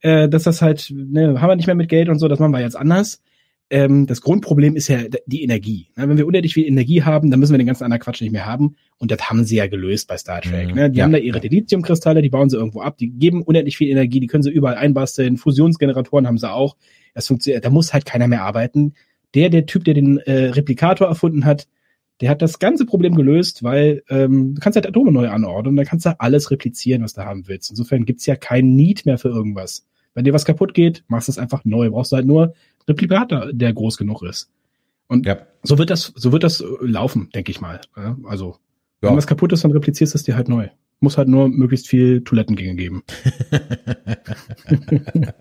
äh, dass das halt, ne, haben wir nicht mehr mit Geld und so, das machen wir jetzt anders ähm, das Grundproblem ist ja die Energie. Ne? Wenn wir unendlich viel Energie haben, dann müssen wir den ganzen anderen Quatsch nicht mehr haben. Und das haben sie ja gelöst bei Star Trek. Mhm. Ne? Die ja. haben da ihre Dilithiumkristalle, die bauen sie irgendwo ab, die geben unendlich viel Energie, die können sie überall einbasteln. Fusionsgeneratoren haben sie auch. Das funktioniert, da muss halt keiner mehr arbeiten. Der, der Typ, der den äh, Replikator erfunden hat, der hat das ganze Problem gelöst, weil ähm, du kannst halt Atome neu anordnen, dann kannst du alles replizieren, was du haben willst. Insofern gibt's ja keinen Need mehr für irgendwas. Wenn dir was kaputt geht, machst du es einfach neu. Brauchst du halt nur Replikator, der groß genug ist. Und ja. so wird das, so wird das laufen, denke ich mal. Also, ja. wenn was kaputt ist, dann replizierst du es dir halt neu. Muss halt nur möglichst viel Toilettengänge geben.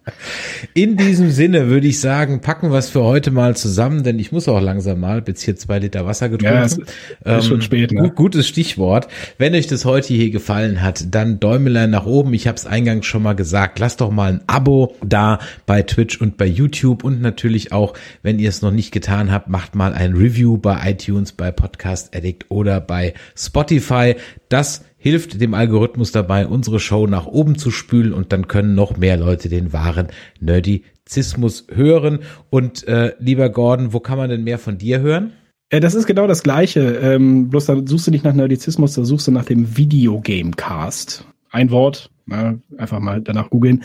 In diesem Sinne würde ich sagen, packen wir es für heute mal zusammen, denn ich muss auch langsam mal, bis hier zwei Liter Wasser getrunken. Ja, ist, ähm, schon spät. Ne? Gut, gutes Stichwort. Wenn euch das heute hier gefallen hat, dann Däumelein nach oben. Ich habe es eingangs schon mal gesagt. Lasst doch mal ein Abo da bei Twitch und bei YouTube und natürlich auch, wenn ihr es noch nicht getan habt, macht mal ein Review bei iTunes, bei Podcast Addict oder bei Spotify. Das hilft dem Algorithmus dabei, unsere Show nach oben zu spülen und dann können noch mehr Leute den wahren Nerdizismus hören. Und äh, lieber Gordon, wo kann man denn mehr von dir hören? Äh, das ist genau das Gleiche. Ähm, bloß da suchst du nicht nach Nerdizismus, da suchst du nach dem Videogamecast. Ein Wort, na, einfach mal danach googeln.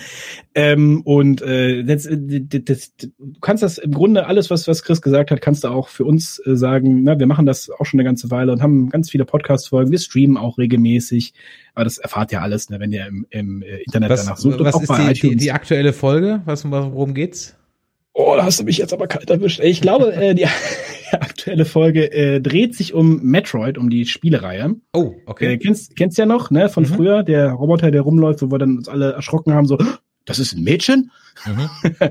Ähm, und äh, das, das, das, du kannst das im Grunde alles, was, was Chris gesagt hat, kannst du auch für uns äh, sagen. Na, wir machen das auch schon eine ganze Weile und haben ganz viele Podcast-Folgen. Wir streamen auch regelmäßig. Aber das erfahrt ihr alles, ne, wenn ihr im, im äh, Internet was, danach sucht. Was ist die, die, die aktuelle Folge? Was, worum geht's? Oh, da hast du mich jetzt aber kalt erwischt. Ich glaube, äh, die aktuelle Folge äh, dreht sich um Metroid, um die Spielereihe. Oh, okay. Äh, kennst, kennst ja noch, ne, von mhm. früher, der Roboter, der rumläuft, wo wir dann uns alle erschrocken haben, so, das ist ein Mädchen? Mhm.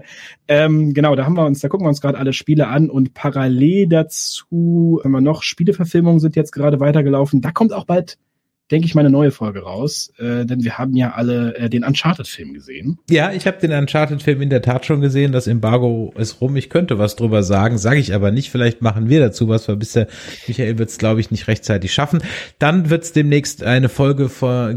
ähm, genau, da haben wir uns, da gucken wir uns gerade alle Spiele an und parallel dazu, wir noch Spieleverfilmungen sind jetzt gerade weitergelaufen. Da kommt auch bald denke ich, mal eine neue Folge raus, äh, denn wir haben ja alle äh, den Uncharted-Film gesehen. Ja, ich habe den Uncharted-Film in der Tat schon gesehen. Das Embargo ist rum. Ich könnte was drüber sagen, sage ich aber nicht. Vielleicht machen wir dazu was, weil bisher Michael wird es, glaube ich, nicht rechtzeitig schaffen. Dann wird es demnächst eine Folge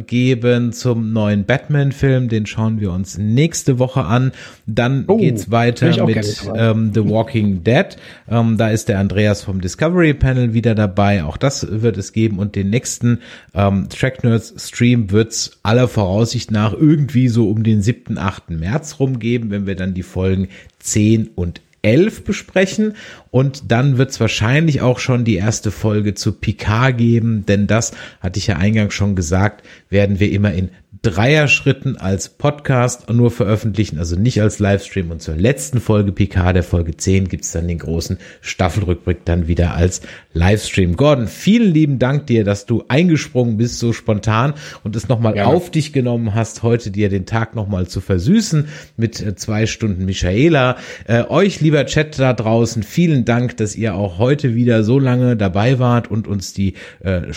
geben zum neuen Batman-Film. Den schauen wir uns nächste Woche an. Dann oh, geht's weiter mit ähm, The Walking Dead. Ähm, da ist der Andreas vom Discovery Panel wieder dabei. Auch das wird es geben. Und den nächsten ähm, Track Nerds Stream wird's aller Voraussicht nach irgendwie so um den 7., 8. März rumgeben, wenn wir dann die Folgen 10 und 11 besprechen und dann wird es wahrscheinlich auch schon die erste Folge zu Picard geben, denn das hatte ich ja eingangs schon gesagt, werden wir immer in Dreier-Schritten als Podcast nur veröffentlichen, also nicht als Livestream. Und zur letzten Folge PK, der Folge 10, gibt's dann den großen Staffelrückblick dann wieder als Livestream. Gordon, vielen lieben Dank dir, dass du eingesprungen bist so spontan und es nochmal auf dich genommen hast, heute dir den Tag nochmal zu versüßen mit äh, zwei Stunden Michaela. Äh, euch, lieber Chat da draußen, vielen Dank, dass ihr auch heute wieder so lange dabei wart und uns die äh, äh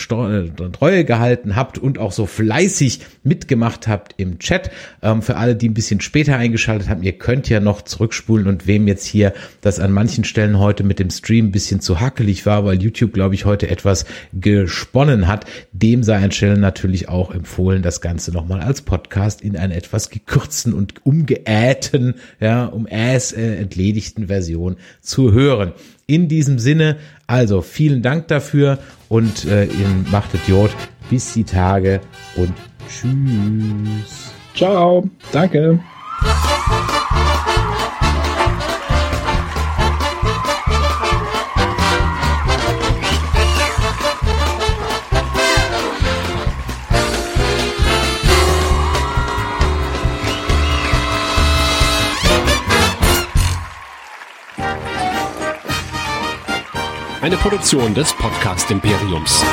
Treue gehalten habt und auch so fleißig mitgemacht gemacht habt im Chat. Ähm, für alle, die ein bisschen später eingeschaltet haben, ihr könnt ja noch zurückspulen und wem jetzt hier das an manchen Stellen heute mit dem Stream ein bisschen zu hackelig war, weil YouTube, glaube ich, heute etwas gesponnen hat, dem sei an Stellen natürlich auch empfohlen, das Ganze nochmal als Podcast in einer etwas gekürzten und umgeähten, ja, um Äs äh, entledigten Version zu hören. In diesem Sinne, also vielen Dank dafür und äh, macht Idiot bis die Tage und Tschüss. Ciao. Danke. Eine Produktion des Podcast Imperiums.